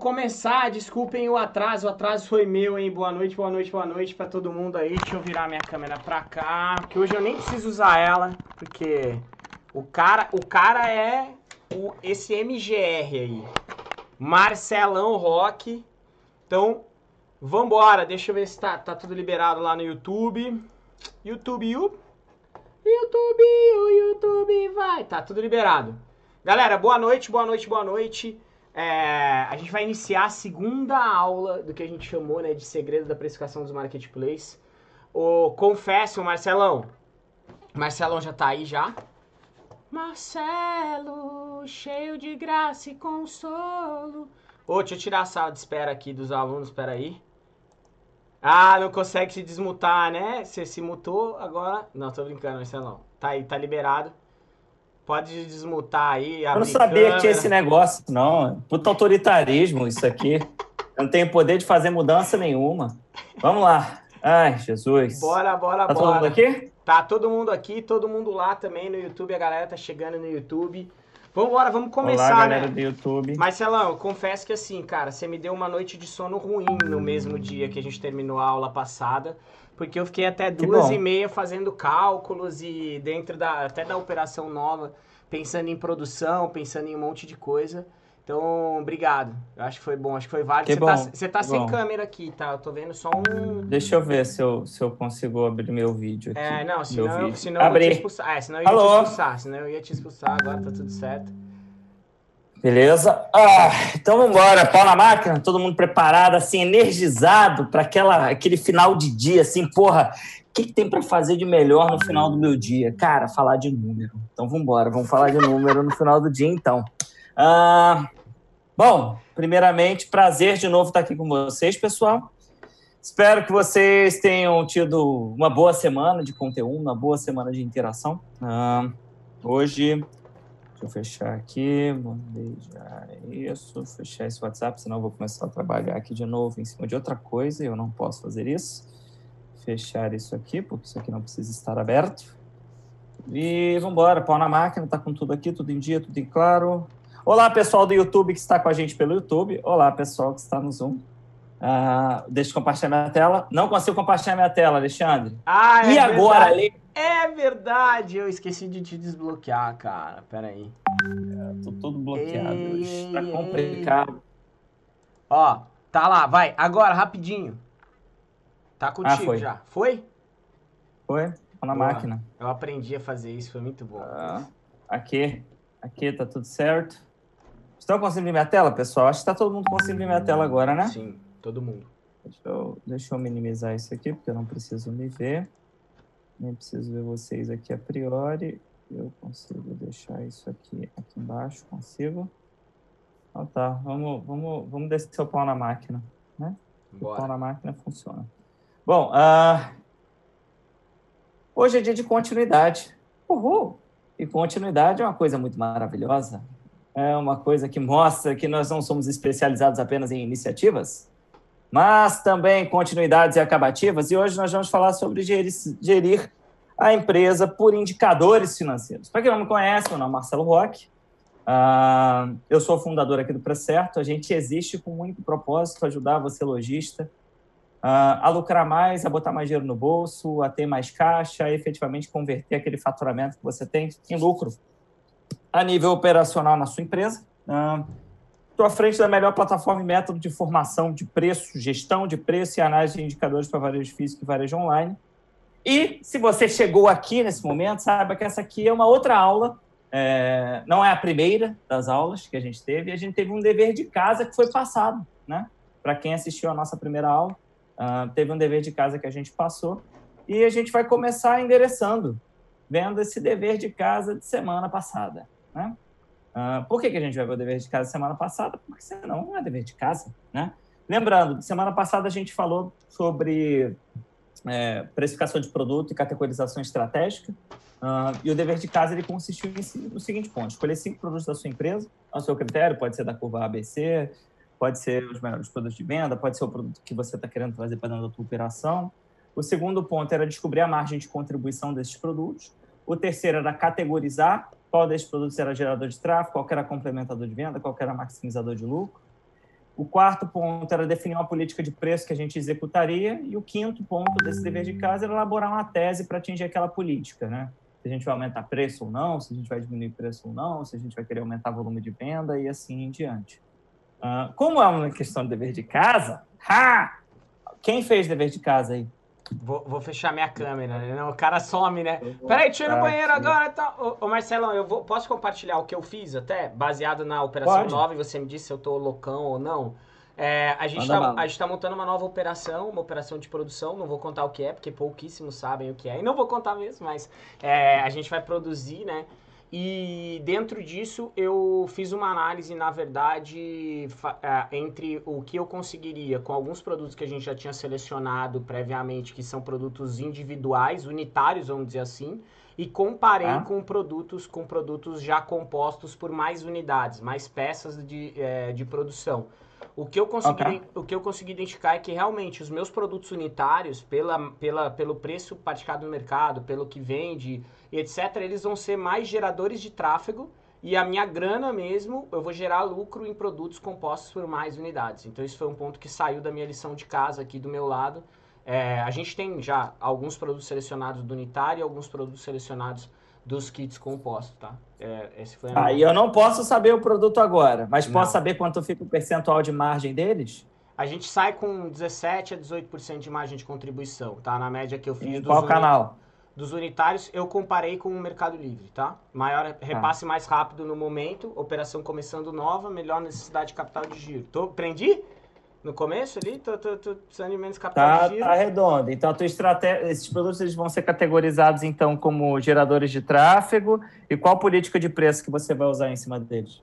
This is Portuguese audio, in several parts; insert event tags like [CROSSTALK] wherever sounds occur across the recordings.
começar. Desculpem o atraso, o atraso foi meu, hein? Boa noite, boa noite, boa noite pra todo mundo aí. Deixa eu virar minha câmera pra cá, porque hoje eu nem preciso usar ela, porque o cara, o cara é o, esse MGR aí. Marcelão Rock. Então, vambora. Deixa eu ver se tá, tá tudo liberado lá no YouTube. YouTube, YouTube, o YouTube vai. Tá tudo liberado. Galera, boa noite, boa noite, boa noite. É, a gente vai iniciar a segunda aula do que a gente chamou né, de segredo da precificação dos marketplaces. O, confesso, Marcelão. Marcelão já tá aí já. Marcelo, cheio de graça e consolo. Ô, deixa eu tirar a sala de espera aqui dos alunos, espera aí. Ah, não consegue se desmutar, né? Você se mutou agora. Não, tô brincando, Marcelão. Tá aí, tá liberado. Pode desmutar aí. Eu não sabia que tinha esse negócio, não. Puta autoritarismo isso aqui. Eu não tenho poder de fazer mudança nenhuma. Vamos lá. Ai, Jesus. Bora, bora, tá bora. Tá todo mundo aqui? Tá todo mundo aqui, todo mundo lá também no YouTube. A galera tá chegando no YouTube. Vamos embora, vamos começar, Olá, galera né? do YouTube. Marcelão, eu confesso que assim, cara, você me deu uma noite de sono ruim no mesmo dia que a gente terminou a aula passada, porque eu fiquei até duas e meia fazendo cálculos e dentro da até da operação nova, pensando em produção, pensando em um monte de coisa. Então, obrigado. Eu acho que foi bom, acho que foi válido. Que você bom, tá, tá sem bom. câmera aqui, tá? Eu tô vendo só um. Deixa eu ver se eu, se eu consigo abrir meu vídeo aqui. É, não, meu senão, eu, senão eu ia te expulsar. É, senão eu ia Alô? te expulsar. Senão eu ia te expulsar, agora tá tudo certo. Beleza? Ah, então vamos embora. Pau na máquina, todo mundo preparado, assim, energizado para aquele final de dia, assim, porra, o que, que tem para fazer de melhor no final do meu dia? Cara, falar de número. Então vamos embora, vamos falar de número no final do dia, então. Ah, bom, primeiramente, prazer de novo estar aqui com vocês, pessoal. Espero que vocês tenham tido uma boa semana de conteúdo, uma boa semana de interação. Ah, hoje Deixa eu fechar aqui, mandei já isso, fechar esse WhatsApp, senão eu vou começar a trabalhar aqui de novo em cima de outra coisa e eu não posso fazer isso. Fechar isso aqui, porque isso aqui não precisa estar aberto. E vamos embora, pau na máquina, tá com tudo aqui, tudo em dia, tudo em claro. Olá, pessoal do YouTube que está com a gente pelo YouTube. Olá, pessoal que está no Zoom. Ah, deixa eu compartilhar minha tela. Não consigo compartilhar minha tela, Alexandre. Ah, é e agora, verdade. Ale? É verdade, eu esqueci de te desbloquear, cara. Pera aí. Tô todo bloqueado Ei, hoje. Tá ei. complicado. Ó, tá lá, vai. Agora, rapidinho. Tá contigo foi. já. Foi? Foi? Tô na Boa. máquina. Eu aprendi a fazer isso, foi muito bom. Ah, aqui, aqui tá tudo certo. Estão conseguindo ver minha tela, pessoal? Acho que tá todo mundo conseguindo ver minha tela agora, né? Sim, todo mundo. Deixa eu, deixa eu minimizar isso aqui, porque eu não preciso me ver. Nem preciso ver vocês aqui a priori. Eu consigo deixar isso aqui, aqui embaixo, consigo. Então tá, vamos, vamos, vamos descer o pau na máquina, né? O pau Bora. na máquina funciona. Bom, ah, hoje é dia de continuidade. Uhul! E continuidade é uma coisa muito maravilhosa. É uma coisa que mostra que nós não somos especializados apenas em iniciativas, mas também continuidades e acabativas. E hoje nós vamos falar sobre gerir, gerir a empresa por indicadores financeiros. Para quem não me conhece, meu nome é Marcelo Roque. Ah, eu sou fundador aqui do Precerto. A gente existe com único propósito: ajudar você, lojista, ah, a lucrar mais, a botar mais dinheiro no bolso, a ter mais caixa, a efetivamente converter aquele faturamento que você tem em lucro a nível operacional na sua empresa. Estou à frente da melhor plataforma e método de formação de preço, gestão de preço e análise de indicadores para varejo físico e varejo online. E se você chegou aqui nesse momento, saiba que essa aqui é uma outra aula, é, não é a primeira das aulas que a gente teve, a gente teve um dever de casa que foi passado, né? Para quem assistiu a nossa primeira aula, ah, teve um dever de casa que a gente passou, e a gente vai começar endereçando, vendo esse dever de casa de semana passada, né? Ah, por que, que a gente vai ver o dever de casa semana passada? Porque senão não é dever de casa, né? Lembrando, semana passada a gente falou sobre é, precificação de produto e categorização estratégica. Ah, e o dever de casa ele consistiu no seguinte ponto: escolher cinco produtos da sua empresa, ao seu critério, pode ser da curva ABC, pode ser os melhores produtos de venda, pode ser o produto que você está querendo trazer para dentro da sua operação. O segundo ponto era descobrir a margem de contribuição desses produtos. O terceiro era categorizar qual desses produtos era gerador de tráfego, qual era complementador de venda, qual era maximizador de lucro. O quarto ponto era definir uma política de preço que a gente executaria. E o quinto ponto desse dever de casa era elaborar uma tese para atingir aquela política, né? Se a gente vai aumentar preço ou não, se a gente vai diminuir preço ou não, se a gente vai querer aumentar volume de venda e assim em diante. Uh, como é uma questão de dever de casa, ha! quem fez dever de casa aí? Vou, vou, fechar minha câmera, né? O cara some, né? Peraí, deixa eu ir no banheiro agora. Tá. Ô, ô, Marcelão, eu vou, posso compartilhar o que eu fiz até, baseado na Operação Pode. 9, e você me disse se eu tô loucão ou não. É, a, gente tá, a gente tá montando uma nova operação, uma operação de produção, não vou contar o que é, porque pouquíssimos sabem o que é, e não vou contar mesmo, mas é, a gente vai produzir, né? E dentro disso eu fiz uma análise, na verdade, é, entre o que eu conseguiria com alguns produtos que a gente já tinha selecionado previamente, que são produtos individuais, unitários, vamos dizer assim, e comparei ah. com produtos com produtos já compostos por mais unidades, mais peças de, é, de produção. O que, eu consegui, okay. o que eu consegui identificar é que realmente os meus produtos unitários, pela, pela, pelo preço praticado no mercado, pelo que vende, etc., eles vão ser mais geradores de tráfego e a minha grana mesmo, eu vou gerar lucro em produtos compostos por mais unidades. Então, isso foi um ponto que saiu da minha lição de casa aqui do meu lado. É, a gente tem já alguns produtos selecionados do unitário e alguns produtos selecionados dos kits compostos, tá? É, esse foi a ah, eu não posso saber o produto agora, mas não. posso saber quanto fica o percentual de margem deles? A gente sai com 17 a 18% de margem de contribuição, tá? Na média que eu fiz em qual canal? dos unitários, eu comparei com o Mercado Livre, tá? Maior repasse ah. mais rápido no momento, operação começando nova, melhor necessidade de capital de giro. Tô, prendi? No começo ali, tô, tô, tô precisando de menos capital tá, de giro. Tá redondo. Então, esses produtos eles vão ser categorizados, então, como geradores de tráfego. E qual política de preço que você vai usar em cima deles?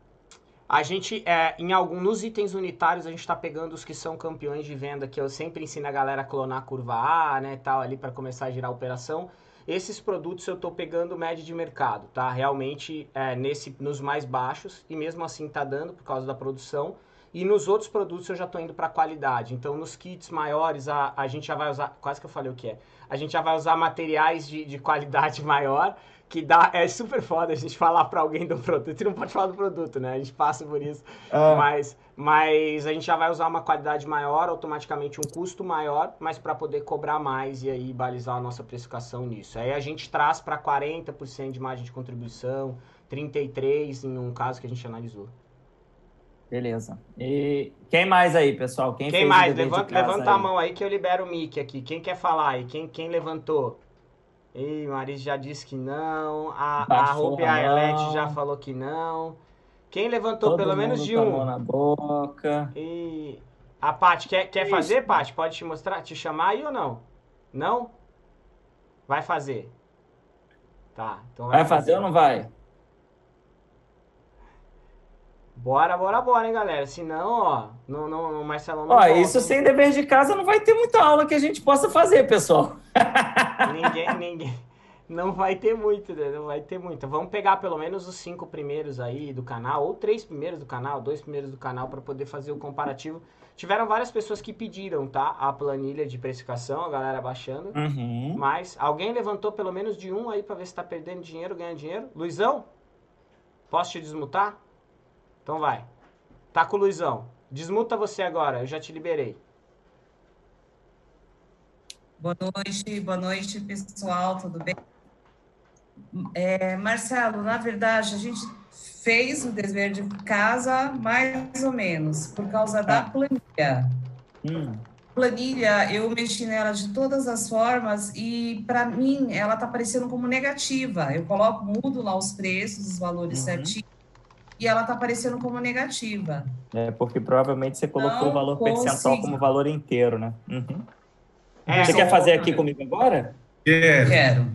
A gente, é, em algum, nos itens unitários, a gente está pegando os que são campeões de venda, que eu sempre ensino a galera a clonar a curva A, né, tal, ali para começar a girar a operação. Esses produtos eu estou pegando média de mercado, tá? Realmente é, nesse, nos mais baixos e mesmo assim tá dando por causa da produção. E nos outros produtos eu já estou indo para qualidade. Então nos kits maiores a, a gente já vai usar, quase que eu falei o que é. A gente já vai usar materiais de, de qualidade [LAUGHS] maior que dá é super foda a gente falar para alguém do produto. E não pode falar do produto, né? A gente passa por isso. É. Mas, mas a gente já vai usar uma qualidade maior, automaticamente um custo maior, mas para poder cobrar mais e aí balizar a nossa precificação nisso. Aí a gente traz para 40% de margem de contribuição, 33 em um caso que a gente analisou. Beleza. E quem mais aí, pessoal? Quem, quem mais? Levanta, levanta a mão aí que eu libero o mic aqui. Quem quer falar aí? Quem, quem levantou? Ei, Maris já disse que não. A, a Ruby Arlete já falou que não. Quem levantou Todo pelo menos de um? na boca. E a Paty, quer, quer fazer, Paty? Pode te mostrar, te chamar aí ou não? Não? Vai fazer. Tá, então vai, vai fazer. fazer ou não vai? Bora, bora, bora, hein, galera. Senão, ó, no, no, no Marcelão não Ó, volta, isso hein? sem dever de casa não vai ter muita aula que a gente possa fazer, pessoal. [LAUGHS] ninguém, ninguém. Não vai ter muito, né? Não vai ter muito. Vamos pegar pelo menos os cinco primeiros aí do canal, ou três primeiros do canal, dois primeiros do canal, para poder fazer o comparativo. Tiveram várias pessoas que pediram, tá? A planilha de precificação, a galera baixando. Uhum. Mas alguém levantou pelo menos de um aí para ver se tá perdendo dinheiro, ganhando dinheiro. Luizão, posso te desmutar? Então vai. Tá com o Luizão. Desmuta você agora, eu já te liberei. Boa noite, boa noite, pessoal, tudo bem? É, Marcelo, na verdade, a gente fez o dever de casa mais ou menos, por causa da tá. planilha. Hum. Planilha, eu mexi nela de todas as formas e, para mim, ela está aparecendo como negativa. Eu coloco, mudo lá os preços, os valores uhum. certinhos, e ela está aparecendo como negativa. É, porque provavelmente você colocou Não o valor consigo. percentual como valor inteiro, né? Uhum. É, você quer fazer aqui comigo agora? Quero. Quero.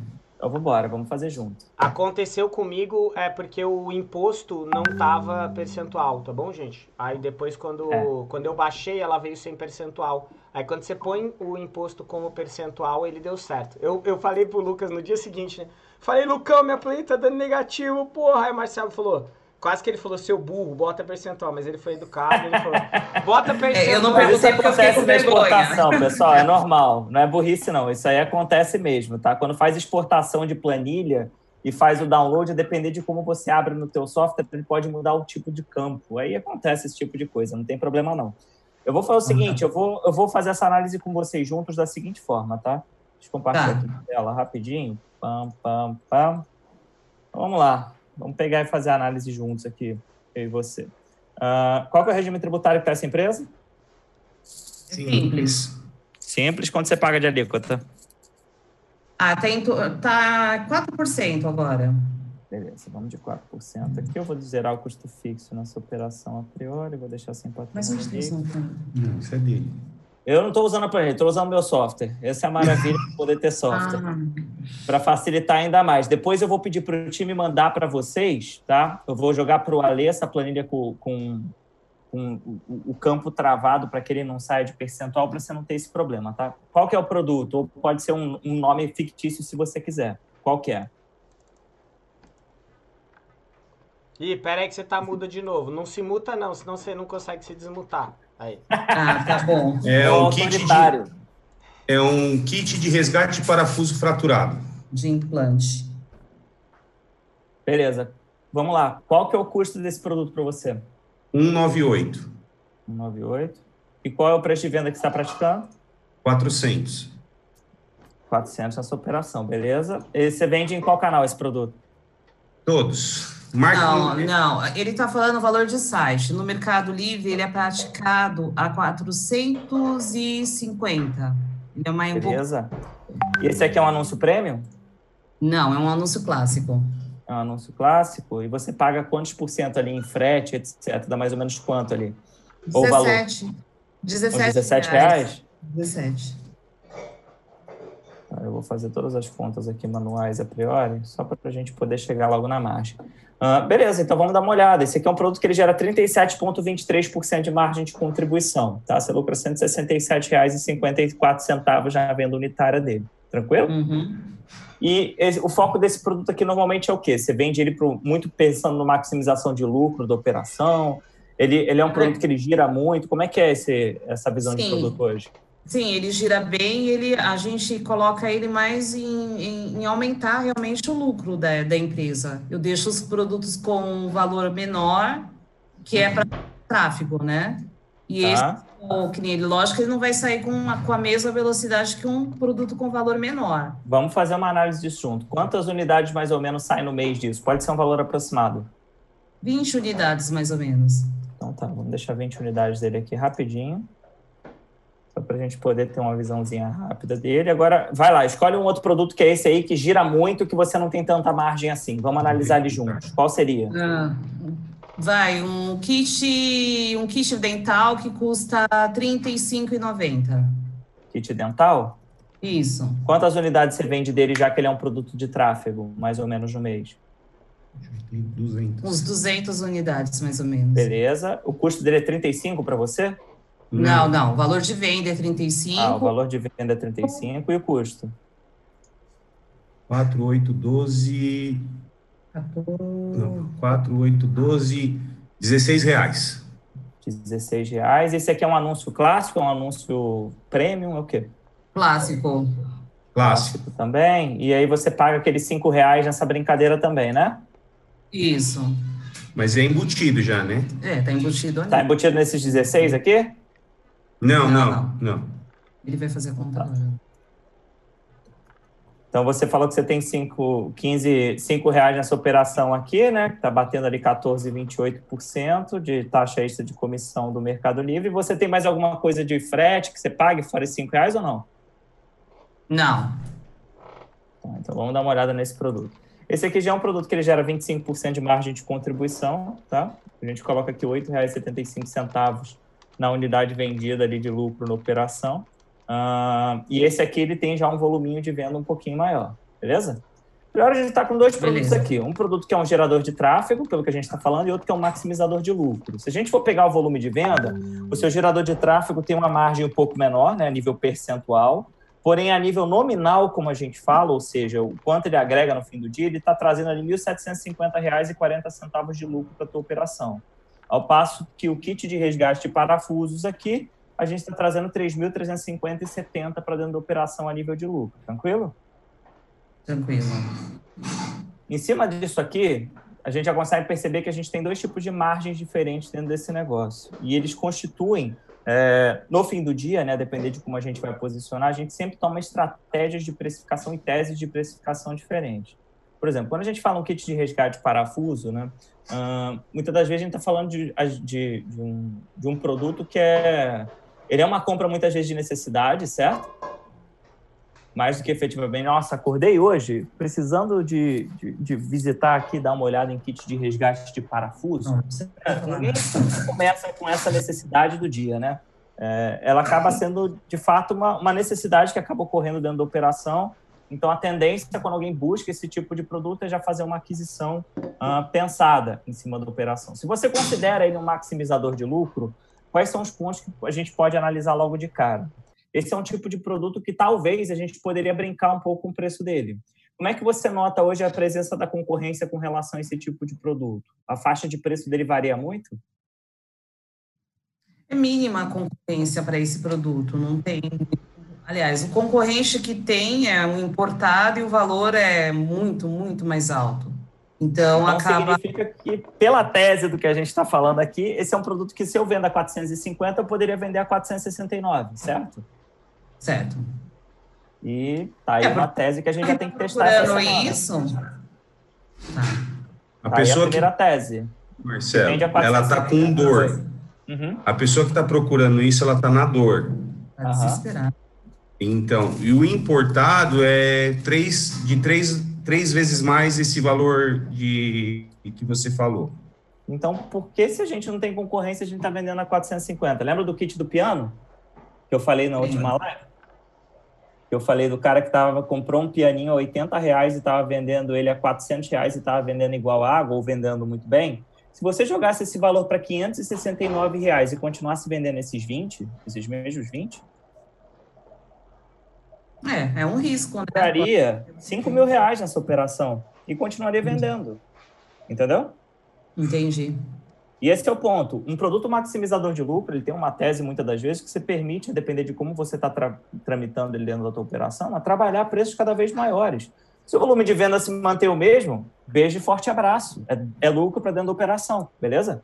Então vamos embora, vamos fazer junto. Aconteceu comigo é porque o imposto não tava percentual, tá bom, gente? Aí depois quando, é. quando eu baixei, ela veio sem percentual. Aí quando você põe o imposto como percentual, ele deu certo. Eu, eu falei pro Lucas no dia seguinte, né? Falei, Lucão, minha planilha tá dando negativo, porra. Aí o Marcelo falou, Quase que ele falou, seu burro, bota percentual, mas ele foi educado, ele falou, [LAUGHS] bota percentual. É, eu não perguntei porque acontece eu na exportação, pessoal, é [LAUGHS] normal, não é burrice não, isso aí acontece mesmo, tá? Quando faz exportação de planilha, e faz o download, a depender de como você abre no teu software, ele pode mudar o tipo de campo. Aí acontece esse tipo de coisa, não tem problema não. Eu vou fazer o seguinte, eu vou, eu vou fazer essa análise com vocês juntos da seguinte forma, tá? Deixa eu compartilhar tá. aqui a tela rapidinho. Pam, pam, pam. Vamos lá. Vamos pegar e fazer a análise juntos aqui, eu e você. Uh, qual é o regime tributário que está essa empresa? Simples. Simples. Quanto você paga de alíquota? Ah, tem, tá 4% agora. Beleza, vamos de 4%. Aqui eu vou zerar o custo fixo nessa operação a priori, vou deixar sem patrimônio. Mas onde está Não, isso é dele. Eu não estou usando a planilha, estou usando meu software. Essa é a maravilha de poder ter software. [LAUGHS] Ah. Para facilitar ainda mais. Depois eu vou pedir para o time mandar para vocês, tá? Eu vou jogar para o Alê essa planilha com, com, com o, o, campo travado para que ele não saia de percentual, para você não ter esse problema, tá? Qual que é o produto? Ou pode ser um, um nome fictício se você quiser. Qual que é? Ih, pera aí que você tá muda de novo. Não se muta não, senão você não consegue se desmutar. Aí. Ah, tá bom. É um kit de, é um kit de resgate de parafuso fraturado. De implante. Beleza. Vamos lá. Qual que é o custo desse produto para você? 198. 198. E qual é o preço de venda que você está praticando? 400. 400 nessa operação, beleza? E você vende em qual canal esse produto? Todos. Não, não. Ele está falando o valor de site. No Mercado Livre, ele é praticado a 450. Ele é mais Beleza. E esse aqui é um anúncio premium? Não, é um anúncio clássico. É um anúncio clássico. E você paga quantos por cento ali em frete, etc? Dá mais ou menos quanto ali? 17. Ou valor? 17, 17 reais. 17. Eu vou fazer todas as contas aqui manuais a priori, só para a gente poder chegar logo na margem. Uh, beleza, então vamos dar uma olhada. Esse aqui é um produto que ele gera 37,23% de margem de contribuição. Tá? Você lucra R$ 167,54 na venda unitária dele. Tranquilo? Uhum. E esse, o foco desse produto aqui normalmente é o quê? Você vende ele pro, muito pensando na maximização de lucro da operação. Ele, ele é um produto que ele gira muito. Como é que é esse, essa visão Sim. de produto hoje? Sim, ele gira bem, ele, a gente coloca ele mais em, em, em aumentar realmente o lucro da, da empresa. Eu deixo os produtos com um valor menor, que é para tráfego, né? E tá. esse, que nem ele, lógico ele não vai sair com, uma, com a mesma velocidade que um produto com valor menor. Vamos fazer uma análise disso junto. Quantas unidades mais ou menos saem no mês disso? Pode ser um valor aproximado. 20 unidades, mais ou menos. Então tá, vamos deixar 20 unidades dele aqui rapidinho para a gente poder ter uma visãozinha rápida dele. Agora, vai lá, escolhe um outro produto que é esse aí, que gira muito, que você não tem tanta margem assim. Vamos analisar ele juntos. Qual seria? Ah, vai, um kit, um kit dental que custa R$ 35,90. Kit dental? Isso. Quantas unidades você vende dele, já que ele é um produto de tráfego, mais ou menos no mês? 200. Uns 200 unidades, mais ou menos. Beleza. O custo dele é 35 para você? Não, não. O valor de venda é 35. Ah, o valor de venda é 35 e o custo? 4812. 4, 4812, 16 reais. 16 reais. Esse aqui é um anúncio clássico, é um anúncio premium, é o quê? Clássico. Clássico. Clássico também. E aí você paga aqueles 5 reais nessa brincadeira também, né? Isso. Mas é embutido já, né? É, tá embutido ali. Tá embutido nesses 16 aqui? Não, não, não. não. Ele vai fazer a conta tá. Então você falou que você tem 5, 15, 5 reais nessa operação aqui, né? Que está batendo ali 14,28% de taxa extra de comissão do Mercado Livre. Você tem mais alguma coisa de frete que você pague fora esses 5 reais ou não? Não. Tá, então vamos dar uma olhada nesse produto. Esse aqui já é um produto que ele gera 25% de margem de contribuição, tá? A gente coloca aqui R$ 8,75 na unidade vendida ali de lucro na operação. Uh, e esse aqui ele tem já um voluminho de venda um pouquinho maior, beleza? Agora a gente está com dois produtos beleza. aqui. Um produto que é um gerador de tráfego, pelo que a gente está falando, e outro que é um maximizador de lucro. Se a gente for pegar o volume de venda, o seu gerador de tráfego tem uma margem um pouco menor, né, a nível percentual, porém a nível nominal, como a gente fala, ou seja, o quanto ele agrega no fim do dia, ele está trazendo ali R$ 1.750,40 de lucro para a tua operação. Ao passo que o kit de resgate de parafusos aqui, a gente está trazendo 3.350,70 para dentro da operação a nível de lucro. Tranquilo? Tranquilo. Em cima disso aqui, a gente já consegue perceber que a gente tem dois tipos de margens diferentes dentro desse negócio. E eles constituem, é, no fim do dia, né, depender de como a gente vai posicionar, a gente sempre toma estratégias de precificação e teses de precificação diferentes. Por exemplo, quando a gente fala um kit de resgate de parafuso, né, uh, muitas das vezes a gente está falando de, de, de, um, de um produto que é... Ele é uma compra muitas vezes de necessidade, certo? mais do que efetivamente, nossa, acordei hoje precisando de, de, de, visitar aqui, dar uma olhada em kit de resgate de parafuso. Ninguém começa com essa necessidade do dia, né? É, ela acaba sendo, de fato, uma, uma necessidade que acaba ocorrendo dentro da operação. Então, a tendência, quando alguém busca esse tipo de produto, é já fazer uma aquisição uh, pensada em cima da operação. Se você considera ele um maximizador de lucro, quais são os pontos que a gente pode analisar logo de cara? esse é um tipo de produto que talvez a gente poderia brincar um pouco com o preço dele. Como é que você nota hoje a presença da concorrência com relação a esse tipo de produto? A faixa de preço dele varia muito? É mínima a concorrência para esse produto, não tem. Aliás, o concorrente que tem é um importado e o valor é muito, muito mais alto. Então, então acaba. Significa que, pela tese do que a gente está falando aqui, esse é um produto que, se eu vendo a 450, eu poderia vender a 469, certo? Certo. E tá aí é, uma tese que a gente já tem que testar essa isso. Tá. A tá pessoa a primeira que... tese. Marcelo, ela tá com dor. Uhum. A pessoa que está procurando isso, ela tá na dor. Tá desesperada. Então, e o importado é três, de três, três vezes mais esse valor de que você falou. Então, por que se a gente não tem concorrência, a gente está vendendo a 450? Lembra do kit do piano? Que eu falei na última live? eu falei do cara que tava, comprou um pianinho a 80 reais e estava vendendo ele a 400 reais e estava vendendo igual água ou vendendo muito bem, se você jogasse esse valor para 569 reais e continuasse vendendo esses 20, esses mesmos 20, é, é um risco. Né? Daria 5 mil reais nessa operação e continuaria vendendo. Entendeu? Entendi. E esse é o ponto. Um produto maximizador de lucro, ele tem uma tese, muitas das vezes, que você permite, a depender de como você está tra tramitando ele dentro da tua operação, a trabalhar preços cada vez maiores. Se o volume de venda se manter o mesmo, beijo e forte abraço. É, é lucro para dentro da operação, beleza?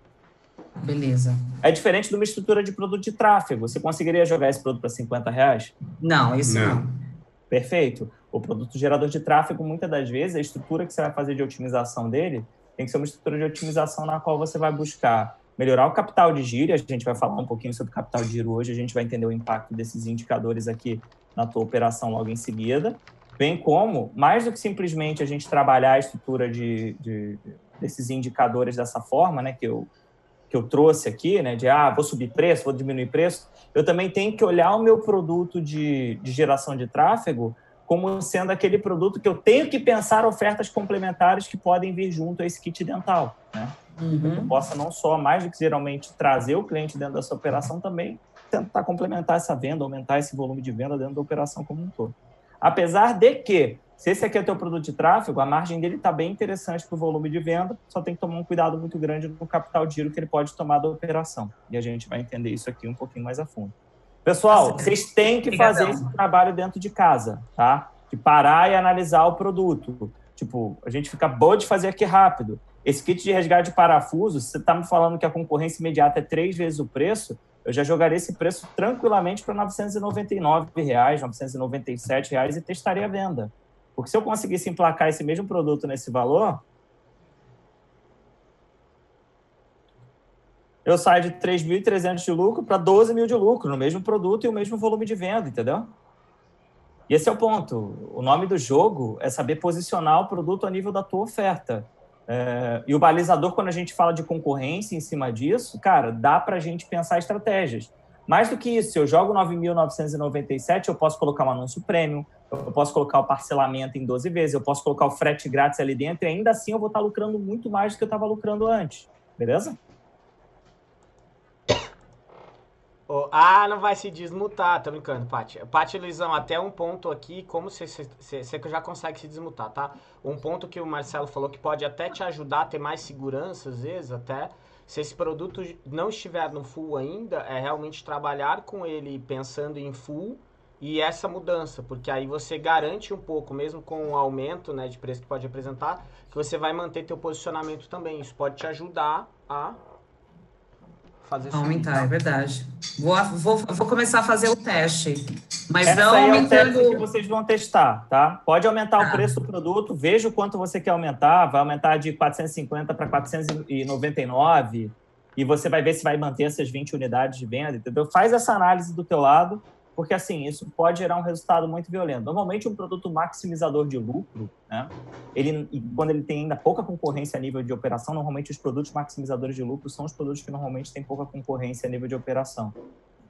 Beleza. É diferente de uma estrutura de produto de tráfego. Você conseguiria jogar esse produto para 50 reais? Não, isso não. não. Perfeito. O produto gerador de tráfego, muitas das vezes, a estrutura que você vai fazer de otimização dele tem que ser uma estrutura de otimização na qual você vai buscar melhorar o capital de giro, a gente vai falar um pouquinho sobre capital de giro hoje, a gente vai entender o impacto desses indicadores aqui na tua operação logo em seguida, bem como, mais do que simplesmente a gente trabalhar a estrutura de, de desses indicadores dessa forma, né, que eu, que eu trouxe aqui, né, de, ah, vou subir preço, vou diminuir preço, eu também tenho que olhar o meu produto de, de geração de tráfego como sendo aquele produto que eu tenho que pensar ofertas complementares que podem vir junto a esse kit dental, né? Uhum. Eu possa não só, mais do que geralmente, trazer o cliente dentro dessa operação, também tentar complementar essa venda, aumentar esse volume de venda dentro da operação como um todo. Apesar de que, se esse aqui é teu produto de tráfego, a margem dele está bem interessante para o volume de venda, só tem que tomar um cuidado muito grande no capital de giro que ele pode tomar da operação. E a gente vai entender isso aqui um pouquinho mais a fundo. Pessoal, vocês têm que fazer esse trabalho dentro de casa, tá? De parar e analisar o produto. Tipo, a gente fica boa de fazer aqui rápido. Esse kit de resgate de parafuso, você está me falando que a concorrência imediata é três vezes o preço, eu já jogaria esse preço tranquilamente para 999 reais, 997 reais e testaria a venda. Porque se eu conseguisse emplacar esse mesmo produto nesse valor, eu saio de 3.300 de lucro para 12 mil de lucro no mesmo produto e o mesmo volume de venda, entendeu? E esse é o ponto. O nome do jogo é saber posicionar o produto a nível da tua oferta. É, e o balizador, quando a gente fala de concorrência em cima disso, cara, dá para a gente pensar estratégias. Mais do que isso, se eu jogo 9.997, eu posso colocar um anúncio premium, eu posso colocar o parcelamento em 12 vezes, eu posso colocar o frete grátis ali dentro e ainda assim eu vou estar lucrando muito mais do que eu estava lucrando antes. Beleza? Oh, ah, não vai se desmutar, tô brincando, Paty. Paty Luizão, até um ponto aqui, como você já consegue se desmutar, tá? Um ponto que o Marcelo falou que pode até te ajudar a ter mais segurança, às vezes, até. Se esse produto não estiver no full ainda, é realmente trabalhar com ele pensando em full e essa mudança, porque aí você garante um pouco, mesmo com o aumento né, de preço que pode apresentar, que você vai manter teu posicionamento também. Isso pode te ajudar a fazer Aumentar, é verdade. Vou, vou, vou começar a fazer o teste. Mas Essa não é o aumentando. teste que vocês vão testar, tá? Pode aumentar Tá. o preço do produto, veja o quanto você quer aumentar, vai aumentar de 450 para 499 e você vai ver se vai manter essas 20 unidades de venda, entendeu? Faz essa análise do teu lado, porque assim, isso pode gerar um resultado muito violento. Normalmente um produto maximizador de lucro, né? Ele quando ele tem ainda pouca concorrência a nível de operação, normalmente os produtos maximizadores de lucro são os produtos que normalmente têm pouca concorrência a nível de operação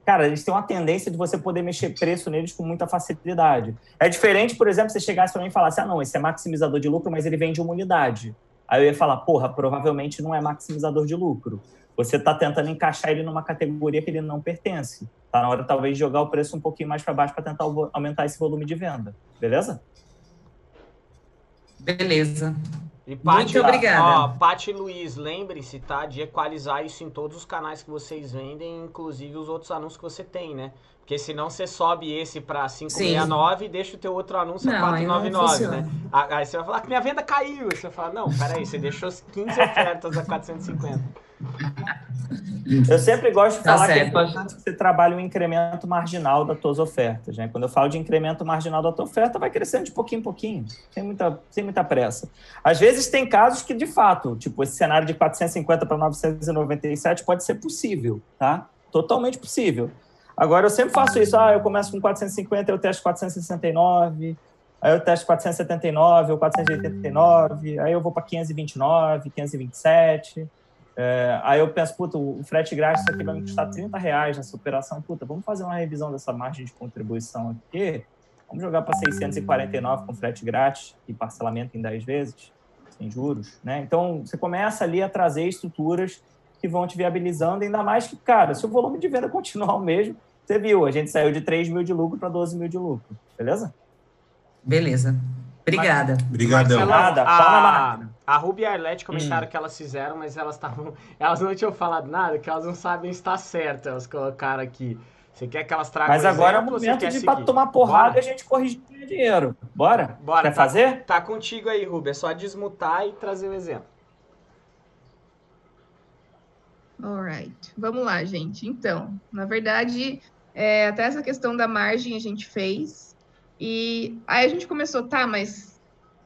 cara, eles têm uma tendência de você poder mexer preço neles com muita facilidade. É diferente, por exemplo, você chegasse para mim e falasse, ah, não, esse é maximizador de lucro, mas ele vende uma unidade. Aí eu ia falar, porra, provavelmente não é maximizador de lucro. Você está tentando encaixar ele numa categoria que ele não pertence. Tá na hora, talvez, de jogar o preço um pouquinho mais para baixo para tentar aumentar esse volume de venda. Beleza? Beleza. E Muito obrigada. Ó, Paty Luiz, lembre-se, tá? De equalizar isso em todos os canais que vocês vendem, inclusive os outros anúncios que você tem, né? Porque senão você sobe esse pra 569 e deixa o teu outro anúncio a Não, aí não 499, funciona. né? Ah, Aí você vai falar que minha venda caiu. Você fala, não, peraí, você deixou as 15 ofertas a 450. Eu sempre gosto de Tá falar que é importante que você trabalhe o incremento marginal das tuas ofertas. Né? Quando eu falo de incremento marginal da tua oferta, vai crescendo de pouquinho em pouquinho, sem muita, sem muita pressa. Às vezes tem casos que, de fato, tipo, esse cenário de 450 para 997 pode ser possível, tá? Totalmente possível. Agora, eu sempre faço isso. Ah, eu começo com 450, eu testo 469, aí eu testo 479 ou 489, aí eu vou para 529, 527. É, aí eu penso, puta, o frete grátis isso aqui vai me custar 30 reais nessa operação. Puta, vamos fazer uma revisão dessa margem de contribuição aqui. Vamos jogar para 649 com frete grátis e parcelamento em 10 vezes, sem juros, né? Então, você começa ali a trazer estruturas que vão te viabilizando, ainda mais que, cara, se o volume de venda [LAUGHS] continuar o mesmo, você viu, a gente saiu de 3 mil de lucro para 12 mil de lucro, beleza? Beleza. Obrigada. Obrigadão. Marcelão, Nada, pau na a, Ruby e a Arlete comentaram que elas fizeram, mas elas estavam. [LAUGHS] Elas não tinham falado nada, que elas não sabem se está certo. Elas colocaram aqui. Você quer que elas tragam Mas agora é o exemplo ou você momento de seguir? pra tomar porrada Bora? e a gente corrigir o dinheiro. Bora? Bora, Quer tá- fazer? Tá contigo aí, Ruby. É só desmutar e trazer o exemplo. Alright. Vamos lá, gente. Então, na verdade, é, até essa questão da margem a gente fez. E aí a gente começou, tá, mas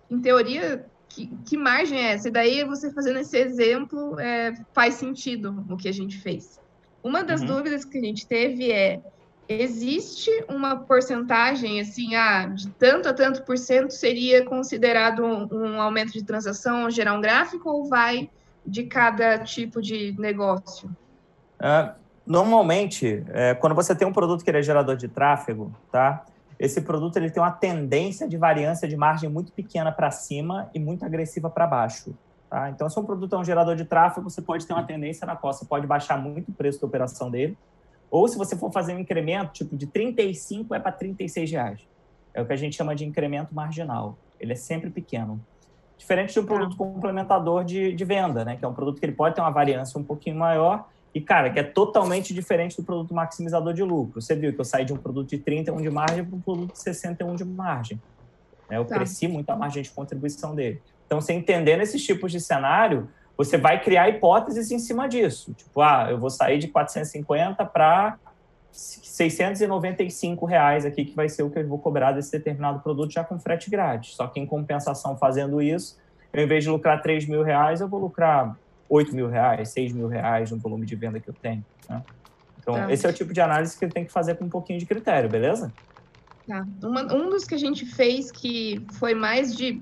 em teoria, que, que margem é essa? E daí você fazendo esse exemplo é, faz sentido o que a gente fez. Uma das Uhum. dúvidas que a gente teve é: existe uma porcentagem assim, ah, de tanto a tanto por cento seria considerado um, um aumento de transação, gerar um gráfico, ou vai de cada tipo de negócio? É, normalmente, é, quando você tem um produto que ele é gerador de tráfego, tá? Esse produto ele tem uma tendência de variância de margem muito pequena para cima e muito agressiva para baixo. Tá? Então, se um produto é um gerador de tráfego, você pode ter uma tendência na qual você pode baixar muito o preço da operação dele. Ou se você for fazer um incremento, tipo de 35 é para 36 reais. É o que a gente chama de incremento marginal. Ele é sempre pequeno. Diferente de um produto complementador de, de venda, né? Que é um produto que ele pode ter uma variância um pouquinho maior e, cara, que é totalmente diferente do produto maximizador de lucro. Você viu que eu saí de um produto de 31 de margem para um produto de 61 de margem. né? Eu Tá. cresci muito a margem de contribuição dele. Então, você entendendo esses tipos de cenário, você vai criar hipóteses em cima disso. Tipo, ah, eu vou sair de 450 para 695 reais aqui, que vai ser o que eu vou cobrar desse determinado produto já com frete grátis. Só que em compensação, fazendo isso, eu, em vez de lucrar 3 mil reais, eu vou lucrar 8 mil reais, 6 mil reais no volume de venda que eu tenho. né? Então, Tá. esse é o tipo de análise que tem que fazer com um pouquinho de critério, beleza? Tá. Uma- um dos que a gente fez que foi mais de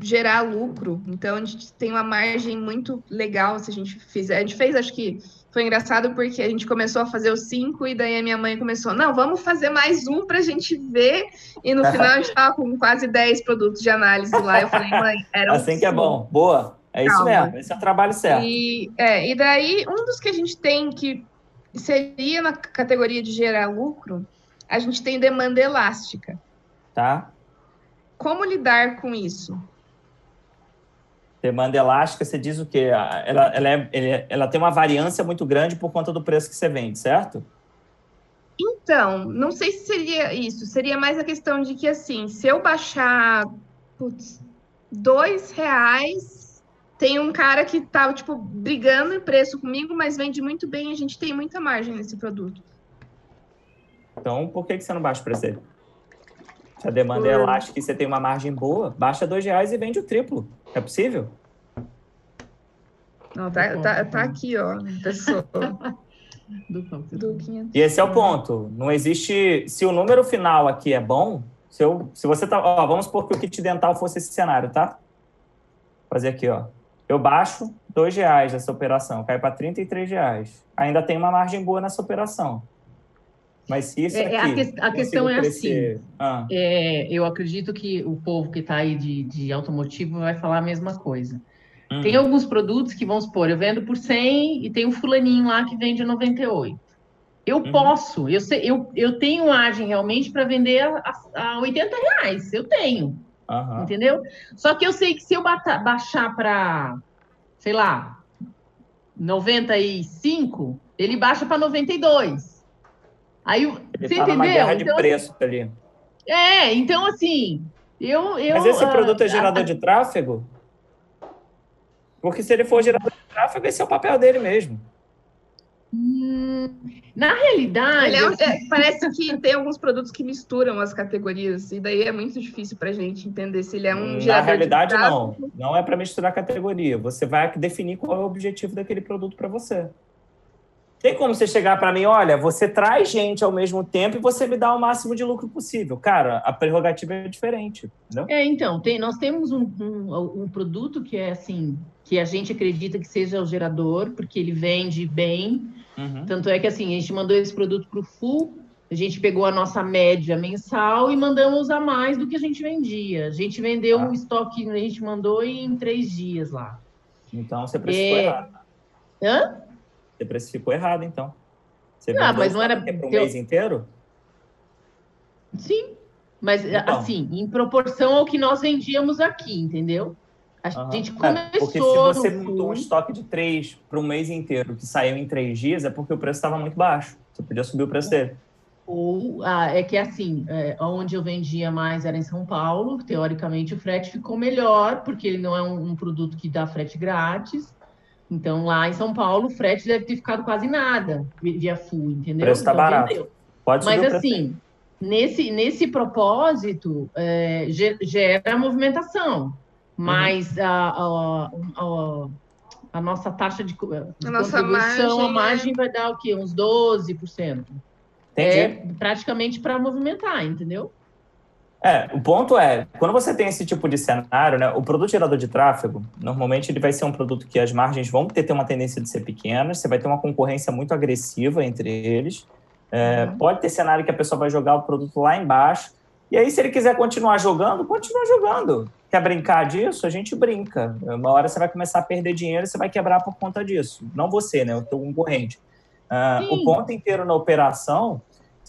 gerar lucro, então a gente tem uma margem muito legal se a gente fizer. A gente fez, acho que foi engraçado porque a gente começou a fazer os cinco e daí a minha mãe começou, não, vamos fazer mais um pra gente ver. E no final a gente tava com quase 10 produtos de análise lá. Eu falei, mãe, era [LAUGHS] assim que é bom. Boa. É isso Calma. mesmo. Esse é o trabalho certo. E, é, e daí, um dos que a gente tem que seria na categoria de gerar lucro, a gente tem demanda elástica. Tá? Como lidar com isso? Demanda elástica, você diz o quê? Ah, Ela, ela, é- ele- ela tem uma variância muito grande por conta do preço que você vende, certo? Então, não sei se seria isso. Seria mais a questão de que, assim, se eu baixar, putz, dois reais, tem um cara que tá, tipo, brigando em preço comigo, mas vende muito bem, a gente tem muita margem nesse produto. Então, por que, que você não baixa o preço dele? Se a demanda é elástica e você tem uma margem boa, baixa dois reais e vende o triplo. É possível? Não, tá, tá, tá aqui, ó, pessoa [LAUGHS] Do qual você do 500. E esse é o ponto. Não existe. Se o número final aqui é bom, se, eu, se você tá. Ó, vamos supor que o kit dental fosse esse cenário, tá? Vou fazer aqui, ó. Eu baixo dois reais dessa operação, cai para 33 reais. Ainda tem uma margem boa nessa operação. Mas se isso É, é, a aqui. a questão é crescer- Ah, É, eu acredito que o povo que está aí de, de automotivo vai falar a mesma coisa. hum. Tem alguns produtos que, vamos supor, eu vendo por 100 e tem um fulaninho lá que vende 98. Eu Uhum. posso, eu, sei, eu, eu tenho margem realmente para vender a, a, a 80 reais, eu tenho, Aham. entendeu? Só que eu sei que se eu baixar para, sei lá, 95, ele baixa para 92. Aí, Ele você tá entendeu? guerra de Então, preço ali. é, então assim, eu. eu Mas esse produto é a- gerador de tráfego? Porque se ele for gerador de tráfego, esse é o papel dele mesmo. Hum, na realidade, Ele é é, parece que tem alguns produtos que misturam as categorias, e daí é muito difícil pra gente entender se ele é um Na gerador de realidade, não. Não é para misturar categoria. Você vai definir qual é o objetivo daquele produto para você. Tem como você chegar para mim, olha, você traz gente ao mesmo tempo e você me dá o máximo de lucro possível. Cara, a prerrogativa é diferente, entendeu? É, então, tem, nós temos um, um, um produto que é assim, que a gente acredita que seja o gerador, porque ele vende bem. Uhum. Tanto é que assim, a gente mandou esse produto para o full, a gente pegou a nossa média mensal e mandamos a mais do que a gente vendia. A gente vendeu Ah. o estoque que a gente mandou em três dias lá. Então você precificou É. errado. Hã? Você precificou errado, então. Você Ah, vendeu mas não era- para um eu- mês inteiro? Sim, mas Então. assim, em proporção ao que nós vendíamos aqui, entendeu? A Aham. gente É, começou porque se você montou um estoque de três para um mês inteiro que saiu em três dias, é porque o preço estava muito baixo. Você podia subir o preço dele. ou ah, é que assim, é, onde eu vendia mais era em São Paulo, teoricamente o frete ficou melhor, porque ele não é um, um produto que dá frete grátis. Então lá em São Paulo o frete deve ter ficado quase nada via full, entendeu? O preço tá Então, barato. vendeu. Pode subir Mas assim, nesse, nesse propósito, é, ge- gera movimentação, mas a, a, a, a nossa taxa de, de A nossa contribuição, margem a margem vai dar o quê? Uns 12%. Entendi. É praticamente para movimentar, entendeu? É, o ponto é, quando você tem esse tipo de cenário, né, o produto gerador de tráfego, normalmente ele vai ser um produto que as margens vão ter, ter uma tendência de ser pequenas, você vai ter uma concorrência muito agressiva entre eles. É, Uhum. Pode ter cenário que a pessoa vai jogar o produto lá embaixo, e aí se ele quiser continuar jogando, continua jogando. Quer brincar disso? A gente brinca. Uma hora você vai começar a perder dinheiro e você vai quebrar por conta disso. Não você, né, o teu concorrente. Ah, Sim. o ponto inteiro na operação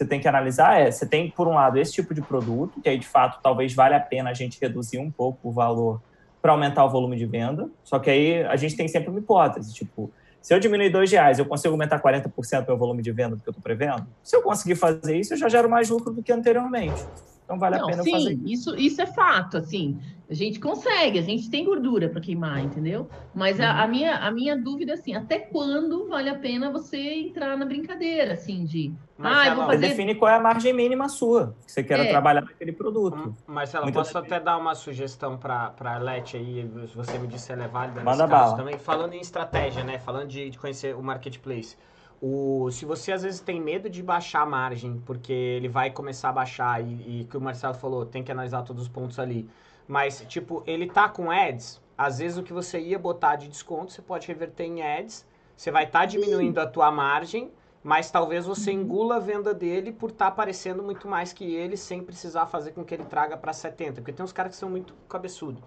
você tem que analisar é, você tem, por um lado, esse tipo de produto, que aí, de fato, talvez valha a pena a gente reduzir um pouco o valor para aumentar o volume de venda, só que aí a gente tem sempre uma hipótese, tipo, se eu diminuir dois reais, eu consigo aumentar 40% do meu volume de venda do que eu estou prevendo? Se eu conseguir fazer isso, eu já gero mais lucro do que anteriormente. Então, vale a Não, pena eu fazer sim, isso, isso é fato, assim, a gente consegue, a gente tem gordura para queimar, entendeu? Mas a, Uhum. a minha, a minha dúvida, assim, até quando vale a pena você entrar na brincadeira, assim, de, ah, eu vou fazer... define qual é a margem mínima sua, que você quer É. trabalhar naquele produto. Marcelo, Muito posso até dar uma sugestão para a Leti aí, se você me disser ela é válida Manda nesse caso bala. também. Falando em estratégia, né? Falando de, de conhecer o marketplace. O, se você às vezes tem medo de baixar a margem, porque ele vai começar a baixar e, e que o Marcelo falou, tem que analisar todos os pontos ali. Mas, tipo, ele tá com ads, às vezes o que você ia botar de desconto, você pode reverter em ads, você vai estar diminuindo a tua margem, mas talvez você engula a venda dele por estar aparecendo muito mais que ele, sem precisar fazer com que ele traga para 70. Porque tem uns caras que são muito cabeçudo,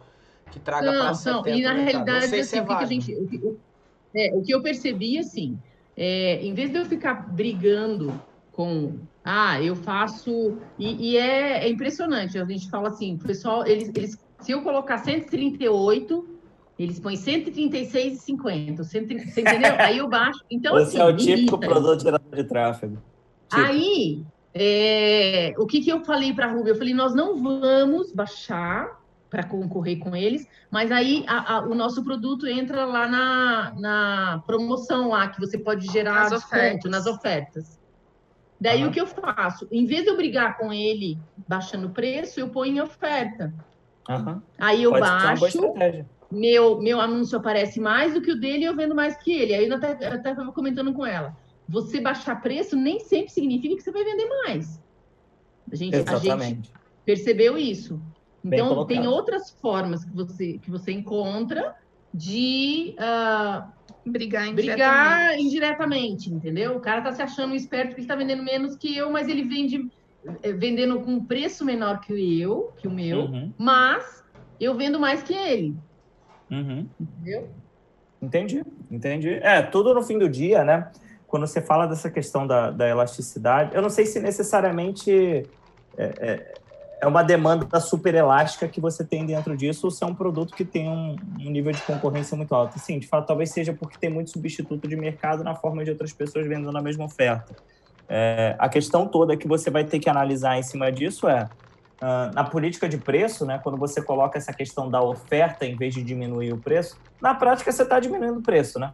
que traga para Não, 70. não, e na né, realidade, Não sei assim, se é o que, que a gente. O que, o- é, o que eu percebi, assim, é, em vez de eu ficar brigando com. Ah, eu faço. E, e é, é impressionante, a gente fala assim, pessoal, eles, eles, se eu colocar 138, eles põem 136,50. 130, Você entendeu? Aí eu baixo. Então, Esse assim, é o típico irrita produto gerador de tráfego. Aí, É, o que, que eu falei para a Rubia? Eu falei, nós não vamos baixar para concorrer com eles, mas aí a, a, o nosso produto entra lá na, na promoção lá, que você pode gerar Nas desconto ofertas. nas ofertas. Daí Aham. o que eu faço? Em vez de eu brigar com ele baixando o preço, eu ponho em oferta. Aham. Aí eu Pode baixo, meu, meu anúncio aparece mais do que o dele e eu vendo mais que ele. Aí eu até estava comentando com ela. Você baixar preço nem sempre significa que você vai vender mais. A gente, a gente Exatamente. percebeu isso. Então, tem outras formas que você, que você encontra de ah, Brigar em brigar indiretamente, entendeu? O cara tá se achando esperto porque ele tá vendendo menos que eu, mas ele vende eh, vendendo com um preço menor que o eu, que o meu, Uhum, mas eu vendo mais que ele, uhum. entendeu? Entendi, entendi. É, tudo no fim do dia, né? Quando você fala dessa questão da, da elasticidade, eu não sei se necessariamente é, é, é uma demanda super elástica que você tem dentro disso ou se é um produto que tem um, um nível de concorrência muito alto. Sim, de fato, talvez seja porque tem muito substituto de mercado na forma de outras pessoas vendendo a mesma oferta. É, a questão toda que você vai ter que analisar em cima disso é ah, na política de preço, né, quando você coloca essa questão da oferta em vez de diminuir o preço, na prática você está diminuindo o preço, né?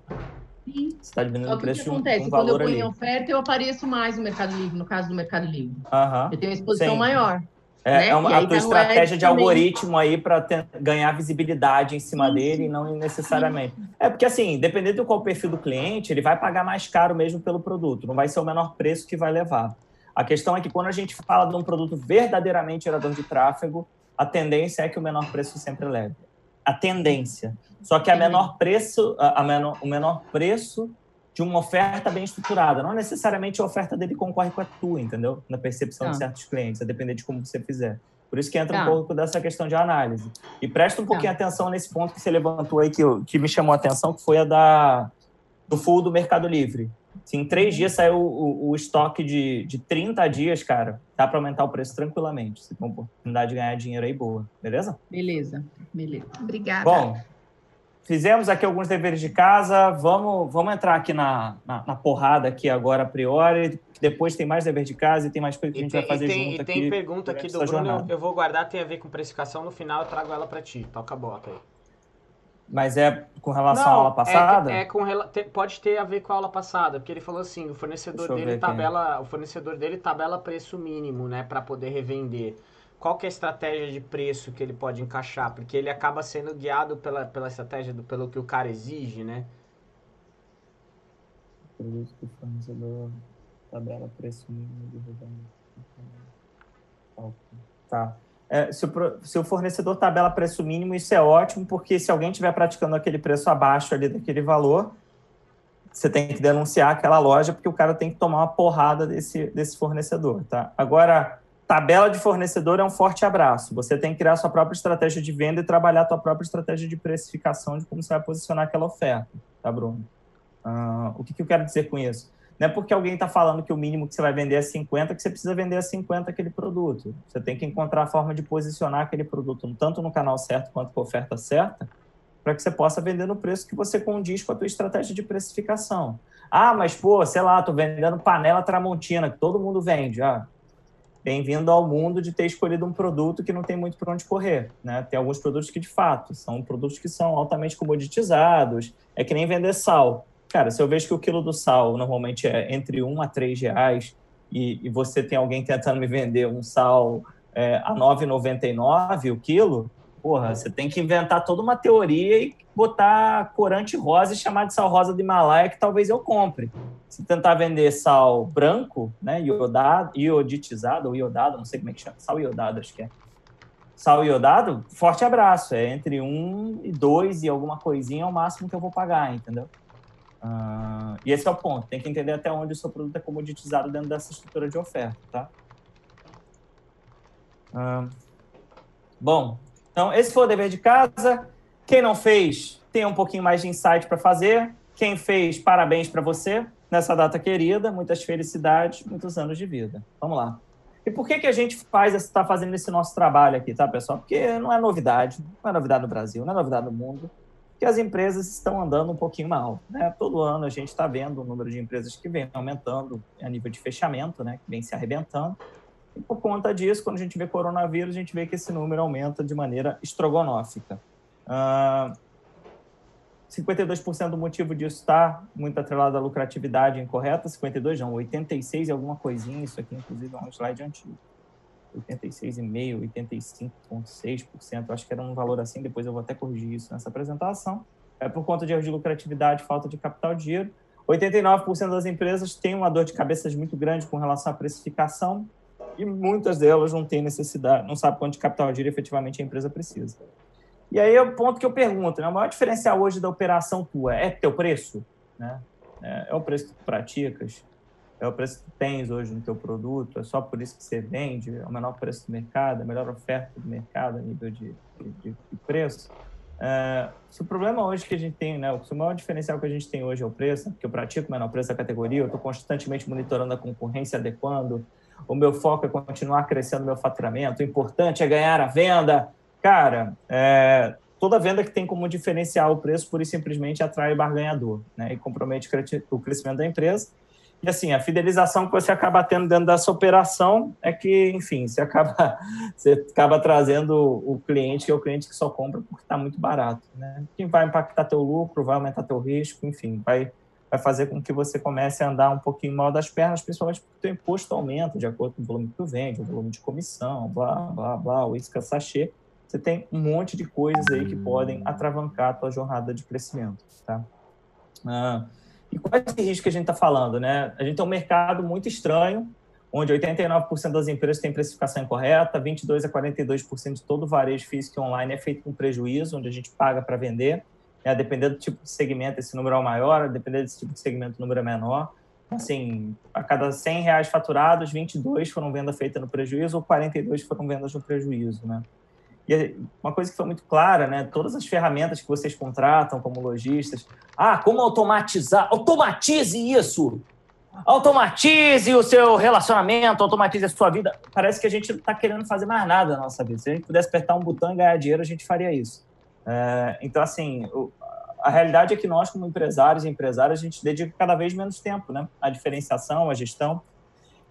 Sim. Você está diminuindo o que o que preço de um, acontece? um Quando eu ponho ali. oferta, eu apareço mais no Mercado Livre, no caso do Mercado Livre. Aham. Eu tenho uma exposição Sim. maior. É, né? é uma, a tua estratégia de também. algoritmo aí para ganhar visibilidade em cima dele e não necessariamente. É porque, assim, dependendo do qual perfil do cliente, ele vai pagar mais caro mesmo pelo produto, não vai ser o menor preço que vai levar. A questão é que quando a gente fala de um produto verdadeiramente gerador de tráfego, a tendência é que o menor preço sempre leve. A tendência. Só que a menor preço, a menor, o menor preço de uma oferta bem estruturada. Não necessariamente a oferta dele concorre com a tua, entendeu? Na percepção Tá. de certos clientes, a depender de como você fizer. Por isso que entra um Tá. pouco dessa questão de análise. E presta um pouquinho Tá. atenção nesse ponto que você levantou aí, que, eu- que me chamou a atenção, que foi a da, do full do Mercado Livre. Se em três dias saiu o, o estoque de, de 30 dias, cara, dá para aumentar o preço tranquilamente. Você tem uma oportunidade de ganhar dinheiro aí boa, beleza? Beleza, beleza. Obrigada. Bom, fizemos aqui alguns deveres de casa. Vamos, vamos entrar aqui na, na, na porrada aqui agora a priori. Depois tem mais dever de casa e tem mais coisa que a gente tem, vai fazer tem, junto e tem aqui. pergunta aqui do Bruno, eu, jornada. eu vou guardar, tem a ver com precificação, no final eu trago ela pra ti. Toca a bota aí. Mas é com relação à aula é- passada? É, com rela- te- pode ter a ver com a aula passada, porque ele falou assim, o fornecedor dele aqui. tabela, o fornecedor dele tabela preço mínimo, né, para poder revender. Qual que é a estratégia de preço que ele pode encaixar? Porque ele acaba sendo guiado pela, pela estratégia do pelo que o cara exige, né? Produto do fornecedor, tabela preço mínimo de revenda. Tá. É, se, o, se o fornecedor tabela preço mínimo, isso é ótimo, porque se alguém estiver praticando aquele preço abaixo ali daquele valor, você tem que denunciar aquela loja, porque o cara tem que tomar uma porrada desse, desse fornecedor, tá? Agora, tabela de fornecedor é um forte abraço. Você tem que criar sua própria estratégia de venda e trabalhar sua própria estratégia de precificação de como você vai posicionar aquela oferta, tá, Bruno? Ah, o que, que eu quero dizer com isso? Não é porque alguém está falando que o mínimo que você vai vender é 50 que você precisa vender a 50 aquele produto. Você tem que encontrar a forma de posicionar aquele produto tanto no canal certo quanto com a oferta certa para que você possa vender no preço que você condiz com a tua estratégia de precificação. Ah, mas pô, sei lá, tô vendendo panela Tramontina, que todo mundo vende. Ah, bem-vindo ao mundo de ter escolhido um produto que não tem muito para onde correr. Né? Tem alguns produtos que, de fato, são produtos que são altamente comoditizados. É que nem vender sal. Cara, se eu vejo que o quilo do sal normalmente é entre 1 a 3 reais e, e você tem alguém tentando me vender um sal é, a 9,99 o quilo, porra, você tem que inventar toda uma teoria e botar corante rosa e chamar de sal rosa do Himalaia que talvez eu compre. Se tentar vender sal branco, né, iodado, ioditizado ou iodado, não sei como é que chama, sal iodado acho que é. Sal iodado, forte abraço, é entre 1 e 2 e alguma coisinha é o máximo que eu vou pagar, entendeu? Ah, e esse é o ponto. Tem que entender até onde o seu produto é comoditizado dentro dessa estrutura de oferta, tá? Ah, bom, então esse foi o dever de casa. Quem não fez, tem um pouquinho mais de insight para fazer. Quem fez, parabéns para você nessa data querida. Muitas felicidades, muitos anos de vida. Vamos lá. E por que, que a gente faz, está fazendo esse nosso trabalho aqui, tá, pessoal? Porque não é novidade, não é novidade no Brasil, não é novidade no mundo. que as empresas estão andando um pouquinho mal. Né? Todo ano a gente está vendo o número de empresas que vem aumentando a nível de fechamento, né? que vem se arrebentando. E por conta disso, quando a gente vê coronavírus, a gente vê que esse número aumenta de maneira estrogonófica. Uh, 52% do motivo disso está muito atrelado à lucratividade incorreta, 52 não, 86 e alguma coisinha, isso aqui inclusive é um slide antigo. 86,5%, 85,6%, acho que era um valor assim, depois eu vou até corrigir isso nessa apresentação. É por conta de erro de lucratividade, falta de capital de giro. 89% das empresas têm uma dor de cabeça muito grande com relação à precificação e muitas delas não têm necessidade, não sabem quanto de capital de giro efetivamente a empresa precisa. E aí é o ponto que eu pergunto, né? o maior diferencial hoje da operação tua é teu preço? Né? É, é o preço que tu praticas? É o preço que tu tens hoje no teu produto? É só por isso que você vende? É o menor preço do mercado? É a melhor oferta do mercado a nível de, de, de preço? É, se o problema hoje que a gente tem, né, o maior diferencial que a gente tem hoje é o preço, porque eu pratico o menor preço da categoria, eu estou constantemente monitorando a concorrência, adequando, o meu foco é continuar crescendo meu faturamento, o importante é ganhar a venda, Cara, é, toda venda que tem como diferencial o preço, por e simplesmente atrai o barganhador, né? E compromete o crescimento da empresa. E assim, a fidelização que você acaba tendo dentro dessa operação é que, enfim, você acaba, [LAUGHS] você acaba trazendo o cliente, que é o cliente que só compra porque está muito barato, né? Que vai impactar teu lucro, vai aumentar teu risco, enfim, vai, vai fazer com que você comece a andar um pouquinho mal das pernas, principalmente porque o imposto aumenta de acordo com o volume que tu vende, o volume de comissão, blá, blá, blá, o isca sachê você tem um monte de coisas aí que podem atravancar a tua jornada de crescimento, tá? Ah, e qual é esse risco que a gente está falando, né? A gente tem um mercado muito estranho, onde 89% das empresas têm precificação incorreta, 22 a 42% de todo o varejo físico e online é feito com prejuízo, onde a gente paga para vender. É, dependendo do tipo de segmento, esse número é maior, dependendo desse tipo de segmento, o número é menor. Assim, a cada 100 reais faturados, 22 foram venda feita no prejuízo ou 42 foram vendas no prejuízo, né? E uma coisa que foi muito clara, né? Todas as ferramentas que vocês contratam como lojistas. Ah, como automatizar? Automatize isso! Automatize o seu relacionamento, automatize a sua vida. Parece que a gente não está querendo fazer mais nada na nossa vida. Se a gente pudesse apertar um botão e ganhar dinheiro, a gente faria isso. É, então, assim, a realidade é que nós, como empresários e empresárias, a gente dedica cada vez menos tempo né? à diferenciação, à gestão.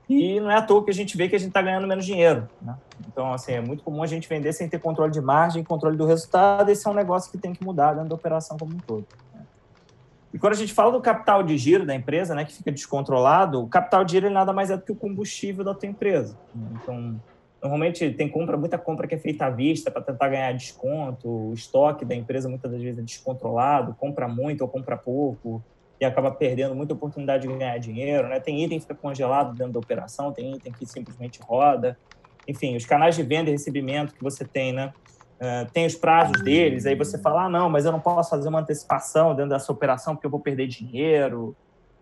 E não é à toa que a gente vê que a gente está ganhando menos dinheiro. Né? Então, assim, é muito comum a gente vender sem ter controle de margem, controle do resultado. Esse é um negócio que tem que mudar dentro da operação como um todo. Né? E quando a gente fala do capital de giro da empresa, né, que fica descontrolado, o capital de giro nada mais é do que o combustível da tua empresa. Né? Então, normalmente tem compra, muita compra que é feita à vista para tentar ganhar desconto, o estoque da empresa muitas das vezes é descontrolado, compra muito ou compra pouco e acaba perdendo muita oportunidade de ganhar dinheiro, né? Tem item que fica congelado dentro da operação, tem item que simplesmente roda. Enfim, os canais de venda e recebimento que você tem, né? Uh, tem os prazos deles, aí você fala, ah, não, mas eu não posso fazer uma antecipação dentro dessa operação porque eu vou perder dinheiro.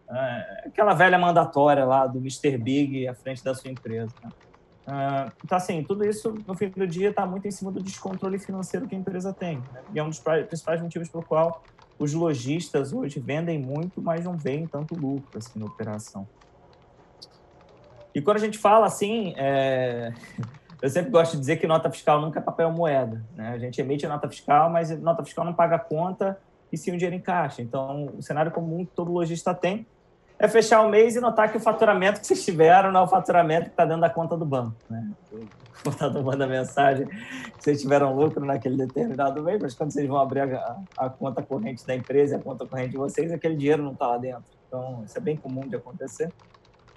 Uh, aquela velha mandatória lá do Mr. Big à frente da sua empresa. Né? Uh, então, assim, tudo isso, no fim do dia, está muito em cima do descontrole financeiro que a empresa tem. Né? E é um dos principais motivos pelo qual os lojistas hoje vendem muito, mas não veem tanto lucro assim, na operação. E quando a gente fala assim, é... [LAUGHS] eu sempre gosto de dizer que nota fiscal nunca é papel moeda. Né? A gente emite nota fiscal, mas nota fiscal não paga conta e sim o dinheiro em caixa. Então, o cenário comum que todo lojista tem é fechar o mês e notar que o faturamento que vocês tiveram não é o faturamento que está dentro da conta do banco. Né? [LAUGHS] O contador manda mensagem que vocês tiveram lucro naquele determinado mês, mas quando vocês vão abrir a, a conta corrente da empresa a conta corrente de vocês, aquele dinheiro não está lá dentro. Então, isso é bem comum de acontecer.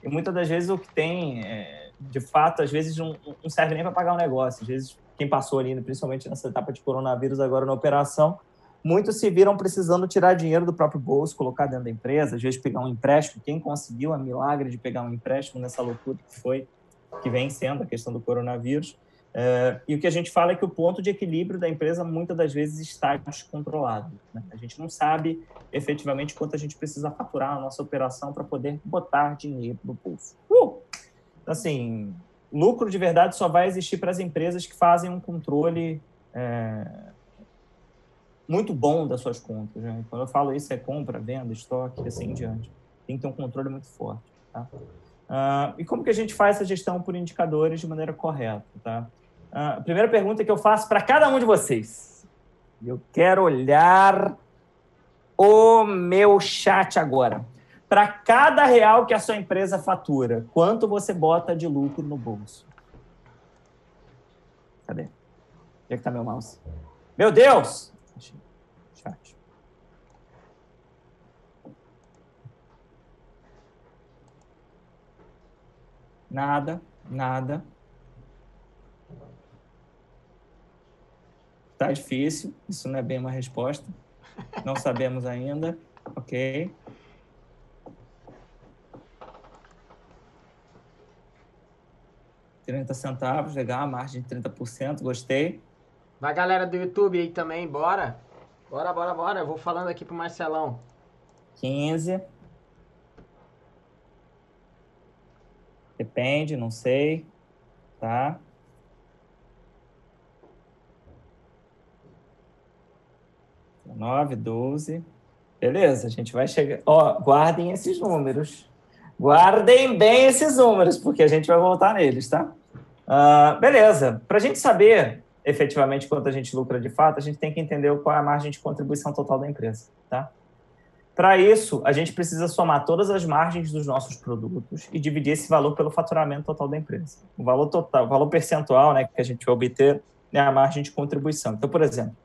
E muitas das vezes o que tem, é, de fato, às vezes não, não serve nem para pagar o um negócio. Às vezes, quem passou ali, principalmente nessa etapa de coronavírus agora na operação, muitos se viram precisando tirar dinheiro do próprio bolso, colocar dentro da empresa, às vezes pegar um empréstimo. Quem conseguiu a milagre de pegar um empréstimo nessa loucura que foi, que vem sendo a questão do coronavírus. É, e o que a gente fala é que o ponto de equilíbrio da empresa muitas das vezes está descontrolado. Né? A gente não sabe efetivamente quanto a gente precisa faturar na nossa operação para poder botar dinheiro no bolso. Uh! Assim, lucro de verdade só vai existir para as empresas que fazem um controle é, muito bom das suas contas. Né? Quando eu falo isso, é compra, venda, estoque, assim em diante. Tem que ter um controle muito forte. Tá? Uh, e como que a gente faz essa gestão por indicadores de maneira correta? Tá? Uh, a primeira pergunta que eu faço para cada um de vocês. Eu quero olhar o meu chat agora. Para cada real que a sua empresa fatura, quanto você bota de lucro no bolso? Cadê? Onde é que está meu mouse? Meu Deus! Chat. Nada, nada. Tá difícil, isso não é bem uma resposta. Não sabemos ainda. Ok. Trinta centavos, legal, margem de 30%, gostei. Vai galera do YouTube aí também, bora. Bora, bora, bora. Eu vou falando aqui pro Marcelão. 15. Depende, não sei. Tá? Nove, doze. Beleza, a gente vai chegar. Ó, guardem esses números. Guardem bem esses números, porque a gente vai voltar neles, tá? Uh, beleza. Para a gente saber efetivamente quanto a gente lucra de fato, a gente tem que entender qual é a margem de contribuição total da empresa, tá? Para isso, a gente precisa somar todas as margens dos nossos produtos e dividir esse valor pelo faturamento total da empresa. O valor total, o valor percentual, né, que a gente vai obter é a margem de contribuição. Então, por exemplo,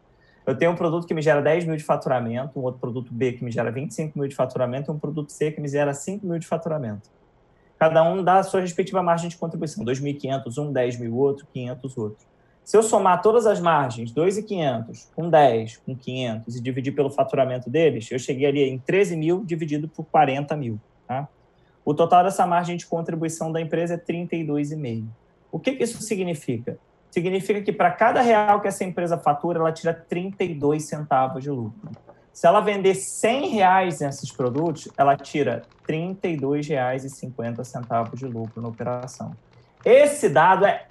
eu tenho um produto que me gera 10 mil de faturamento, um outro produto B que me gera 25 mil de faturamento e um produto C que me gera 5 mil de faturamento. Cada um dá a sua respectiva margem de contribuição. 2.500, um, 10 mil, outro, 500, outro. Se eu somar todas as margens, 2.500 com 10, com 500 e dividir pelo faturamento deles, eu cheguei ali em 13 mil dividido por 40 mil. Tá? O total dessa margem de contribuição da empresa é 32,5. O que, que isso significa? significa que para cada real que essa empresa fatura, ela tira 32 centavos de lucro. Se ela vender 100 reais nesses produtos, ela tira R$ 32,50 de lucro na operação. Esse dado é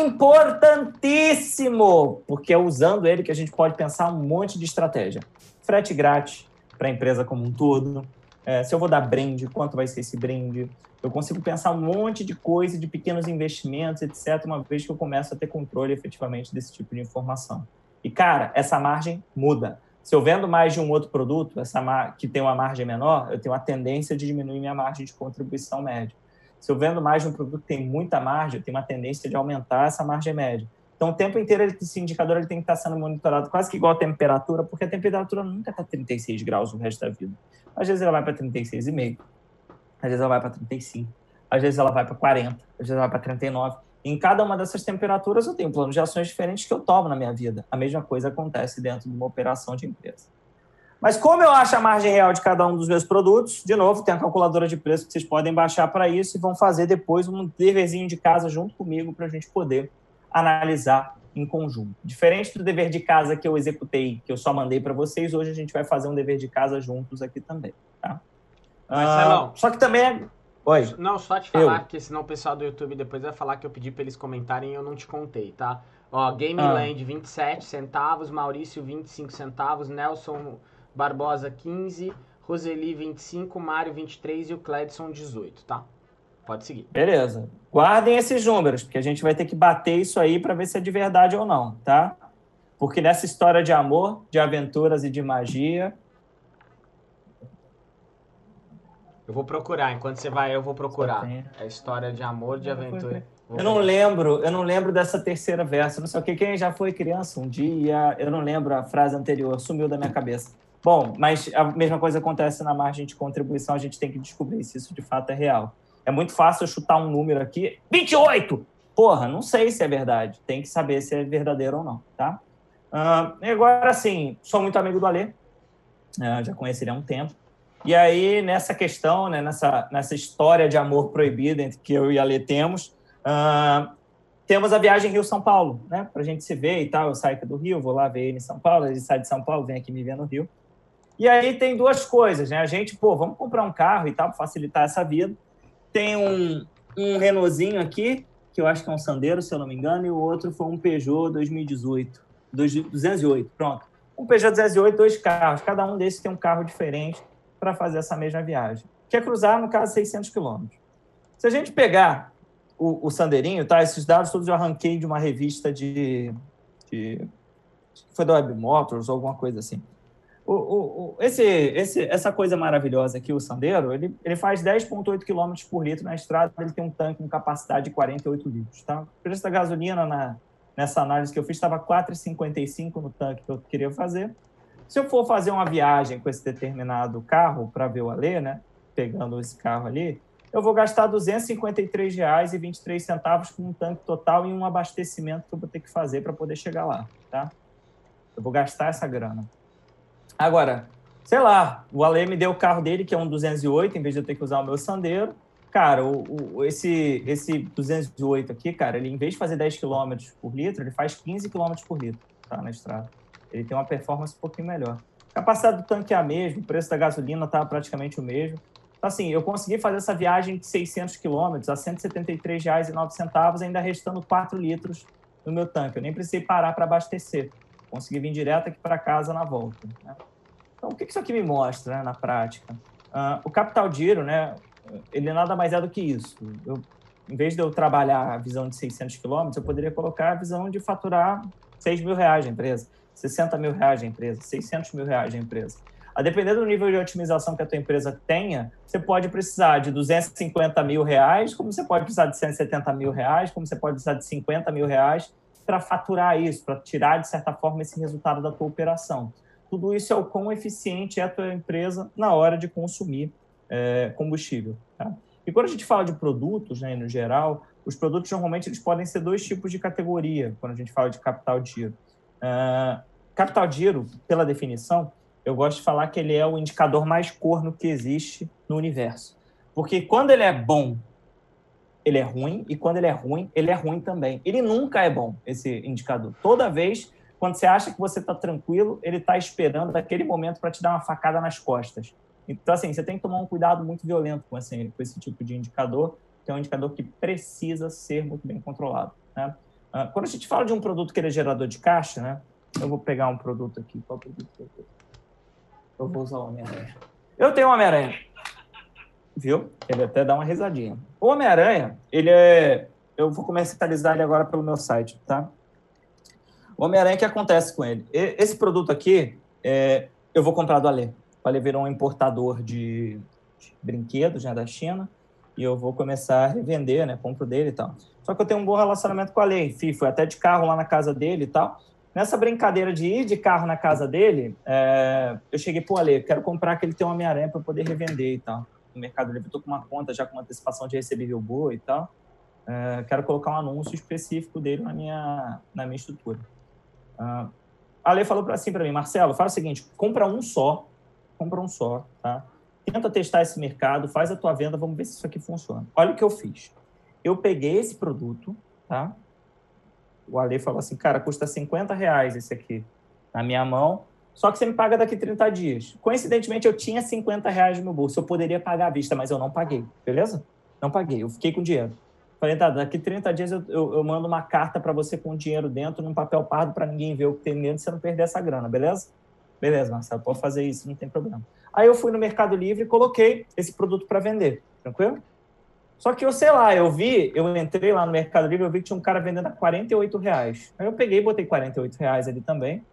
importantíssimo, porque é usando ele que a gente pode pensar um monte de estratégia. Frete grátis para a empresa como um todo. É, se eu vou dar brinde, quanto vai ser esse brinde? Eu consigo pensar um monte de coisa, de pequenos investimentos, etc., uma vez que eu começo a ter controle efetivamente desse tipo de informação. E, cara, essa margem muda. Se eu vendo mais de um outro produto, essa que tem uma margem menor, eu tenho a tendência de diminuir minha margem de contribuição média. Se eu vendo mais de um produto que tem muita margem, tenho uma tendência de aumentar essa margem média. Então, o tempo inteiro esse indicador ele tem que estar sendo monitorado quase que igual a temperatura, porque a temperatura nunca está 36 graus o resto da vida. Às vezes ela vai para 36,5, às vezes ela vai para 35, às vezes ela vai para 40, às vezes ela vai para 39. Em cada uma dessas temperaturas eu tenho planos de ações diferentes que eu tomo na minha vida. A mesma coisa acontece dentro de uma operação de empresa. Mas como eu acho a margem real de cada um dos meus produtos, de novo, tem a calculadora de preço que vocês podem baixar para isso e vão fazer depois um deverzinho de casa junto comigo para a gente poder analisar em conjunto. Diferente do dever de casa que eu executei, que eu só mandei para vocês, hoje a gente vai fazer um dever de casa juntos aqui também, tá? Marcelão. Uh, só que também é... Oi. Não, só te falar, eu. que senão o pessoal do YouTube depois vai falar que eu pedi para eles comentarem e eu não te contei, tá? Ó, Gameland, ah. 27 centavos, Maurício, 25 centavos, Nelson Barbosa, 15, Roseli, 25, Mário, 23 e o Cledson, 18, tá? Pode seguir. Beleza. Guardem esses números, porque a gente vai ter que bater isso aí para ver se é de verdade ou não, tá? Porque nessa história de amor, de aventuras e de magia, Eu vou procurar, enquanto você vai, eu vou procurar. É a história de amor, de aventura. eu não lembro, eu não lembro dessa terceira verso. Não sei o que, quem já foi criança um dia, eu não lembro a frase anterior, sumiu da minha cabeça. Bom, mas a mesma coisa acontece na margem de contribuição, a gente tem que descobrir se isso de fato é real. É muito fácil eu chutar um número aqui, 28! Porra, não sei se é verdade. Tem que saber se é verdadeiro ou não, tá? Uh, agora, assim, sou muito amigo do Alê, uh, já conheci ele há um tempo. E aí, nessa questão, né, nessa, nessa história de amor proibido entre que eu e a Lê temos, uh, temos a viagem Rio-São Paulo, né, para a gente se ver e tal. Eu saio do Rio, vou lá ver ele em São Paulo, ele sai de São Paulo, vem aqui me ver no Rio. E aí tem duas coisas, né? A gente, pô, vamos comprar um carro e tal, para facilitar essa vida. Tem um, um Renaultzinho aqui, que eu acho que é um Sandero, se eu não me engano, e o outro foi um Peugeot 2018, 208, pronto. Um Peugeot 208, dois carros. Cada um desses tem um carro diferente para fazer essa mesma viagem, que é cruzar, no caso, 600 quilômetros. Se a gente pegar o, o Sandeirinho, tá? Esses dados todos eu arranquei de uma revista de, de foi da Web Motors ou alguma coisa assim. O, o, o, esse, esse, essa coisa maravilhosa aqui, o Sandero, ele, ele faz 10,8 km por litro na estrada, ele tem um tanque com capacidade de 48 litros. Tá? O preço da gasolina na, nessa análise que eu fiz estava 4,55 no tanque que eu queria fazer. Se eu for fazer uma viagem com esse determinado carro para ver o Alê, né, pegando esse carro ali, eu vou gastar R$ 253,23 com um tanque total e um abastecimento que eu vou ter que fazer para poder chegar lá, tá? Eu vou gastar essa grana. Agora, sei lá, o Ale me deu o carro dele, que é um 208, em vez de eu ter que usar o meu Sandeiro. Cara, o, o, esse, esse 208 aqui, cara, ele em vez de fazer 10 km por litro, ele faz 15 km por litro, tá, na estrada. Ele tem uma performance um pouquinho melhor. A capacidade do tanque é a mesma, o preço da gasolina tá praticamente o mesmo. Então, assim, eu consegui fazer essa viagem de 600 quilômetros a R$ 173,09, ainda restando 4 litros no meu tanque. Eu nem precisei parar para abastecer. Consegui vir direto aqui para casa na volta. Né? Então, o que isso aqui me mostra né, na prática? Uh, o capital giro, né, ele nada mais é do que isso. Eu, em vez de eu trabalhar a visão de 600 quilômetros, eu poderia colocar a visão de faturar 6 mil reais de empresa, 60 mil reais de empresa, 600 mil reais de empresa. A depender do nível de otimização que a tua empresa tenha, você pode precisar de 250 mil reais, como você pode precisar de 170 mil reais, como você pode precisar de 50 mil reais para faturar isso, para tirar, de certa forma, esse resultado da tua operação. Tudo isso é o quão eficiente é a tua empresa na hora de consumir é, combustível. Tá? E quando a gente fala de produtos, né, no geral, os produtos normalmente eles podem ser dois tipos de categoria quando a gente fala de capital de giro. Uh, capital de giro, pela definição, eu gosto de falar que ele é o indicador mais corno que existe no universo. Porque quando ele é bom, ele é ruim, e quando ele é ruim, ele é ruim também. Ele nunca é bom, esse indicador. Toda vez, quando você acha que você está tranquilo, ele está esperando aquele momento para te dar uma facada nas costas. Então, assim, você tem que tomar um cuidado muito violento com esse, com esse tipo de indicador, que é um indicador que precisa ser muito bem controlado. Né? Ah, quando a gente fala de um produto que ele é gerador de caixa, né? eu vou pegar um produto aqui. Qual produto eu vou usar o Homem-Aranha. Eu tenho o Homem-Aranha. Viu? Ele até dá uma risadinha. O Homem-Aranha, ele é. Eu vou comercializar ele agora pelo meu site, tá? O Homem-Aranha, o que acontece com ele? Esse produto aqui, é... eu vou comprar do Ale. O Ale virou um importador de, de brinquedos né, da China e eu vou começar a revender, né? Compro dele e tal. Só que eu tenho um bom relacionamento com a Ale. Enfim, fui até de carro lá na casa dele e tal. Nessa brincadeira de ir de carro na casa dele, é, eu cheguei, pô, Ale, quero comprar aquele teu Homem-Aranha para poder revender e tal. No Mercado Livre, tô com uma conta já com uma antecipação de recebível boa e tal. É, quero colocar um anúncio específico dele na minha, na minha estrutura. Uh, a Ale falou assim para mim, Marcelo, faz o seguinte, compra um só, compra um só, tá? Tenta testar esse mercado, faz a tua venda, vamos ver se isso aqui funciona. Olha o que eu fiz. Eu peguei esse produto, tá? o Ale falou assim, cara, custa 50 reais esse aqui na minha mão, só que você me paga daqui 30 dias. Coincidentemente, eu tinha 50 reais no meu bolso, eu poderia pagar à vista, mas eu não paguei, beleza? Não paguei, eu fiquei com dinheiro. Falei, tá, daqui 30 dias eu, eu, eu mando uma carta para você com dinheiro dentro, num papel pardo, para ninguém ver o que tem dentro, você não perder essa grana, beleza? Beleza, Marcelo, pode fazer isso, não tem problema. Aí eu fui no Mercado Livre e coloquei esse produto para vender, tranquilo? Só que eu sei lá, eu vi, eu entrei lá no Mercado Livre, eu vi que tinha um cara vendendo a 48 reais. Aí eu peguei, botei 48 reais ali também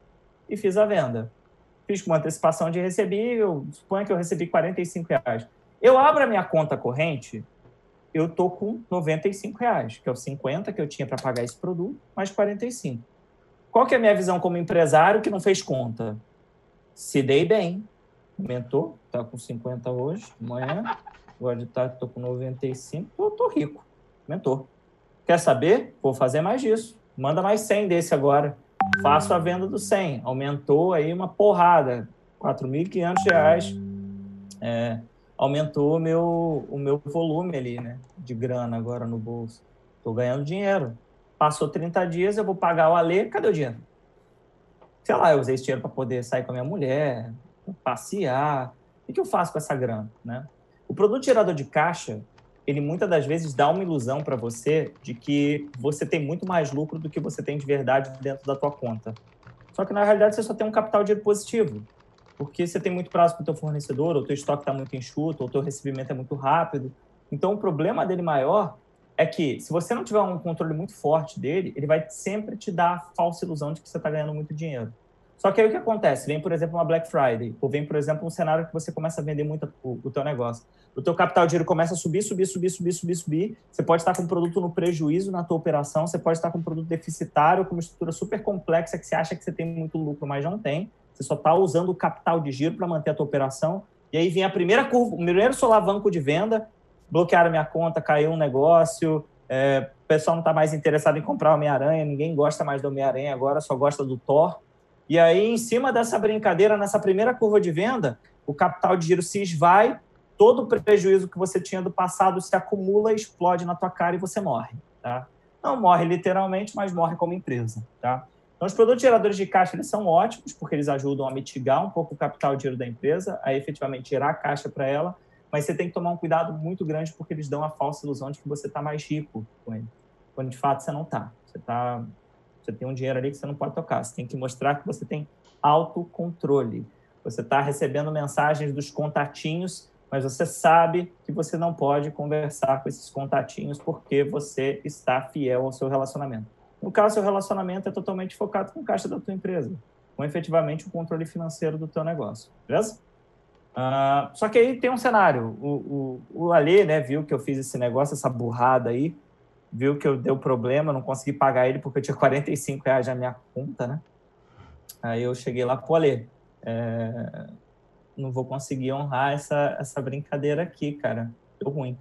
e fiz a venda. Fiz com antecipação de receber, eu suponho que eu recebi 45 reais. Eu abro a minha conta corrente, eu tô com 95 reais, que é o 50 que eu tinha para pagar esse produto, mais 45. Qual que é a minha visão como empresário que não fez conta? Se dei bem, aumentou, tá com 50 hoje, amanhã Agora de tarde estou com 95, tô, tô rico. Aumentou. Quer saber? Vou fazer mais disso. Manda mais 100 desse agora. Faço a venda do 100. Aumentou aí uma porrada. R$ 4.500. É, aumentou o meu, o meu volume ali, né? De grana agora no bolso. Estou ganhando dinheiro. Passou 30 dias, eu vou pagar o Alê. Cadê o dinheiro? Sei lá, eu usei esse dinheiro para poder sair com a minha mulher, passear. O que eu faço com essa grana, né? O produto gerador de caixa, ele muitas das vezes dá uma ilusão para você de que você tem muito mais lucro do que você tem de verdade dentro da tua conta. Só que na realidade você só tem um capital de positivo, porque você tem muito prazo com o teu fornecedor, ou o teu estoque está muito enxuto, ou o teu recebimento é muito rápido. Então o problema dele maior é que se você não tiver um controle muito forte dele, ele vai sempre te dar a falsa ilusão de que você está ganhando muito dinheiro. Só que aí o que acontece? Vem, por exemplo, uma Black Friday, ou vem, por exemplo, um cenário que você começa a vender muito o, o teu negócio. O teu capital de dinheiro começa a subir, subir, subir, subir, subir, subir. Você pode estar com um produto no prejuízo na tua operação, você pode estar com um produto deficitário, com uma estrutura super complexa que você acha que você tem muito lucro, mas não tem. Você só está usando o capital de giro para manter a tua operação. E aí vem a primeira curva, o primeiro solavanco de venda, bloquearam minha conta, caiu um negócio, é, o pessoal não está mais interessado em comprar Homem-Aranha, ninguém gosta mais do Homem-Aranha agora, só gosta do Thor. E aí, em cima dessa brincadeira, nessa primeira curva de venda, o capital de giro se esvai, todo o prejuízo que você tinha do passado se acumula, explode na tua cara e você morre, tá? Não morre literalmente, mas morre como empresa, tá? Então, os produtos geradores de caixa, eles são ótimos, porque eles ajudam a mitigar um pouco o capital de giro da empresa, a efetivamente gerar caixa para ela, mas você tem que tomar um cuidado muito grande, porque eles dão a falsa ilusão de que você está mais rico com ele, quando de fato você não está. Você está você tem um dinheiro ali que você não pode tocar. Você tem que mostrar que você tem autocontrole. Você está recebendo mensagens dos contatinhos, mas você sabe que você não pode conversar com esses contatinhos porque você está fiel ao seu relacionamento. No caso, seu relacionamento é totalmente focado com o caixa da tua empresa, com efetivamente o controle financeiro do teu negócio, beleza? Uh, só que aí tem um cenário. O, o, o Ale, né, viu que eu fiz esse negócio, essa burrada aí, viu que eu deu problema, não consegui pagar ele porque eu tinha [LAUGHS] 45 reais na minha conta, né? Aí eu cheguei lá, pô, Ale, é... não vou conseguir honrar essa, essa brincadeira aqui, cara. Deu ruim.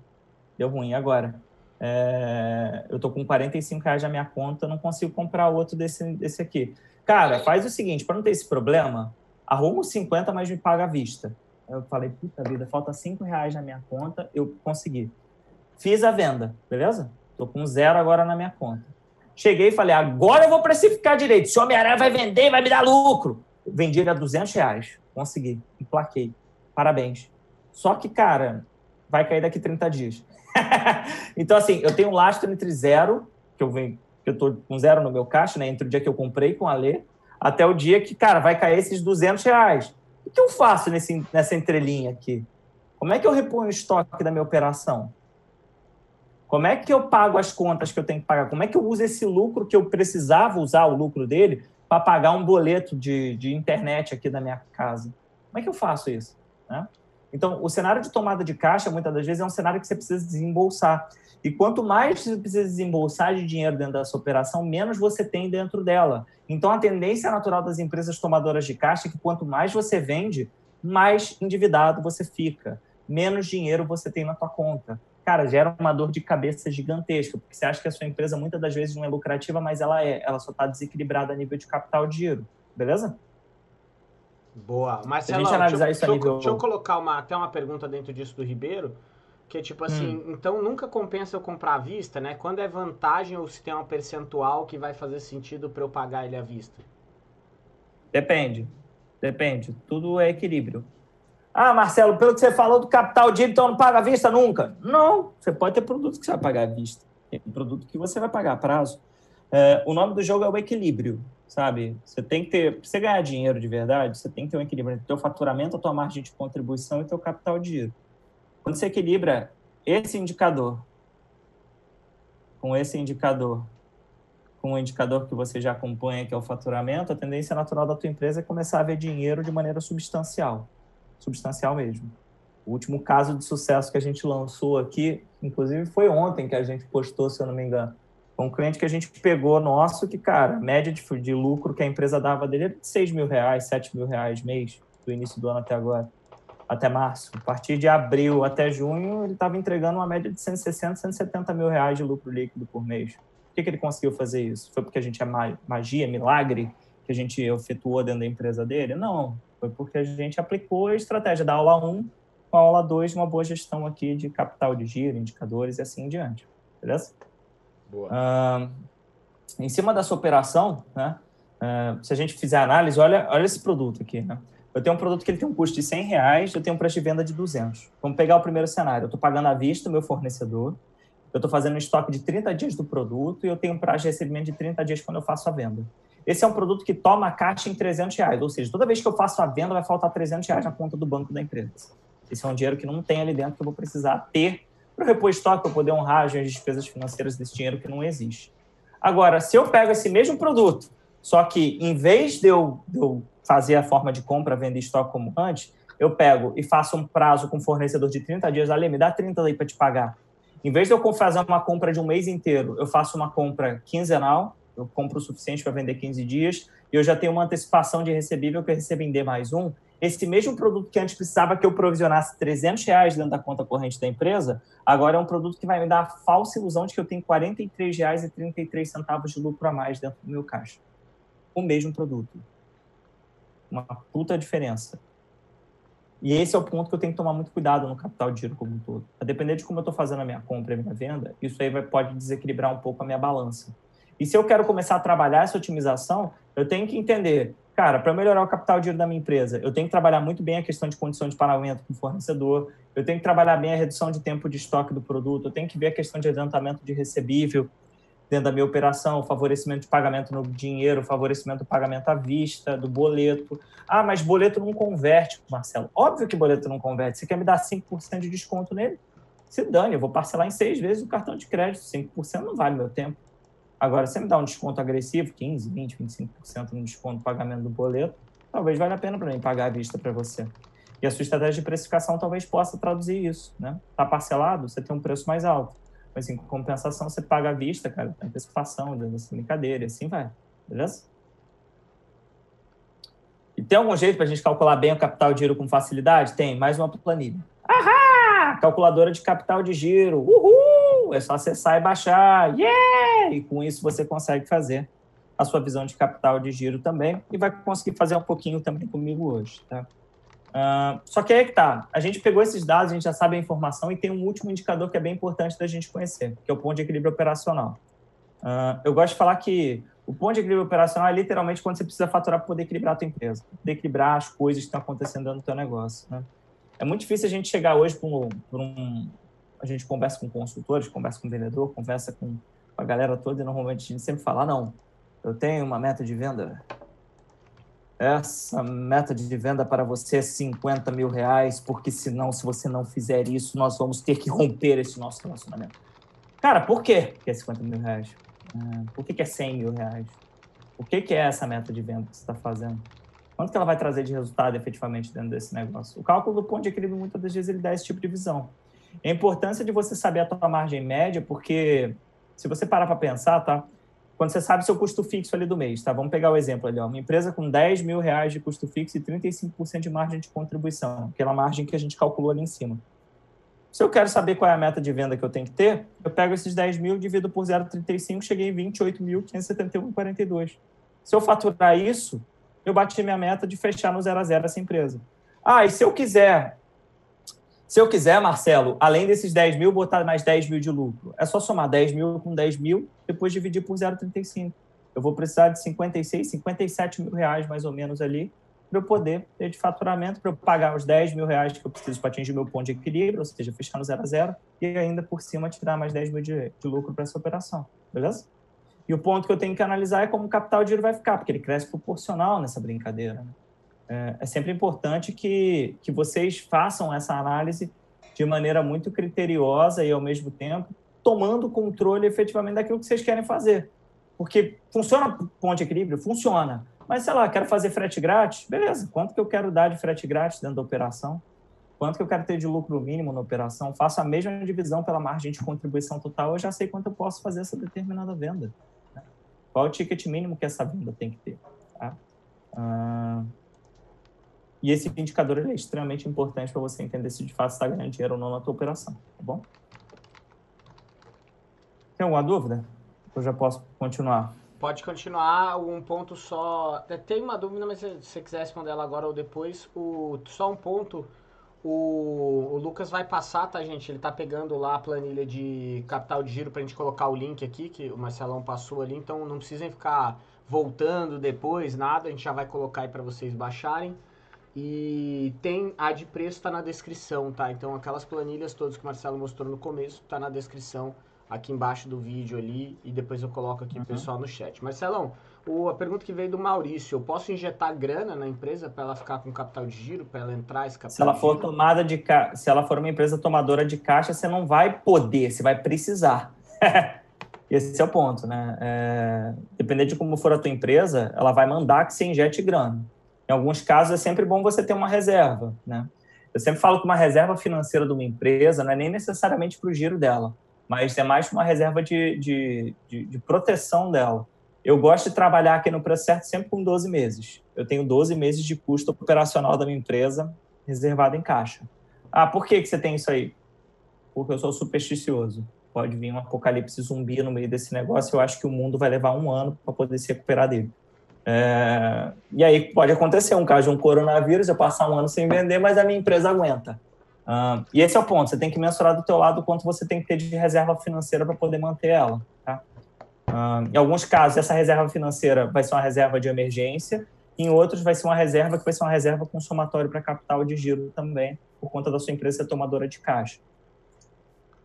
Deu ruim agora. É... Eu tô com 45 reais na minha conta, não consigo comprar outro desse, desse aqui. Cara, faz o seguinte, para não ter esse problema, arruma os 50, mas me paga à vista. Eu falei, puta vida, falta 5 reais na minha conta, eu consegui. Fiz a venda, beleza? Estou com zero agora na minha conta. Cheguei e falei, agora eu vou precificar direito. Se o Homem-Aranha vai vender, vai me dar lucro. Vendi ele a 200 reais. Consegui. Emplaquei. Parabéns. Só que, cara, vai cair daqui 30 dias. [LAUGHS] então, assim, eu tenho um lastro entre zero, que eu venho, que eu tô com zero no meu caixa, né? Entre o dia que eu comprei com a Lê, até o dia que, cara, vai cair esses 200 reais. O que eu faço nesse, nessa entrelinha aqui? Como é que eu reponho o estoque da minha operação? Como é que eu pago as contas que eu tenho que pagar? Como é que eu uso esse lucro que eu precisava usar o lucro dele para pagar um boleto de, de internet aqui da minha casa? Como é que eu faço isso? Né? Então, o cenário de tomada de caixa, muitas das vezes, é um cenário que você precisa desembolsar. E quanto mais você precisa desembolsar de dinheiro dentro dessa operação, menos você tem dentro dela. Então, a tendência natural das empresas tomadoras de caixa é que quanto mais você vende, mais endividado você fica, menos dinheiro você tem na tua conta cara, gera uma dor de cabeça gigantesca, porque você acha que a sua empresa muitas das vezes não é lucrativa, mas ela é, ela só está desequilibrada a nível de capital de giro, beleza? Boa. Marcelo, a gente analisar deixa, isso deixa, nível... deixa eu colocar uma, até uma pergunta dentro disso do Ribeiro, que é tipo assim, hum. então nunca compensa eu comprar à vista, né? Quando é vantagem ou se tem um percentual que vai fazer sentido para eu pagar ele à vista? Depende. Depende. Tudo é equilíbrio. Ah, Marcelo, pelo que você falou do capital de então não paga à vista nunca. Não, você pode ter produto que você vai pagar à vista. Tem produto que você vai pagar a prazo. É, o nome do jogo é o equilíbrio, sabe? Você tem que ter, para você ganhar dinheiro de verdade, você tem que ter um equilíbrio entre o teu faturamento, a tua margem de contribuição e o teu capital de giro. Quando você equilibra esse indicador com esse indicador, com o indicador que você já acompanha, que é o faturamento, a tendência natural da tua empresa é começar a ver dinheiro de maneira substancial substancial mesmo. O último caso de sucesso que a gente lançou aqui, inclusive foi ontem que a gente postou, se eu não me engano. Foi um cliente que a gente pegou nosso, que, cara, a média de, de lucro que a empresa dava dele era de 6 mil reais, 7 mil reais mês, do início do ano até agora, até março. A partir de abril até junho, ele estava entregando uma média de 160, 170 mil reais de lucro líquido por mês. Por que, que ele conseguiu fazer isso? Foi porque a gente é magia, milagre, que a gente efetuou dentro da empresa dele? Não. Foi porque a gente aplicou a estratégia da aula 1 com a aula 2, uma boa gestão aqui de capital de giro, indicadores e assim em diante. Beleza? Boa. Uh, em cima dessa operação, né, uh, se a gente fizer análise, olha, olha esse produto aqui. Né? Eu tenho um produto que ele tem um custo de 100 reais, eu tenho um preço de venda de 200. Vamos pegar o primeiro cenário. Eu estou pagando à vista o meu fornecedor, eu estou fazendo um estoque de 30 dias do produto e eu tenho um prazo de recebimento de 30 dias quando eu faço a venda. Esse é um produto que toma caixa em 300 reais, ou seja, toda vez que eu faço a venda vai faltar 300 reais na conta do banco da empresa. Esse é um dinheiro que não tem ali dentro que eu vou precisar ter para repor estoque, para poder honrar as despesas financeiras desse dinheiro que não existe. Agora, se eu pego esse mesmo produto, só que em vez de eu, de eu fazer a forma de compra, vender estoque como antes, eu pego e faço um prazo com o fornecedor de 30 dias, ali, me dá 30 aí para te pagar. Em vez de eu fazer uma compra de um mês inteiro, eu faço uma compra quinzenal, eu compro o suficiente para vender 15 dias, e eu já tenho uma antecipação de recebível que eu recebo em D mais um. Esse mesmo produto que antes precisava que eu provisionasse 300 reais dentro da conta corrente da empresa, agora é um produto que vai me dar a falsa ilusão de que eu tenho 43 reais e 33 centavos de lucro a mais dentro do meu caixa. O mesmo produto. Uma puta diferença. E esse é o ponto que eu tenho que tomar muito cuidado no capital de giro como um todo. A depender de como eu estou fazendo a minha compra e a minha venda, isso aí vai, pode desequilibrar um pouco a minha balança. E se eu quero começar a trabalhar essa otimização, eu tenho que entender, cara, para melhorar o capital de giro da minha empresa, eu tenho que trabalhar muito bem a questão de condição de pagamento com o fornecedor, eu tenho que trabalhar bem a redução de tempo de estoque do produto, eu tenho que ver a questão de adiantamento de recebível, dentro da minha operação, favorecimento de pagamento no dinheiro, favorecimento do pagamento à vista, do boleto. Ah, mas boleto não converte, Marcelo. Óbvio que boleto não converte. Você quer me dar 5% de desconto nele? Se dane, eu vou parcelar em seis vezes o cartão de crédito. 5% não vale meu tempo. Agora, se você me dá um desconto agressivo, 15, 20, 25% no desconto do pagamento do boleto, talvez valha a pena para mim pagar à vista para você. E a sua estratégia de precificação talvez possa traduzir isso. Né? Está parcelado, você tem um preço mais alto mas em compensação você paga à vista, cara, antecipação, dessa brincadeira, e assim vai, beleza? E tem algum jeito para a gente calcular bem o capital de giro com facilidade? Tem, mais uma planilha. Ahá! Calculadora de capital de giro. Uhul! É só acessar e baixar. Yeah! E com isso você consegue fazer a sua visão de capital de giro também e vai conseguir fazer um pouquinho também comigo hoje, tá? Uh, só que aí que tá. A gente pegou esses dados, a gente já sabe a informação e tem um último indicador que é bem importante da gente conhecer, que é o ponto de equilíbrio operacional. Uh, eu gosto de falar que o ponto de equilíbrio operacional é literalmente quando você precisa faturar para poder equilibrar a tua empresa, poder equilibrar as coisas que estão acontecendo do teu negócio. Né? É muito difícil a gente chegar hoje para um, um, A gente conversa com consultores, conversa com vendedor, conversa com a galera toda e normalmente a gente sempre fala, ah, não, eu tenho uma meta de venda essa meta de venda para você é 50 mil reais, porque senão, se você não fizer isso, nós vamos ter que romper esse nosso relacionamento. Cara, por que é 50 mil reais? É, por que, que é 100 mil reais? O que, que é essa meta de venda que você está fazendo? Quanto que ela vai trazer de resultado efetivamente dentro desse negócio? O cálculo do ponto de equilíbrio, muitas das vezes, ele dá esse tipo de visão. A importância de você saber a tua margem média, porque se você parar para pensar, tá? quando você sabe seu custo fixo ali do mês, tá? Vamos pegar o exemplo ali, ó. Uma empresa com 10 mil reais de custo fixo e 35% de margem de contribuição, aquela margem que a gente calculou ali em cima. Se eu quero saber qual é a meta de venda que eu tenho que ter, eu pego esses 10 mil, divido por 0,35, cheguei em 28.571,42. Se eu faturar isso, eu bati minha meta de fechar no zero a zero essa empresa. Ah, e se eu quiser se eu quiser, Marcelo, além desses 10 mil, botar mais 10 mil de lucro, é só somar 10 mil com 10 mil, depois dividir por 0,35. Eu vou precisar de 56, 57 mil reais mais ou menos ali para eu poder ter de faturamento, para eu pagar os 10 mil reais que eu preciso para atingir meu ponto de equilíbrio, ou seja, fechar no zero a zero, e ainda por cima tirar mais 10 mil de, de lucro para essa operação, beleza? E o ponto que eu tenho que analisar é como o capital de giro vai ficar, porque ele cresce proporcional nessa brincadeira. Né? É, é sempre importante que, que vocês façam essa análise de maneira muito criteriosa e, ao mesmo tempo, tomando controle efetivamente daquilo que vocês querem fazer. Porque funciona ponto de equilíbrio? Funciona. Mas, sei lá, quero fazer frete grátis? Beleza. Quanto que eu quero dar de frete grátis dentro da operação? Quanto que eu quero ter de lucro mínimo na operação? Faço a mesma divisão pela margem de contribuição total, eu já sei quanto eu posso fazer essa determinada venda. Né? Qual o ticket mínimo que essa venda tem que ter? Tá? Ah, e esse indicador é extremamente importante para você entender se de fato está ganhando dinheiro ou não na tua operação, tá bom? Tem alguma dúvida? Eu já posso continuar. Pode continuar, um ponto só. É, tem uma dúvida, mas se você quiser responder ela agora ou depois, o, só um ponto. O, o, Lucas vai passar, tá, gente? Ele tá pegando lá a planilha de capital de giro pra gente colocar o link aqui, que o Marcelão passou ali, então não precisem ficar voltando depois, nada, a gente já vai colocar aí para vocês baixarem. E tem a de preço está na descrição, tá? Então aquelas planilhas todas que o Marcelo mostrou no começo tá na descrição aqui embaixo do vídeo ali e depois eu coloco aqui Uhum. pro pessoal no chat. Marcelão, o, a pergunta que veio do Maurício, eu posso injetar grana na empresa para ela ficar com capital de giro, para ela entrar esse capital Se ela for tomada de ca... se ela for uma empresa tomadora de caixa, você não vai poder, você vai precisar. [LAUGHS] Esse é o ponto, né? É... Dependendo de como for a tua empresa, ela vai mandar que você injete grana. Em alguns casos é sempre bom você ter uma reserva, né? Eu sempre falo que uma reserva financeira de uma empresa não é nem necessariamente para o giro dela, mas é mais uma reserva de, de, de, de proteção dela. Eu gosto de trabalhar aqui no preço certo sempre com 12 meses. Eu tenho 12 meses de custo operacional da minha empresa reservado em caixa. Ah, por que, que você tem isso aí? Porque eu sou supersticioso. Pode vir um apocalipse zumbi no meio desse negócio. Eu acho que o mundo vai levar um ano para poder se recuperar dele. É... E aí pode acontecer um caso de um coronavírus, eu passar um ano sem vender, mas a minha empresa aguenta. Ah, e esse é o ponto. Você tem que mensurar do teu lado quanto você tem que ter de reserva financeira para poder manter ela. Tá? Ah, em alguns casos, essa reserva financeira vai ser uma reserva de emergência. Em outros, vai ser uma reserva que vai ser uma reserva consumatória para capital de giro também, por conta da sua empresa ser tomadora de caixa.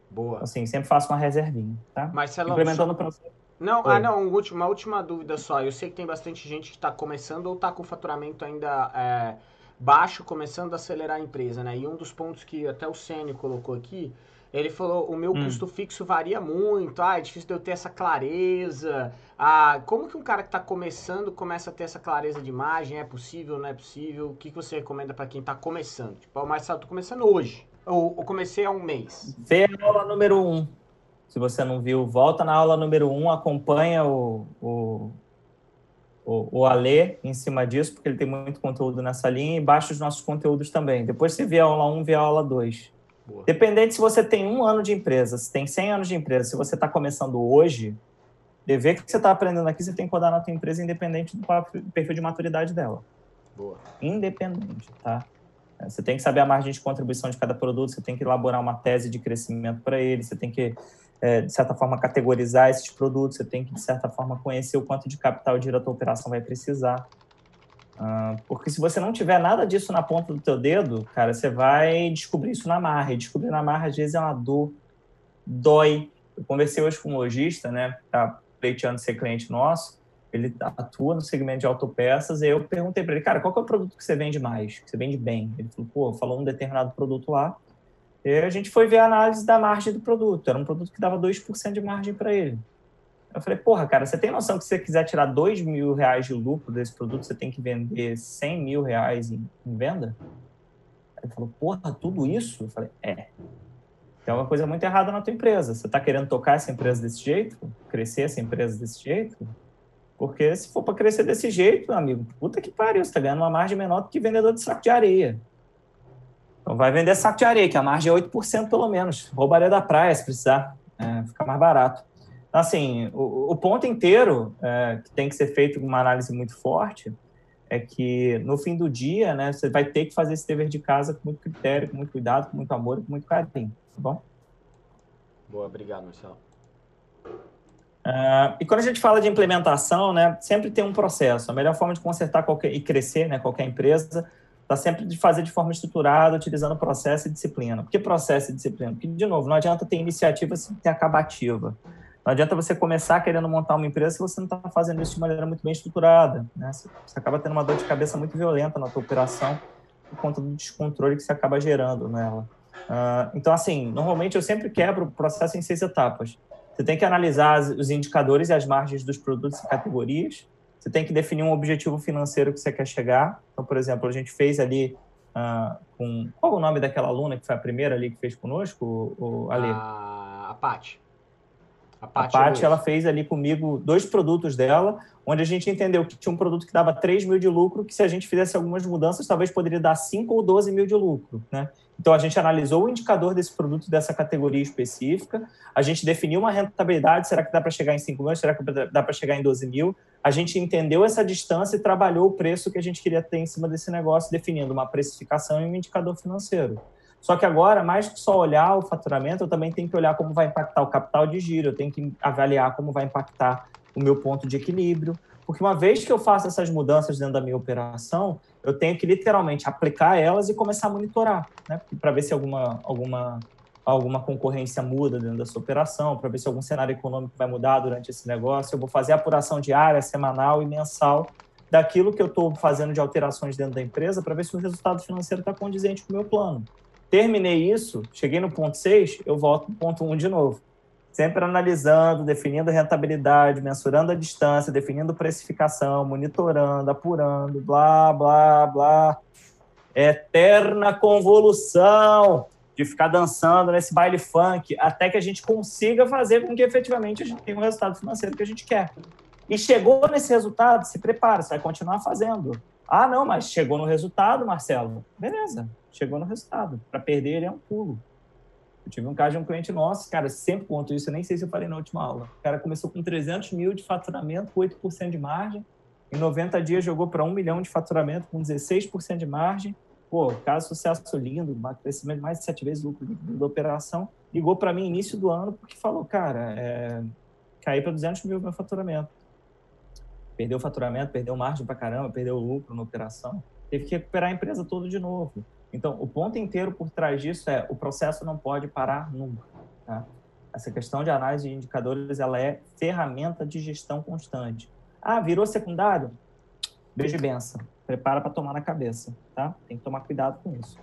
Boa. Assim, sempre faça uma reservinha, tá? Marcelão, Implementando o processo. Não, Oi. ah, não, um último- uma última dúvida só. Eu sei que tem bastante gente que está começando ou está com faturamento ainda é, baixo, começando a acelerar a empresa, né? E um dos pontos que até o Sênio colocou aqui, ele falou, o meu Hum. custo fixo varia muito, ah, é difícil de eu ter essa clareza. Ah, como que um cara que está começando começa a ter essa clareza de imagem? É possível, não é possível? O que, que você recomenda para quem está começando? Tipo, o Marcelo, tô começando hoje. Ou, ou comecei há um mês. Vê a aula número 1. Um. Se você não viu, volta na aula número 1, um, acompanha o, o, o, o Alê em cima disso, porque ele tem muito conteúdo nessa linha, e baixa os nossos conteúdos também. Depois você vê a aula 1, vê a aula 2. Boa. Dependente se você tem um ano de empresa, se tem 100 anos de empresa, se você está começando hoje, dever que você está aprendendo aqui, você tem que rodar na tua empresa independente do perfil de maturidade dela. Boa. Independente, tá? É, Você tem que saber a margem de contribuição de cada produto, você tem que elaborar uma tese de crescimento para ele, você tem que, é, de certa forma, categorizar esses produtos, você tem que, de certa forma, conhecer o quanto de capital de a tua operação vai precisar. Ah, porque se você não tiver nada disso na ponta do teu dedo, cara, você vai descobrir isso na marra. E descobrir na marra, às vezes, é uma dor, dói. Eu conversei hoje com um lojista, né, tá pleiteando ser cliente nosso, ele atua no segmento de autopeças, e eu perguntei para ele, cara, qual é o produto que você vende mais, que você vende bem? Ele falou, pô, falou um determinado produto lá, e a gente foi ver a análise da margem do produto, era um produto que dava 2% de margem para ele. Eu falei, porra, cara, você tem noção que se você quiser tirar 2 mil reais de lucro desse produto, você tem que vender 100 mil reais em, em venda? Ele falou, porra, tudo isso? Eu falei, é. Tem uma coisa muito errada na tua empresa. Você está querendo tocar essa empresa desse jeito? Crescer essa empresa desse jeito? Porque se for para crescer desse jeito, amigo, puta que pariu, você está ganhando uma margem menor do que vendedor de saco de areia. Então vai vender saco de areia, que a margem é 8% pelo menos. Roubaria da praia se precisar. É, fica mais barato. Então, assim, o, o ponto inteiro é, que tem que ser feito com uma análise muito forte é que no fim do dia, né, você vai ter que fazer esse dever de casa com muito critério, com muito cuidado, com muito amor e com muito carinho, tá bom? Boa, obrigado, Marcelo. Uh, e quando a gente fala de implementação, né, sempre tem um processo. A melhor forma de consertar qualquer, e crescer né, qualquer empresa está sempre de fazer de forma estruturada, utilizando processo e disciplina. Por que processo e disciplina? Porque, de novo, não adianta ter iniciativa sem ter acabativa. Não adianta você começar querendo montar uma empresa se você não está fazendo isso de maneira muito bem estruturada. Né? Você, acaba tendo uma dor de cabeça muito violenta na tua operação por conta do descontrole que você acaba gerando nela. Uh, então, assim, normalmente eu sempre quebro o processo em seis etapas. Você tem que analisar os indicadores e as margens dos produtos e categorias. Você tem que definir um objetivo financeiro que você quer chegar. Então, por exemplo, a gente fez ali uh, com... Qual o nome daquela aluna que foi a primeira ali que fez conosco, o, o Ale? A, a Paty. A Paty, a Paty ela fez ali comigo dois produtos dela, onde a gente entendeu que tinha um produto que dava 3 mil de lucro, que se a gente fizesse algumas mudanças, talvez poderia dar 5 ou 12 mil de lucro, né? Então, a gente analisou o indicador desse produto, dessa categoria específica, a gente definiu uma rentabilidade, será que dá para chegar em 5 mil, será que dá para chegar em 12 mil? A gente entendeu essa distância e trabalhou o preço que a gente queria ter em cima desse negócio, definindo uma precificação e um indicador financeiro. Só que agora, mais que só olhar o faturamento, eu também tenho que olhar como vai impactar o capital de giro, eu tenho que avaliar como vai impactar o meu ponto de equilíbrio, porque uma vez que eu faço essas mudanças dentro da minha operação, eu tenho que literalmente aplicar elas e começar a monitorar, né? Para ver se alguma, alguma, alguma concorrência muda dentro da sua operação, para ver se algum cenário econômico vai mudar durante esse negócio. Eu vou fazer apuração diária, semanal e mensal daquilo que eu estou fazendo de alterações dentro da empresa para ver se o resultado financeiro está condizente com o meu plano. Terminei isso, cheguei no ponto 6, eu volto no ponto 1 de novo. Sempre analisando, definindo rentabilidade, mensurando a distância, definindo precificação, monitorando, apurando, blá, blá, blá. Eterna convolução de ficar dançando nesse baile funk até que a gente consiga fazer com que efetivamente a gente tenha o resultado financeiro que a gente quer. E chegou nesse resultado, se prepara, você vai continuar fazendo. Ah, não, mas chegou no resultado, Marcelo. Beleza, chegou no resultado. Para perder ele é um pulo. Eu tive um caso de um cliente nosso, cara, sempre conto isso, eu nem sei se eu falei na última aula. O cara começou com 300 mil de faturamento, com 8% de margem. Em 90 dias jogou para 1 milhão de faturamento, com 16% de margem pô, caso sucesso lindo, crescimento mais de sete vezes o lucro da operação, ligou para mim início do ano porque falou, cara, é, caí para 200 mil meu faturamento. Perdeu o faturamento, perdeu margem para caramba, perdeu o lucro na operação, teve que recuperar a empresa toda de novo. Então, o ponto inteiro por trás disso é o processo não pode parar nunca. Tá? Essa questão de análise de indicadores, ela é ferramenta de gestão constante. Ah, virou secundário? Beijo e benção prepara para tomar na cabeça, tá? Tem que tomar cuidado com isso.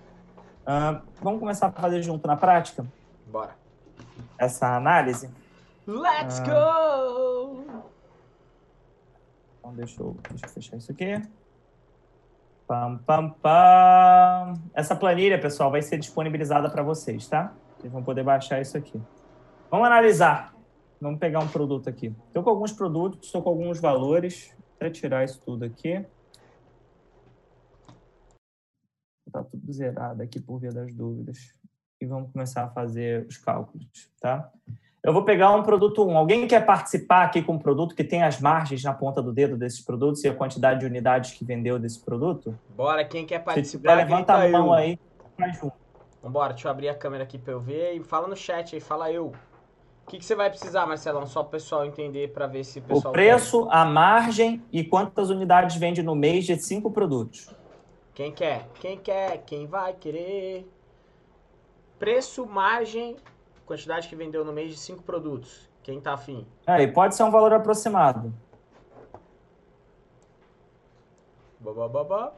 Uh, vamos começar a fazer junto na prática? Bora. Essa análise. Let's uh, go! Então, deixa eu, deixa eu fechar isso aqui. Pam, pam, pam. Essa planilha, pessoal, vai ser disponibilizada para vocês, tá? Vocês vão poder baixar isso aqui. Vamos analisar. Vamos pegar um produto aqui. Estou com alguns produtos, estou com alguns valores. Vou tirar isso tudo aqui. Tá tudo zerado aqui por via das dúvidas. E vamos começar a fazer os cálculos, tá? Eu vou pegar um produto 1. Alguém quer participar aqui com um produto que tem as margens na ponta do dedo desses produtos e a quantidade de unidades que vendeu desse produto? Bora, quem quer participar? Se levanta a mão eu. aí, faz junto. Vambora, deixa eu abrir a câmera aqui para eu ver e fala no chat aí, fala eu. O que, que você vai precisar, Marcelão, só para o pessoal entender, para ver se o pessoal... O preço, quer. a margem e quantas unidades vende no mês de cinco produtos. Quem quer? Quem quer? Quem vai querer? Preço, margem, quantidade que vendeu no mês de cinco produtos. Quem tá afim? É, e pode ser um valor aproximado. Babá.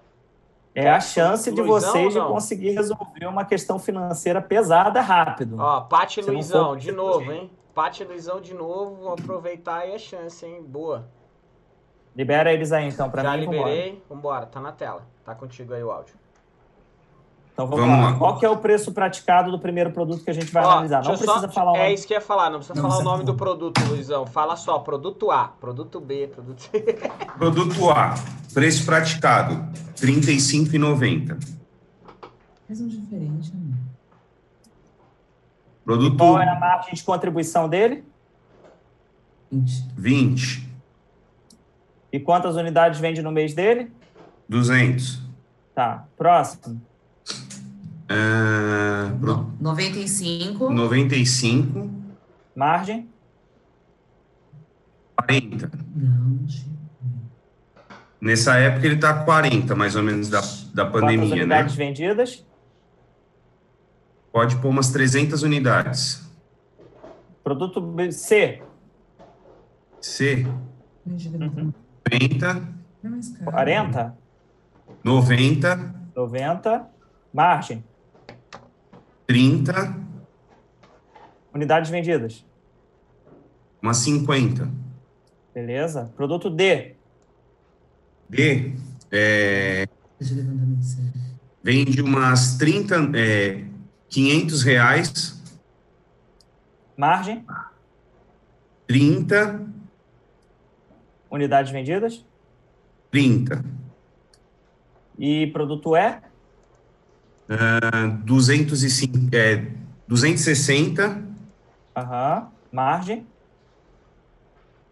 É a chance de vocês de conseguir resolver uma questão financeira pesada rápido. Ó, Pati Luizão, de novo, hein? Pati Luizão de novo, vamos aproveitar aí a chance, hein? Boa. Libera eles aí então para mim. Já liberei, vambora, tá na tela. Tá contigo aí o áudio. Então vamos, vamos lá. lá. Qual que é o preço praticado do primeiro produto que a gente vai Ó, analisar? Não precisa só, falar o é nome. É isso que eu ia falar, não precisa não falar o nome do produto, Luizão. Fala só, produto A, produto B, produto C. [LAUGHS] Produto A, preço praticado, R$ 35,90. Faz um diferente, né? Produto... E qual é a margem de contribuição dele? 20. 20. E quantas unidades vende no mês dele? 200. Tá. Próximo. É... Pro... 95. 95. Margem? 40. Não, Nessa época ele está 40, mais ou menos, da, da pandemia, Quantas né? unidades né? vendidas? Pode pôr umas 300 unidades. Produto C. C. Uhum. 30. 40. 90. 90. Margem. 30. Unidades vendidas. Umas 50. Beleza. Produto D. D. É... Vende umas 30. É, 500 reais. Margem. 30. Unidades vendidas. 30. E produto é? Uh, 205, é, 260. Aham. Margem?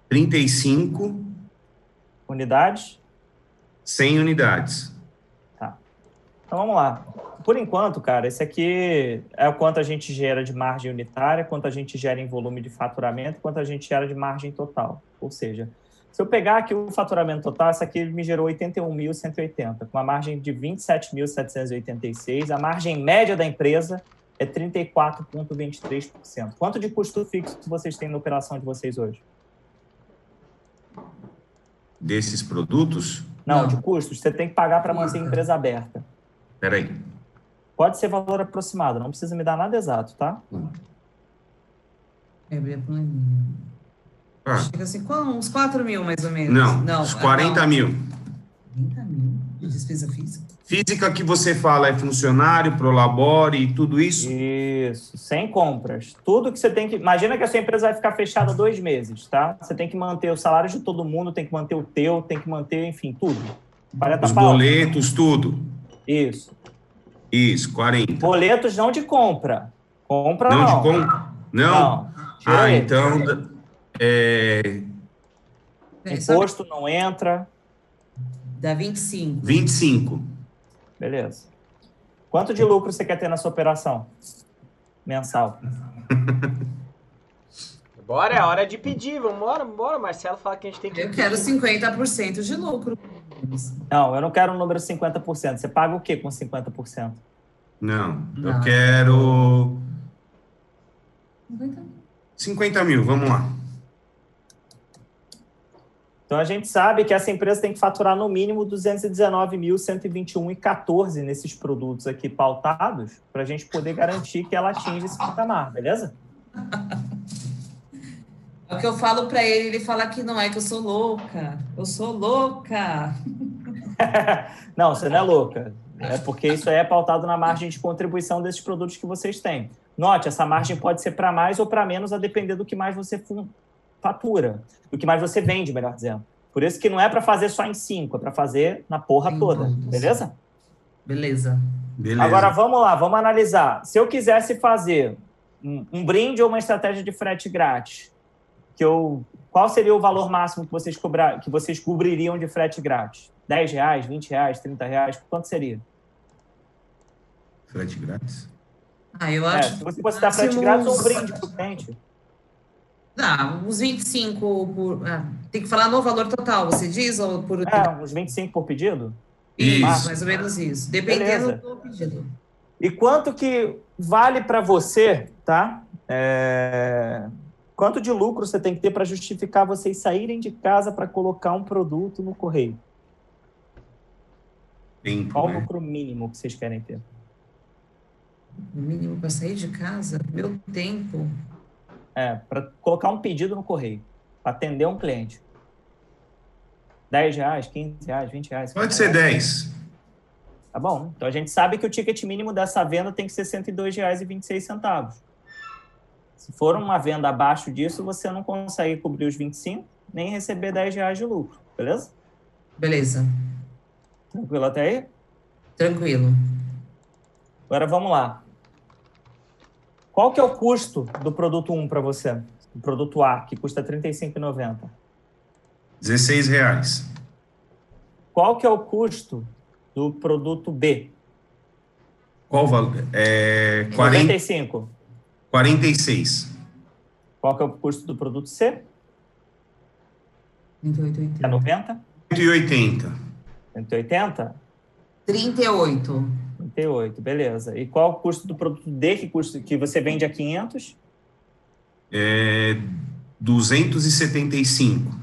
35. Unidades? 100 unidades. Tá. Então vamos lá. Por enquanto, cara, esse aqui é o quanto a gente gera de margem unitária, quanto a gente gera em volume de faturamento, quanto a gente gera de margem total. Ou seja, se eu pegar aqui o faturamento total, essa aqui me gerou 81.180, com uma margem de 27.786. A margem média da empresa é 34,23%. Quanto de custo fixo vocês têm na operação de vocês hoje? Desses produtos? Não, Não. de custos. Você tem que pagar para manter a empresa aberta. Peraí. Pode ser valor aproximado, não precisa me dar nada exato, tá? É, abrir a planilha. Ah, Chega assim, uns 4 mil mais ou menos. não, os 40 não. mil. 40 mil de despesa física? Física que você fala é funcionário, prolabore e tudo isso? Isso, sem compras. Tudo que você tem que. Imagina que a sua empresa vai ficar fechada dois meses, tá? Você tem que manter o salário de todo mundo, tem que manter o teu, tem que manter, enfim, tudo. 40 Os pau. boletos, tudo. Isso. Isso, 40. Boletos não de compra. Compra Não, não. de compra? Não? Não. Ah, então. É? Imposto não entra. Dá 25. 25. Beleza. Quanto de lucro você quer ter na sua operação? Mensal. [LAUGHS] Bora, é hora de pedir. Vambora, vambora. Marcelo fala que a gente tem que. Eu quero 50% de lucro. Não, eu não quero um número 50%. Você paga o quê com 50%? Não, eu Não. quero 50 mil. 50 mil, vamos lá. Então a gente sabe que essa empresa tem que faturar no mínimo 219.121,14 nesses produtos aqui pautados para a gente poder garantir que ela atinge esse patamar, beleza? É o que eu falo pra ele, ele fala que não é que eu sou louca. Eu sou louca. [LAUGHS] Não, você não é louca. É porque isso aí é pautado na margem de contribuição desses produtos que vocês têm. Note, essa margem pode ser para mais ou para menos, a depender do que mais você fatura, do que mais você vende, melhor dizendo. Por isso que não é para fazer só em cinco, é para fazer na porra Em toda, todos. beleza? Beleza. Beleza. Agora vamos lá, vamos analisar. Se eu quisesse fazer um, um brinde ou uma estratégia de frete grátis, que eu, qual seria o valor máximo que vocês, cobrar, que vocês cobririam de frete grátis? 10 reais, 20 reais, 30 reais? Quanto seria? Frete grátis. Ah, eu É, acho. se você fosse dar frete grátis ou um brinde pro cliente. Ah, uns 25 por. ah, tem que falar no valor total, você diz? Ou por. É, uns 25 por pedido? Isso, Isso. mais ou menos isso. Dependendo Beleza. do pedido. E quanto que vale para você, tá? É, Quanto de lucro você tem que ter para justificar vocês saírem de casa para colocar um produto no correio? Tempo, Qual o né? lucro mínimo que vocês querem ter? O mínimo para sair de casa, meu tempo. É, para colocar um pedido no correio, para atender um cliente. 10 reais, 15 reais, 20 reais. Pode 50 ser reais. 10. Tá bom. Então a gente sabe que o ticket mínimo dessa venda tem que ser R$ 102,26. Se for uma venda abaixo disso, você não consegue cobrir os 25, nem receber 10 reais de lucro, beleza? Beleza. Tranquilo até aí? Tranquilo. Agora vamos lá. Qual que é o custo do produto 1 para você? O produto A, que custa R$ 35,90. 16 reais. Qual que é o custo do produto B? Qual o valor? É 40, 95. 46. Qual que é o custo do produto C? 38, É 90? 180. 180? 38. 38, beleza. E qual o custo do produto D que, custa, que você vende a 500? É 275.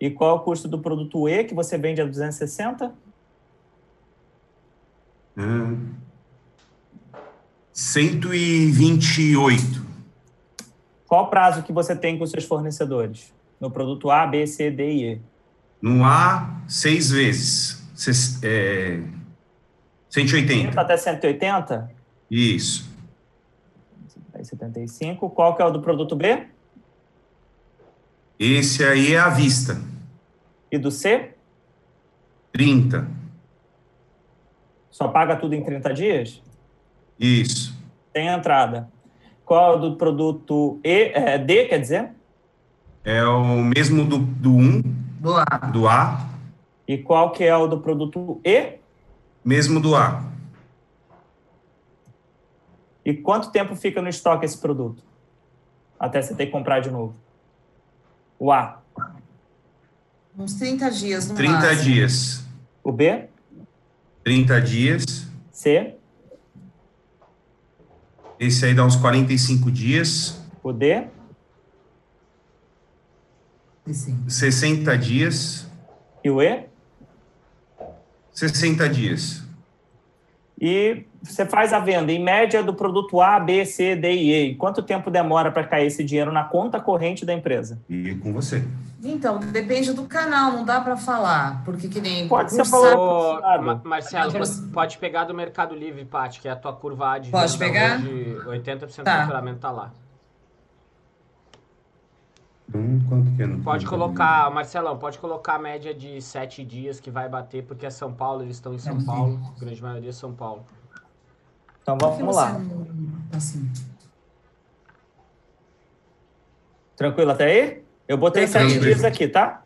E qual o custo do produto E que você vende a 260? Ah, 128. Qual o prazo que você tem com seus fornecedores? No produto A, B, C, D e E. No A, seis vezes. É, 180. Até 180? Isso. Aí 75. Qual que é o do produto B? Esse aí é à vista. E do C? 30. Só paga tudo em 30 dias? Isso. Tem entrada. Qual é o do produto E, é, D, quer dizer? É o mesmo do, do 1, Boa. do A, E qual que é o do produto E? Mesmo do A. E quanto tempo fica no estoque esse produto? Até você ter que comprar de novo. O A. Uns 30 dias no 30 máximo. dias. O B? 30 dias. C? Esse aí dá uns 45 dias. O D? 60 dias. E o E? 60 dias. E você faz a venda em média do produto A, B, C, D e E. Quanto tempo demora para cair esse dinheiro na conta corrente da empresa? E com você. Então, depende do canal, não dá para falar, porque que nem Pode ser. Ma- Marcelo, Agora- pode- pode pegar do Mercado Livre, Paty, que é a tua curva A de Pode pegar? hoje, 80% Tá. do faturamento tá lá. Quanto que é no Pode colocar, Marcelão, pode colocar a média de sete dias que vai bater, porque é São Paulo, eles estão em São Uhum. Paulo, a grande maioria é São Paulo. Então vamos lá. Assim. Tranquilo até aí? Eu botei Tranquilo. sete dias aqui, tá?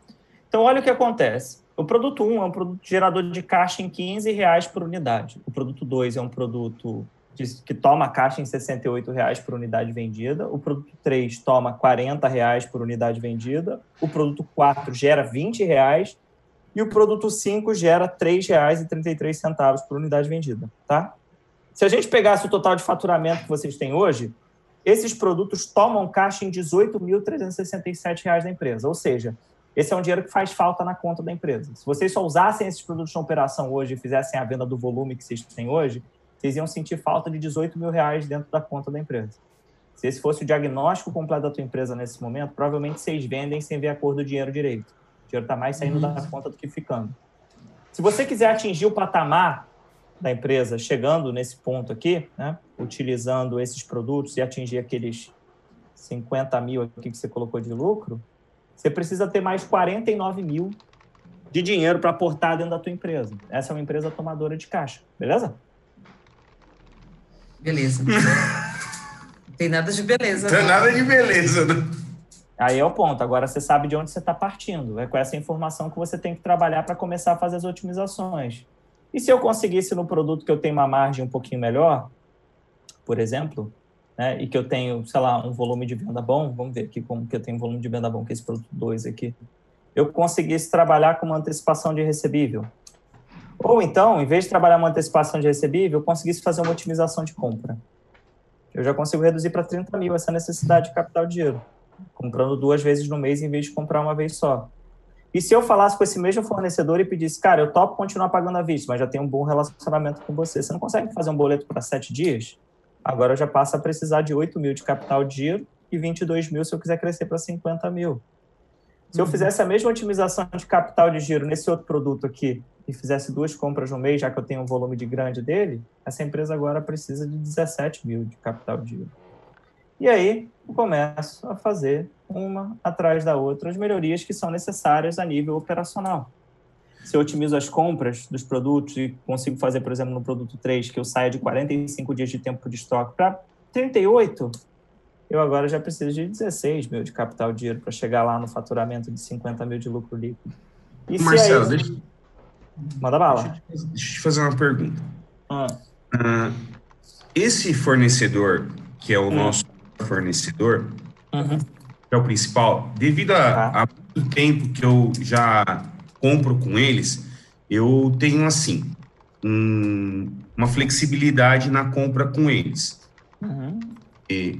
Então, olha o que acontece. O produto 1 é um produto gerador de caixa em 15 reais por unidade. O produto 2 é um produto de- que toma caixa em 68 reais por unidade vendida. O produto 3 toma 40 reais por unidade vendida. O produto 4 gera 20 reais. E o produto 5 gera R$ 3,33 por unidade vendida, tá? Se a gente pegasse o total de faturamento que vocês têm hoje, esses produtos tomam caixa em 18.367 reais da empresa. Ou seja, esse é um dinheiro que faz falta na conta da empresa. Se vocês só usassem esses produtos na operação hoje e fizessem a venda do volume que vocês têm hoje, vocês iam sentir falta de 18 mil reais dentro da conta da empresa. Se esse fosse o diagnóstico completo da tua empresa nesse momento, provavelmente vocês vendem sem ver a cor do dinheiro direito. O dinheiro está mais saindo da conta do que ficando. Se você quiser atingir o patamar da empresa chegando nesse ponto aqui, né, utilizando esses produtos e atingir aqueles 50 mil aqui que você colocou de lucro, você precisa ter mais 49 mil de dinheiro para aportar dentro da tua empresa. Essa é uma empresa tomadora de caixa, beleza? Beleza. Não [LAUGHS] tem nada de beleza. Não é não. nada de beleza, né? Aí é o ponto. Agora você sabe de onde você está partindo. É com essa informação que você tem que trabalhar para começar a fazer as otimizações. E se eu conseguisse no produto que eu tenho uma margem um pouquinho melhor, por exemplo, né, e que eu tenho, sei lá, um volume de venda bom, vamos ver aqui como que eu tenho um volume de venda bom, que é esse produto 2 aqui, eu conseguisse trabalhar com uma antecipação de recebível. Ou então, em vez de trabalhar uma antecipação de recebível, eu conseguisse fazer uma otimização de compra. Eu já consigo reduzir para 30 mil essa necessidade de capital de giro comprando duas vezes no mês em vez de comprar uma vez só. E se eu falasse com esse mesmo fornecedor e pedisse, cara, eu topo continuar pagando à vista, mas já tenho um bom relacionamento com você, você não consegue fazer um boleto para sete dias? Agora eu já passo a precisar de 8 mil de capital de giro e 22 mil se eu quiser crescer para 50 mil. Se eu fizesse a mesma otimização de capital de giro nesse outro produto aqui e fizesse duas compras no mês, já que eu tenho um volume de grande dele, essa empresa agora precisa de 17 mil de capital de giro. E aí eu começo a fazer uma atrás da outra as melhorias que são necessárias a nível operacional. Se eu otimizo as compras dos produtos e consigo fazer, por exemplo, no produto 3, que eu saia de 45 dias de tempo de estoque para 38, eu agora já preciso de 16 mil de capital de dinheiro para chegar lá no faturamento de 50 mil de lucro líquido. E Marcelo, aí- deixa, Manda bala. deixa eu te fazer uma pergunta. Ah, Ah, esse fornecedor, que é o Hum. nosso fornecedor, uhum. que é o principal, devido a, Tá. a muito tempo que eu já compro com eles, eu tenho assim um- uma flexibilidade na compra com eles. Uhum. E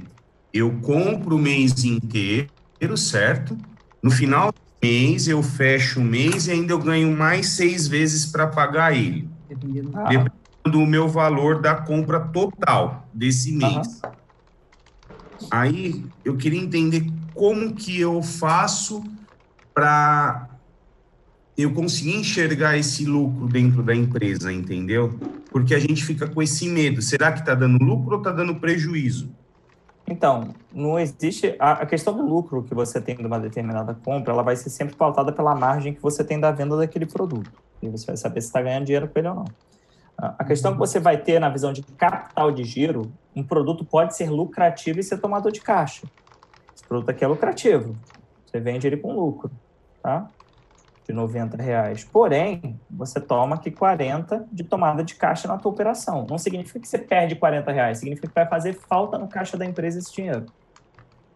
eu compro o mês inteiro, certo? No final do mês eu fecho o mês e ainda eu ganho mais seis vezes para pagar ele, Dependendo. Ah, do meu valor da compra total desse mês. Aí eu queria entender como que eu faço para eu conseguir enxergar esse lucro dentro da empresa, entendeu? Porque a gente fica com esse medo. Será que está dando lucro ou está dando prejuízo? Então, não existe. A, a questão do lucro que você tem de uma determinada compra, ela vai ser sempre pautada pela margem que você tem da venda daquele produto. E você vai saber se está ganhando dinheiro com ele ou não. A a questão que você vai ter na visão de capital de giro, um produto pode ser lucrativo e ser tomador de caixa. Esse produto aqui é lucrativo. Você vende ele com lucro, tá? De 90 reais. Porém, você toma aqui 40 de tomada de caixa na tua operação. Não significa que você perde 40 reais, significa que vai fazer falta no caixa da empresa esse dinheiro.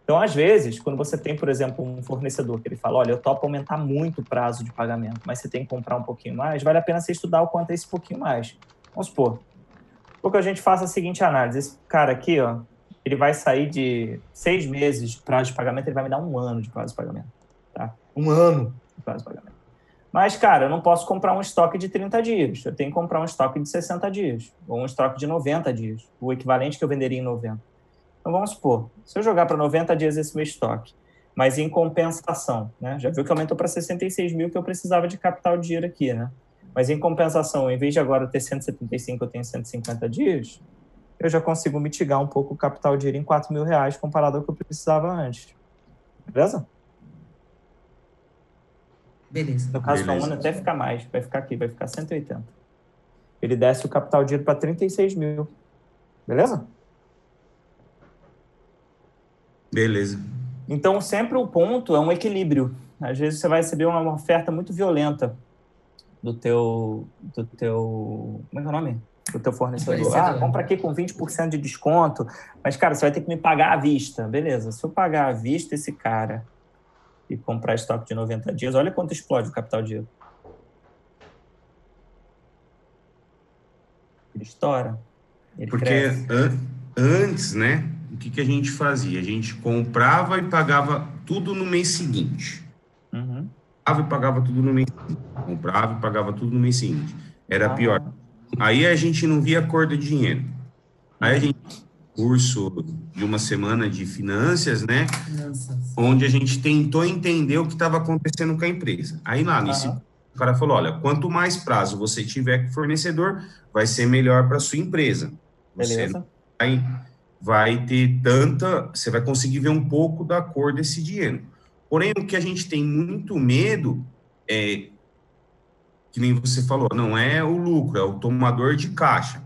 Então, às vezes, quando você tem, por exemplo, um fornecedor que ele fala, olha, eu topo aumentar muito o prazo de pagamento, mas você tem que comprar um pouquinho mais, vale a pena você estudar o quanto é esse pouquinho mais. Vamos supor, Porque a gente faça a seguinte análise. Esse cara aqui, ó, ele vai sair de seis meses de prazo de pagamento, ele vai me dar um ano de prazo de pagamento. Tá? Um ano de prazo de pagamento. Mas, cara, eu não posso comprar um estoque de 30 dias. Eu tenho que comprar um estoque de 60 dias. Ou um estoque de 90 dias. O equivalente que eu venderia em 90. Então, vamos supor, se eu jogar para 90 dias esse meu estoque, mas em compensação, né? Já viu que aumentou para 66 mil que eu precisava de capital de dinheiro aqui, né? Mas em compensação, em vez de agora ter 175, eu tenho 150 dias, eu já consigo mitigar um pouco o capital de dinheiro em 4 mil reais comparado ao que eu precisava antes. Beleza? Beleza. No caso Beleza. do ano até ficar mais, vai ficar aqui, vai ficar 180. Ele desce o capital de dinheiro para 36 mil. Beleza? Beleza. Então, sempre o ponto é um equilíbrio. Às vezes você vai receber uma oferta muito violenta do teu, do teu, como é que é o nome? Do teu fornecedor. Fornecedor. Ah, compra aqui com 20% de desconto, mas, cara, você vai ter que me pagar à vista. Beleza, se eu pagar à vista esse cara e comprar estoque de 90 dias, olha quanto explode o capital de dinheiro. Ele estoura. Ele Porque an- antes, né, o que, que a gente fazia? A gente comprava e pagava tudo no mês seguinte. Uhum. Comprava e pagava tudo no mês seguinte. Comprava e pagava tudo no mês seguinte. Era Ah. pior. Aí a gente não via cor do dinheiro. Aí a gente curso de uma semana de finanças, né? Finanças. Onde a gente tentou entender o que estava acontecendo com a empresa. Aí lá, nesse, Aham. o cara falou: olha, quanto mais prazo você tiver com o fornecedor, vai ser melhor para sua empresa. Você Beleza? vai, vai ter tanta. Você vai conseguir ver um pouco da cor desse dinheiro. Porém, o que a gente tem muito medo é. Que nem você falou, não é o lucro, é o tomador de caixa.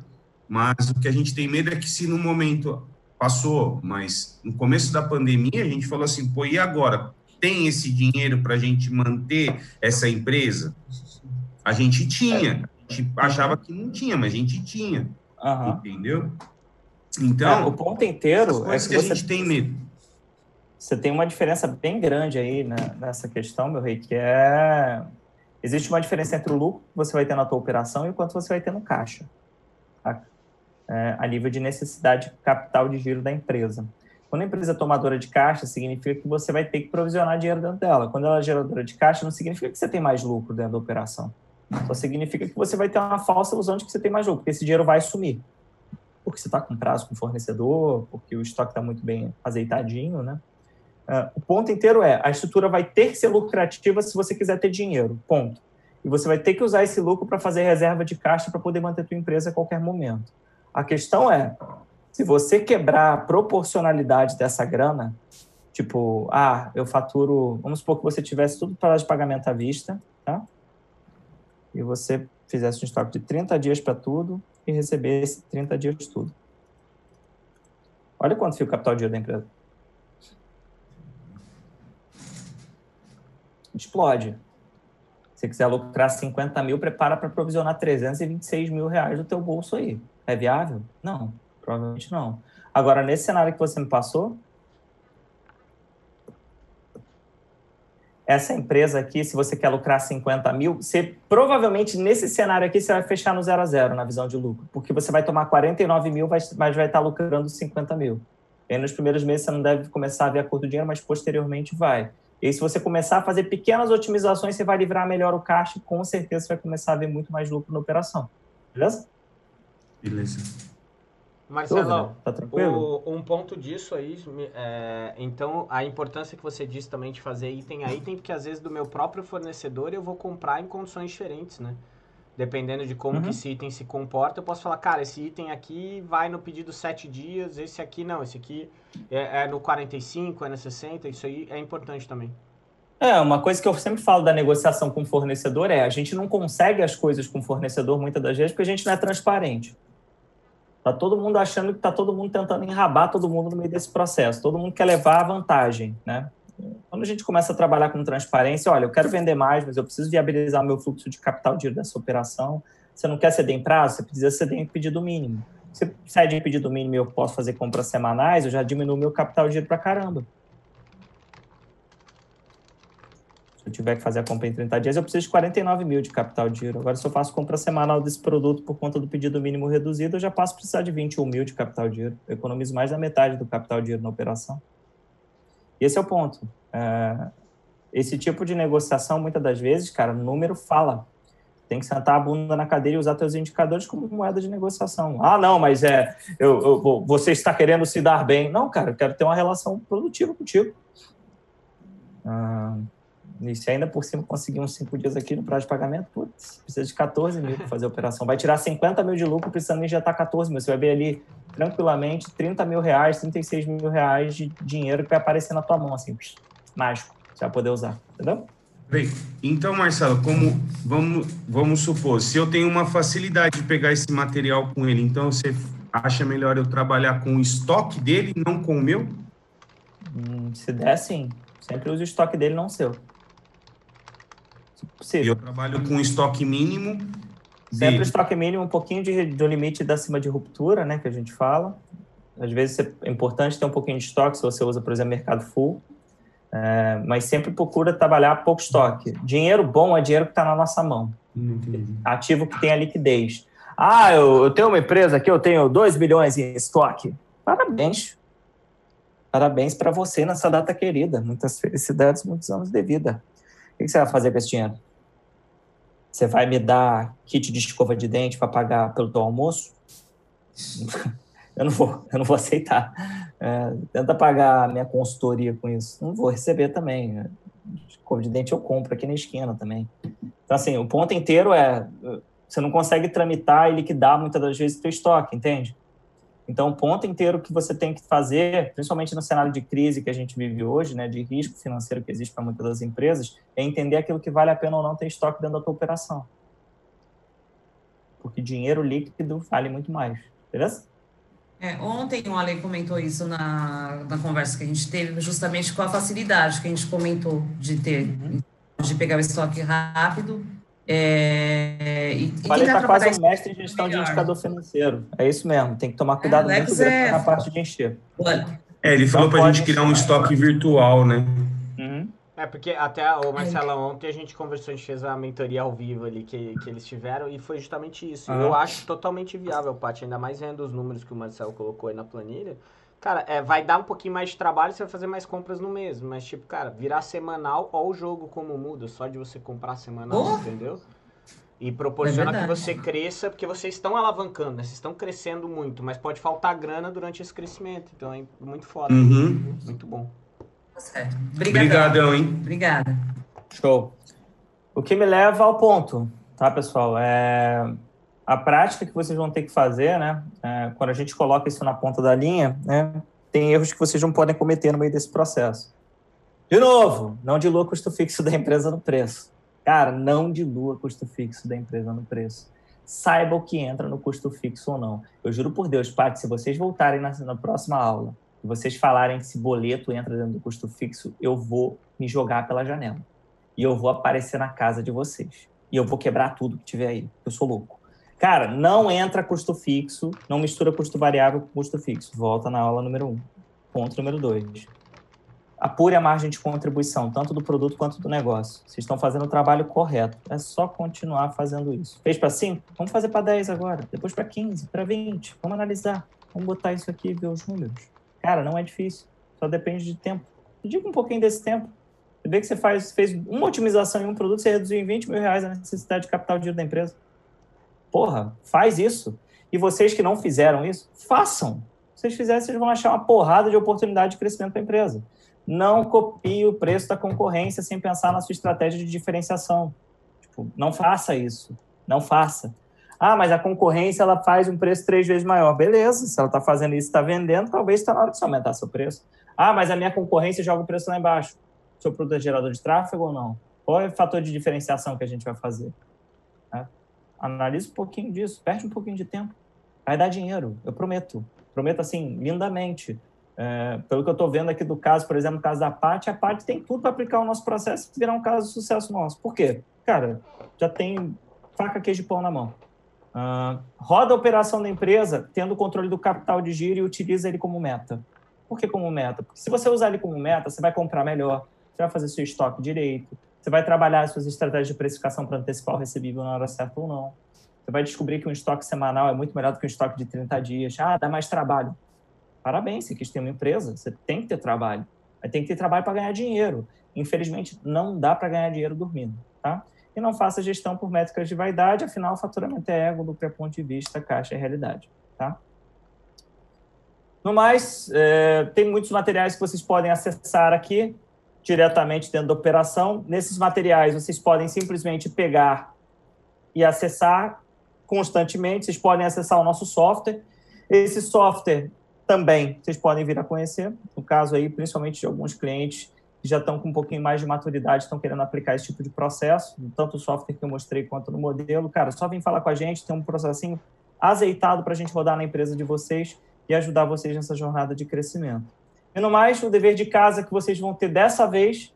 Mas o que a gente tem medo é que se no momento passou, mas no começo da pandemia a gente falou assim, pô, e agora? Tem esse dinheiro para a gente manter essa empresa? A gente tinha. A gente achava que não tinha, mas a gente tinha. Aham. Entendeu? É, Então, o ponto inteiro é que que a você gente tem medo. você tem uma diferença bem grande aí né, nessa questão, meu rei, que é existe uma diferença entre o lucro que você vai ter na tua operação e o quanto você vai ter no caixa? A nível de necessidade de capital de giro da empresa. Quando a empresa é tomadora de caixa, significa que você vai ter que provisionar dinheiro dentro dela. Quando ela é geradora de caixa, não significa que você tem mais lucro dentro da operação. Só significa que você vai ter uma falsa ilusão de que você tem mais lucro, porque esse dinheiro vai sumir. Porque você está com prazo com o fornecedor, porque o estoque está muito bem azeitadinho, né? Uh, o ponto inteiro é, a estrutura vai ter que ser lucrativa se você quiser ter dinheiro, ponto. E você vai ter que usar esse lucro para fazer reserva de caixa para poder manter a tua empresa a qualquer momento. A questão é, se você quebrar a proporcionalidade dessa grana, tipo, ah, eu faturo, vamos supor que você tivesse tudo para de pagamento à vista, tá? E você fizesse um estoque de 30 dias para tudo e recebesse 30 dias tudo. Olha quanto fica o capital de giro da empresa. explode. Se quiser lucrar 50 mil, prepara para provisionar 326 mil reais do teu bolso aí. É viável? Não, provavelmente não. Agora, nesse cenário que você me passou, essa empresa aqui, se você quer lucrar 50 mil, você provavelmente nesse cenário aqui você vai fechar no zero a zero na visão de lucro, porque você vai tomar 49 mil, mas vai estar lucrando 50 mil. E aí, nos primeiros meses você não deve começar a ver a cor do dinheiro, mas posteriormente vai. E aí, se você começar a fazer pequenas otimizações, você vai livrar melhor o caixa e com certeza você vai começar a ver muito mais lucro na operação. Beleza? Beleza. Marcelão? Tá tranquilo? o- um ponto disso aí, é, então a importância que você disse também de fazer item a item, porque às vezes do meu próprio fornecedor eu vou comprar em condições diferentes, né? Dependendo de como Uhum. que esse item se comporta, eu posso falar, cara, esse item aqui vai no pedido 7 dias, esse aqui não, esse aqui é, é no 45, é no 60, isso aí é importante também. É, uma coisa que eu sempre falo da negociação com o fornecedor é a gente não consegue as coisas com o fornecedor muitas das vezes porque a gente não é transparente. Tá todo mundo achando que tá todo mundo tentando enrabar todo mundo no meio desse processo. Todo mundo quer levar a vantagem, né? Quando a gente começa a trabalhar com transparência, olha, eu quero vender mais, mas eu preciso viabilizar meu fluxo de capital de dessa operação. Você não quer ceder em prazo, você precisa ceder em pedido mínimo. Se cede em pedido mínimo e eu posso fazer compras semanais, eu já diminuo meu capital de giro pra caramba. Eu tiver que fazer a compra em 30 dias, eu preciso de 49 mil de capital de giro. Agora, se eu faço compra semanal desse produto por conta do pedido mínimo reduzido, eu já passo a precisar de 21 mil de capital de giro. Eu economizo mais da metade do capital de giro na operação. E esse é o ponto. É, esse tipo de negociação, muitas das vezes, cara, o número fala. Tem que sentar a bunda na cadeira e usar seus indicadores como moeda de negociação. Ah, não, mas é eu, eu, você está querendo se dar bem. Não, cara, eu quero ter uma relação produtiva contigo. Ah, e se ainda por cima conseguir uns cinco dias aqui no prazo de pagamento, putz, precisa de 14 mil para fazer a operação. Vai tirar 50 mil de lucro precisando injetar 14 mil. Você vai ver ali tranquilamente 30 mil reais, 36 mil reais de dinheiro que vai aparecer na tua mão, assim, mágico. Você vai poder usar, entendeu? Bem, então, Marcelo, como vamos, vamos supor, se eu tenho uma facilidade de pegar esse material com ele, então você acha melhor eu trabalhar com o estoque dele, não com o meu? Hum, se der, sim. Sempre use o estoque dele, não o seu. Se eu trabalho com estoque mínimo. Sempre de... estoque mínimo, um pouquinho de, do limite da cima de ruptura, né, que a gente fala. Às vezes é importante ter um pouquinho de estoque se você usa, por exemplo, mercado full. É, mas sempre procura trabalhar pouco estoque. Dinheiro bom é dinheiro que está na nossa mão. Entendi. Ativo que tem a liquidez. Ah, eu, eu, tenho uma empresa aqui, eu tenho 2 bilhões em estoque. Parabéns. Parabéns para você nessa data querida. Muitas felicidades, muitos anos de vida. O que você vai fazer com esse dinheiro? Você vai me dar kit de escova de dente para pagar pelo teu almoço? [LAUGHS] eu não vou, eu não vou aceitar. É, tenta pagar minha consultoria com isso. Não vou receber também. Escova de dente eu compro aqui na esquina também. Então, assim, o ponto inteiro é você não consegue tramitar e liquidar muitas das vezes o teu estoque, entende? Então, o ponto inteiro que você tem que fazer, principalmente no cenário de crise que a gente vive hoje, né, de risco financeiro que existe para muitas das empresas, é entender aquilo que vale a pena ou não ter estoque dentro da tua operação. Porque dinheiro líquido vale muito mais, beleza? É, ontem o Ale comentou isso na, na conversa que a gente teve, justamente com a facilidade que a gente comentou de ter, uhum. de pegar o estoque rápido. É, e, e Falei tá quase um mestre de gestão melhor. de indicador financeiro. É isso mesmo, tem que tomar cuidado é, muito é... na parte de encher. É, ele falou para a gente criar um estoque virtual, né? É, porque até o Marcelo, ontem a gente conversou, a gente fez a mentoria ao vivo ali que, que eles tiveram e foi justamente isso. Eu acho totalmente viável, Paty, ainda mais vendo os números que o Marcelo colocou aí na planilha. Cara, é, vai dar um pouquinho mais de trabalho, você vai fazer mais compras no mês. Mas, tipo, cara, virar semanal, ó o jogo como muda, só de você comprar semanal, oh. entendeu? E proporciona é que você cresça, porque vocês estão alavancando, né? Vocês estão crescendo muito, mas pode faltar grana durante esse crescimento. Então é muito foda. Uhum. Muito bom. Tá certo. Obrigadão, hein? Obrigada. Show. O que me leva ao ponto, tá, pessoal? É a prática que vocês vão ter que fazer, né? É, quando a gente coloca isso na ponta da linha, né? Tem erros que vocês não podem cometer no meio desse processo. De novo, não dilua custo fixo da empresa no preço. Cara, não dilua custo fixo da empresa no preço. Saiba o que entra no custo fixo ou não. Eu juro por Deus, Paty, se vocês voltarem na, na próxima aula vocês falarem que esse boleto entra dentro do custo fixo, eu vou me jogar pela janela. E eu vou aparecer na casa de vocês. E eu vou quebrar tudo que tiver aí. Eu sou louco. Cara, não entra custo fixo, não mistura custo variável com custo fixo. Volta na aula número um. Ponto número dois. Apure a margem de contribuição, tanto do produto quanto do negócio. Vocês estão fazendo o trabalho correto. É só continuar fazendo isso. Fez para 5? Vamos fazer para 10 agora. Depois para 15, para 20. Vamos analisar. Vamos botar isso aqui e ver os números. Cara, não é difícil. Só depende de tempo. Diga um pouquinho desse tempo. Você vê que você faz, fez uma otimização em um produto, você reduziu em 20 mil reais a necessidade de capital de giro da empresa. Porra, faz isso. E vocês que não fizeram isso, façam. Se vocês fizerem, vocês vão achar uma porrada de oportunidade de crescimento para a empresa. Não copie o preço da concorrência sem pensar na sua estratégia de diferenciação. Tipo, não faça isso. Não faça. Ah, mas a concorrência ela faz um preço três vezes maior. Beleza, se ela está fazendo isso, está vendendo, talvez está na hora de você aumentar seu preço. Ah, mas a minha concorrência joga o preço lá embaixo. Seu produto é gerador de tráfego ou não? Qual é o fator de diferenciação que a gente vai fazer? Analise um pouquinho disso, perde um pouquinho de tempo. Vai dar dinheiro, eu prometo. Prometo assim, lindamente. É, pelo que eu estou vendo aqui do caso, por exemplo, no caso da Pat, a Pat tem tudo para aplicar o nosso processo e virar um caso de sucesso nosso. Por quê? Cara, já tem faca, queijo e pão na mão. Uh, roda a operação da empresa tendo o controle do capital de giro e utiliza ele como meta. Por que como meta? Porque se você usar ele como meta, você vai comprar melhor, você vai fazer seu estoque direito, você vai trabalhar as suas estratégias de precificação para antecipar o recebível na hora certa ou não. Você vai descobrir que um estoque semanal é muito melhor do que um estoque de 30 dias. Ah, dá mais trabalho. Parabéns, você quis ter uma empresa, você tem que ter trabalho. Mas tem que ter trabalho para ganhar dinheiro. Infelizmente, não dá para ganhar dinheiro dormindo, tá? E não faça gestão por métricas de vaidade, afinal, faturamento é ego, do é ponto de vista, caixa é realidade, tá? No mais, é, tem muitos materiais que vocês podem acessar aqui diretamente dentro da operação. Nesses materiais, vocês podem simplesmente pegar e acessar constantemente. Vocês podem acessar o nosso software. Esse software também vocês podem vir a conhecer. No caso aí, principalmente de alguns clientes que já estão com um pouquinho mais de maturidade, estão querendo aplicar esse tipo de processo, tanto o software que eu mostrei quanto no modelo. Cara, só vem falar com a gente, tem um processinho azeitado para a gente rodar na empresa de vocês e ajudar vocês nessa jornada de crescimento. E no mais, o dever de casa que vocês vão ter dessa vez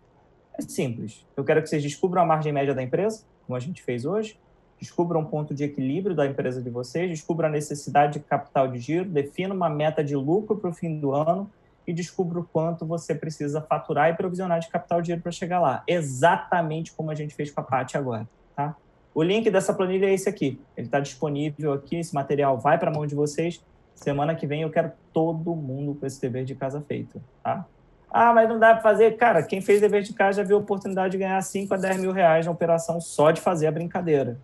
é simples. Eu quero que vocês descubram a margem média da empresa, como a gente fez hoje, descubram um ponto de equilíbrio da empresa de vocês, descubram a necessidade de capital de giro, defina uma meta de lucro para o fim do ano e descubra o quanto você precisa faturar e provisionar de capital de dinheiro para chegar lá. Exatamente como a gente fez com a Paty agora, tá? O link dessa planilha é esse aqui. Ele está disponível aqui, esse material vai para a mão de vocês. Semana que vem eu quero todo mundo com esse dever de casa feito, tá? Ah, mas não dá para fazer. Cara, quem fez dever de casa já viu a oportunidade de ganhar 5 a 10 mil reais na operação só de fazer a brincadeira.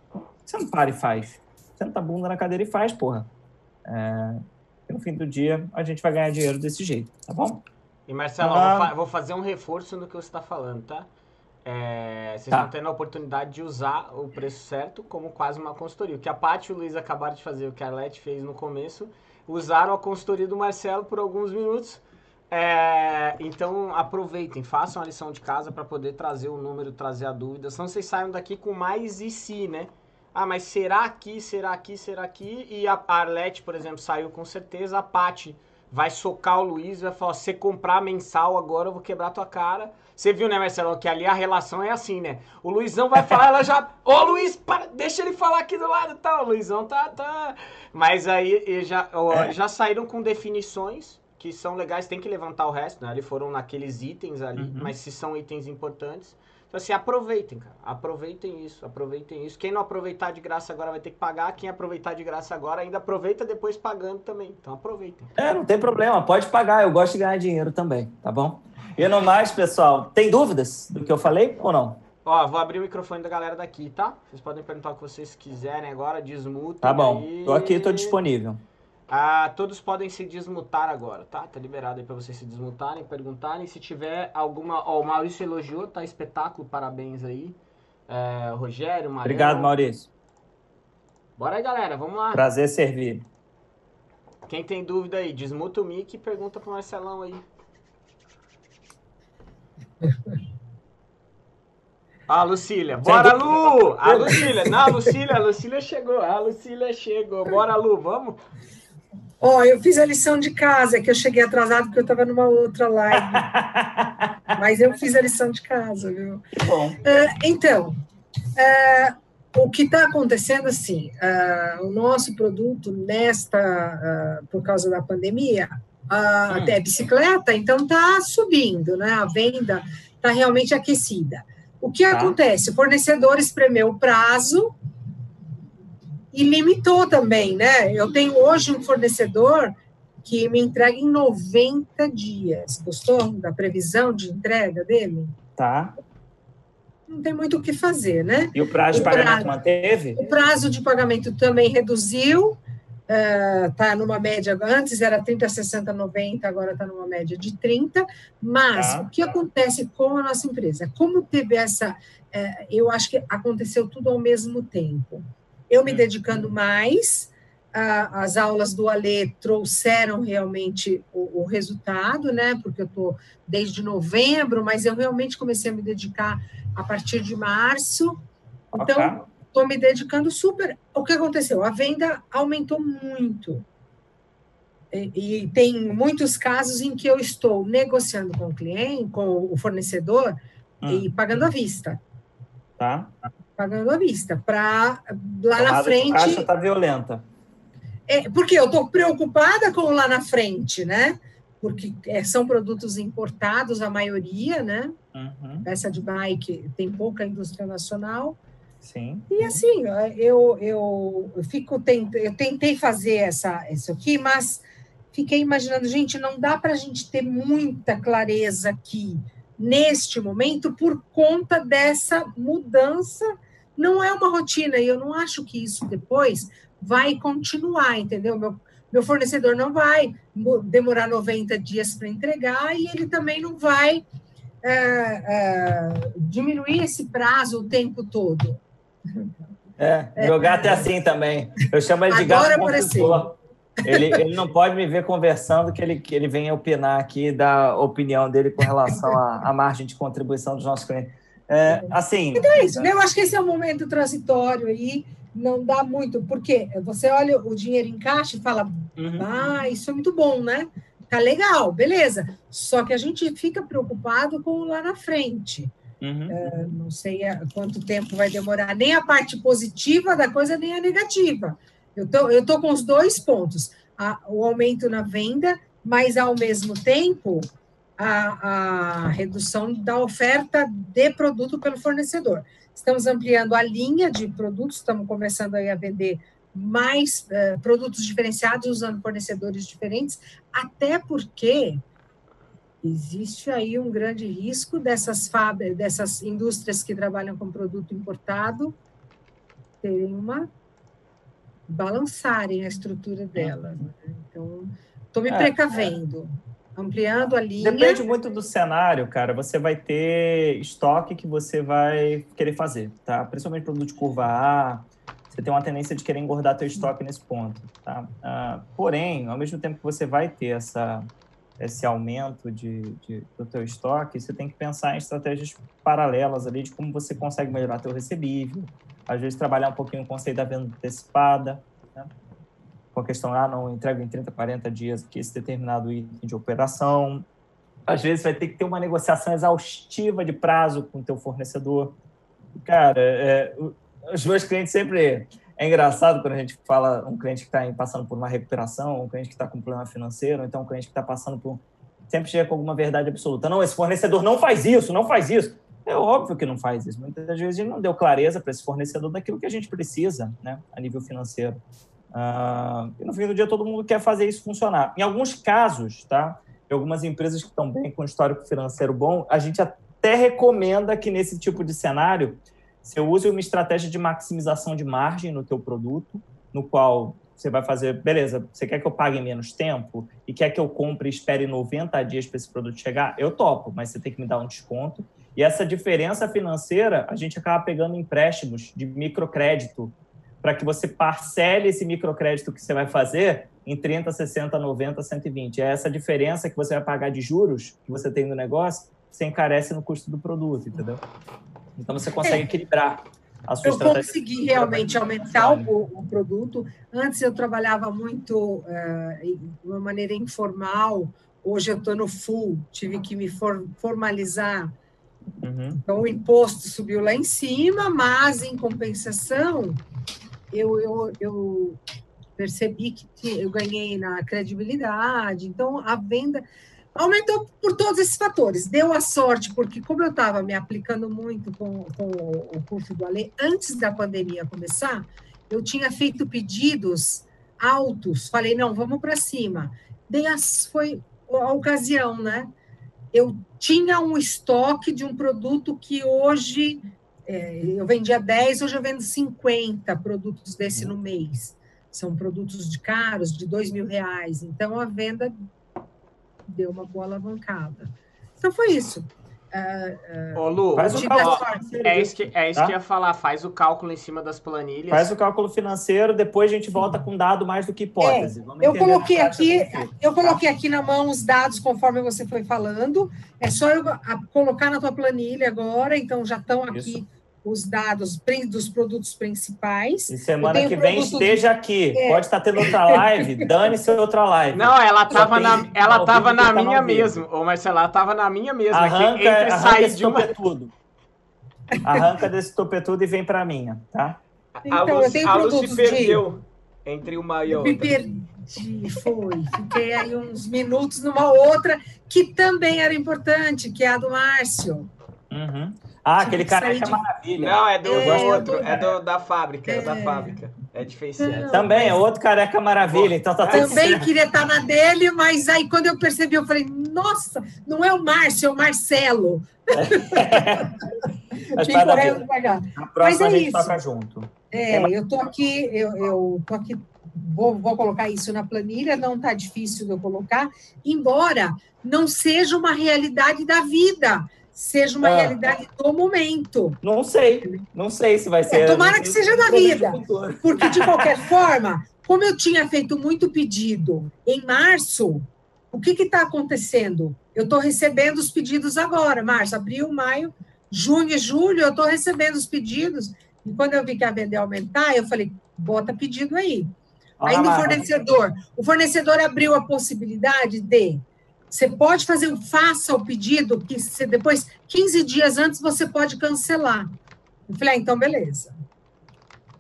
Você não para e faz. Senta a bunda na cadeira e faz, porra. É... E no fim do dia, a gente vai ganhar dinheiro desse jeito, tá bom? E Marcelo, ah. vou, fa vou, fazer um reforço no que você está falando, tá? É, vocês tá. estão tendo a oportunidade de usar o preço certo como quase uma consultoria. O que a Paty e o Luiz acabaram de fazer, o que a Arlete fez no começo, usaram a consultoria do Marcelo por alguns minutos. É, então aproveitem, façam a lição de casa para poder trazer o número, trazer a dúvida. Senão vocês saiam daqui com mais e se, né? Ah, mas será aqui, será aqui, será aqui? E a Arlete, por exemplo, saiu com certeza. A Pati vai socar o Luiz, vai falar: você comprar mensal agora, eu vou quebrar tua cara. Você viu, né, Marcelo, que ali a relação é assim, né? O Luizão vai falar, ela já. Ô, oh, Luiz, para, deixa ele falar aqui do lado e tá? tal. O Luizão tá. tá... Mas aí já, ó, já saíram com definições que são legais, tem que levantar o resto, né? Eles foram naqueles itens ali, uhum. mas se são itens importantes. Então, assim, aproveitem, cara. Aproveitem isso, aproveitem isso. Quem não aproveitar de graça agora vai ter que pagar. Quem aproveitar de graça agora ainda aproveita depois pagando também. Então, aproveitem. É, não tem problema. Pode pagar. Eu gosto de ganhar dinheiro também, tá bom? E no mais, pessoal, tem dúvidas do que eu falei ou não? Ó, vou abrir o microfone da galera daqui, tá? Vocês podem perguntar o que vocês quiserem agora, desmutem. Tá bom. Aí. Tô aqui, tô disponível. Ah, todos podem se desmutar agora, tá? Tá liberado aí pra vocês se desmutarem, perguntarem. Se tiver alguma. Ó, o Maurício elogiou, tá espetáculo, parabéns aí. É, Rogério, Mariano. Obrigado, Maurício. Bora aí, galera, vamos lá. Prazer servir. Quem tem dúvida aí, desmuta o mic e pergunta pro Marcelão aí. [LAUGHS] Ah, Lucília. Bora, Lu! A Lucília. Não, a Lucília, a Lucília chegou. A Lucília chegou. Bora, Lu, vamos? Ó, oh, eu fiz a lição de casa, que eu cheguei atrasado porque eu estava numa outra live. [LAUGHS] Mas eu fiz a lição de casa, viu? Bom. Uh, então, uh, o que está acontecendo assim, uh, o nosso produto nesta, por causa da pandemia, hum. até bicicleta, então está subindo, né? A venda está realmente aquecida. O que tá. acontece? O fornecedor espremeu o prazo e limitou também, né? Eu tenho hoje um fornecedor que me entrega em 90 dias. Gostou da previsão de entrega dele? Tá. Não tem muito o que fazer, né? E o prazo de pagamento prazo, manteve? O prazo de pagamento também reduziu. Está uh, numa média, antes era 30, 60, 90, agora está numa média de 30. Mas tá. o que acontece com a nossa empresa? Como teve essa. Uh, eu acho que aconteceu tudo ao mesmo tempo eu me dedicando mais, a, as aulas do Alê trouxeram realmente o, o resultado, né? Porque eu estou desde novembro, mas eu realmente comecei a me dedicar a partir de março. Então, estou me dedicando super. O que aconteceu? A venda aumentou muito. E, e, tem muitos casos em que eu estou negociando com o cliente, com o fornecedor, hum. e pagando à vista. Tá pagando à vista, para lá na frente. A caixa está violenta. É, porque eu estou preocupada com lá na frente, né? porque é, são produtos importados, a maioria, né? Uhum. Peça de bike tem pouca indústria nacional. Sim. E assim, eu, eu, eu fico tent, eu tentei fazer essa, isso aqui, mas fiquei imaginando, gente, não dá para a gente ter muita clareza aqui neste momento por conta dessa mudança. Não é uma rotina, e eu não acho que isso depois vai continuar, entendeu? Meu, meu fornecedor não vai demorar 90 dias para entregar e ele também não vai é, é, diminuir esse prazo o tempo todo. É, meu gato é assim também. Eu chamo ele de gato consultor. Ele, ele não pode me ver conversando que ele, que ele venha opinar aqui da opinião dele com relação à, à margem de contribuição dos nossos clientes. É, assim. Então é isso. Né? Eu acho que esse é um momento transitório aí. Não dá muito, porque você olha o dinheiro em caixa e fala, uhum. ah, isso é muito bom, né? Tá legal, beleza. Só que a gente fica preocupado com lá na frente. Uhum. É, não sei quanto tempo vai demorar, nem a parte positiva da coisa, nem a negativa. Eu tô, eu tô com os dois pontos: a, o aumento na venda, mas ao mesmo tempo a, a redução da oferta de produto pelo fornecedor. Estamos ampliando a linha de produtos, estamos começando a vender mais uh, produtos diferenciados usando fornecedores diferentes, até porque existe aí um grande risco dessas fábricas, dessas indústrias que trabalham com produto importado terem uma balançarem a estrutura dela. Né? Então, estou me é, precavendo, é. Ampliando a linha. Depende muito do cenário, cara. Você vai ter estoque que você vai querer fazer, tá? Principalmente produto de curva A, você tem uma tendência de querer engordar teu estoque nesse ponto, tá? Uh, porém, ao mesmo tempo que você vai ter essa esse aumento de, de, do teu estoque, você tem que pensar em estratégias paralelas ali de como você consegue melhorar teu recebível, às vezes trabalhar um pouquinho o conceito da venda antecipada, né? Com a questão, ah, não, entrega em 30, 40 dias aqui esse determinado item de operação. Às vezes vai ter que ter uma negociação exaustiva de prazo com o teu fornecedor. Cara, é, os meus clientes sempre... É engraçado quando a gente fala um cliente que está passando por uma recuperação, um cliente que está com um problema financeiro, então um cliente que está passando por... Sempre chega com alguma verdade absoluta. Não, esse fornecedor não faz isso, não faz isso. É óbvio que não faz isso. Muitas vezes a gente não deu clareza para esse fornecedor daquilo que a gente precisa, né, a nível financeiro. Uh, e no fim do dia todo mundo quer fazer isso funcionar. Em alguns casos, tá? Em algumas empresas que estão bem com histórico financeiro bom, a gente até recomenda que nesse tipo de cenário você use uma estratégia de maximização de margem no teu produto, no qual você vai fazer, beleza, você quer que eu pague menos tempo e quer que eu compre e espere 90 dias para esse produto chegar? Eu topo, mas você tem que me dar um desconto e essa diferença financeira, a gente acaba pegando empréstimos de microcrédito para que você parcele esse microcrédito que você vai fazer em 30, 60, 90, 120. É essa diferença que você vai pagar de juros que você tem no negócio, você encarece no custo do produto, entendeu? Então você consegue é. equilibrar a sua eu consegui realmente aumentar o, o, produto. Antes eu trabalhava muito uh, de uma maneira informal, hoje eu estou no full, tive que me for, formalizar Uhum. Então, o imposto subiu lá em cima, mas, em compensação, eu, eu, eu percebi que eu ganhei na credibilidade. Então, a venda aumentou por todos esses fatores. Deu a sorte, porque como eu estava me aplicando muito com, com o curso do Ale, antes da pandemia começar, eu tinha feito pedidos altos. Falei, não, vamos para cima. Dei as, foi a ocasião, né? eu tinha um estoque de um produto que hoje é, eu vendia 10, hoje eu vendo 50 produtos desse no mês. São produtos de caros, de dois mil reais. Então, a venda deu uma boa alavancada. Então, foi isso. Uh, uh, Ô, Lu, faz o cálculo, é isso, que, é isso tá? que eu ia falar, faz o cálculo em cima das planilhas. Faz o cálculo financeiro, depois a gente volta com dado mais do que hipótese. É, eu coloquei aqui, eu coloquei aqui na mão os dados conforme você foi falando. É só eu colocar na tua planilha agora, então já estão aqui. Isso os dados dos produtos principais. E semana que vem esteja aqui. É. Pode estar tendo outra live, [LAUGHS] dane-se outra live. Não, ela estava na, ela tava na minha mesmo. Ô, Marcelo, ela estava na minha mesmo. Arranca, entre arranca esse de uma... topetudo. Arranca desse topetudo e vem para a minha, tá? Então, a Lu, a Lu se perdeu. De... entre uma e Eu outra. me perdi, foi. Fiquei aí uns minutos numa outra que também era importante, que é a do Márcio. Uhum. Ah, aquele que sair careca de- maravilha. Não, é do É, outro, é do, da fábrica, é, da É. fábrica. É de. Também é outro careca maravilha, então tá tudo Também certo. queria estar na dele, mas aí quando eu percebi, eu falei, nossa, não é o Márcio, é o Marcelo. [LAUGHS] Mas correndo bem. Na próxima Mas é a gente isso. toca junto. É, eu tô aqui, eu, eu tô aqui, vou, vou colocar isso na planilha, não tá difícil de eu colocar, embora não seja uma realidade da vida, seja uma Ah. realidade do momento. Não sei, não sei se vai ser. É, tomara que seja se da vida. no. Porque, de [LAUGHS] qualquer forma, como eu tinha feito muito pedido em março, o que está acontecendo? Eu estou recebendo os pedidos agora, março, abril, maio, junho e julho, eu estou recebendo os pedidos. E quando eu vi que a venda aumentar, eu falei, bota pedido aí. Olha Ainda o lá, fornecedor. O fornecedor abriu a possibilidade de você pode fazer um faça o pedido, que você, depois, 15 dias antes, você pode cancelar. Eu falei, ah, então beleza.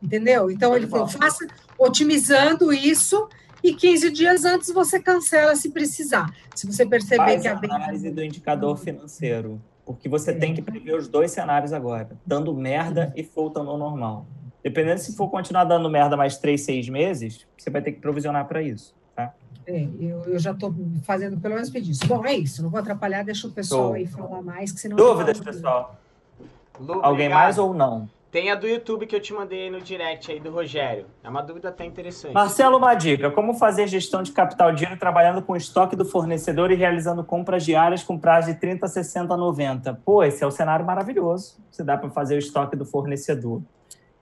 Entendeu? Então ele falou, faça otimizando isso e 15 dias antes você cancela se precisar. Se você perceber Faz que a venda. análise do indicador financeiro, porque você É. tem que prever os dois cenários agora, dando merda e voltando ao normal. Dependendo se for continuar dando merda mais três, seis meses, você vai ter que provisionar para isso. É, eu, eu já estou fazendo pelo menos pedido. Bom, é isso, não vou atrapalhar, deixa o pessoal Show. aí falar mais, que senão. Dúvidas, pessoal? Lu, Alguém obrigado. mais ou não? Tem a do YouTube que eu te mandei aí no direct aí do Rogério. É uma dúvida até interessante. Marcelo, uma dica: como fazer gestão de capital de dinheiro trabalhando com o estoque do fornecedor e realizando compras diárias com prazo de 30, 60, 90? Pô, esse é o cenário maravilhoso. Você dá para fazer o estoque do fornecedor.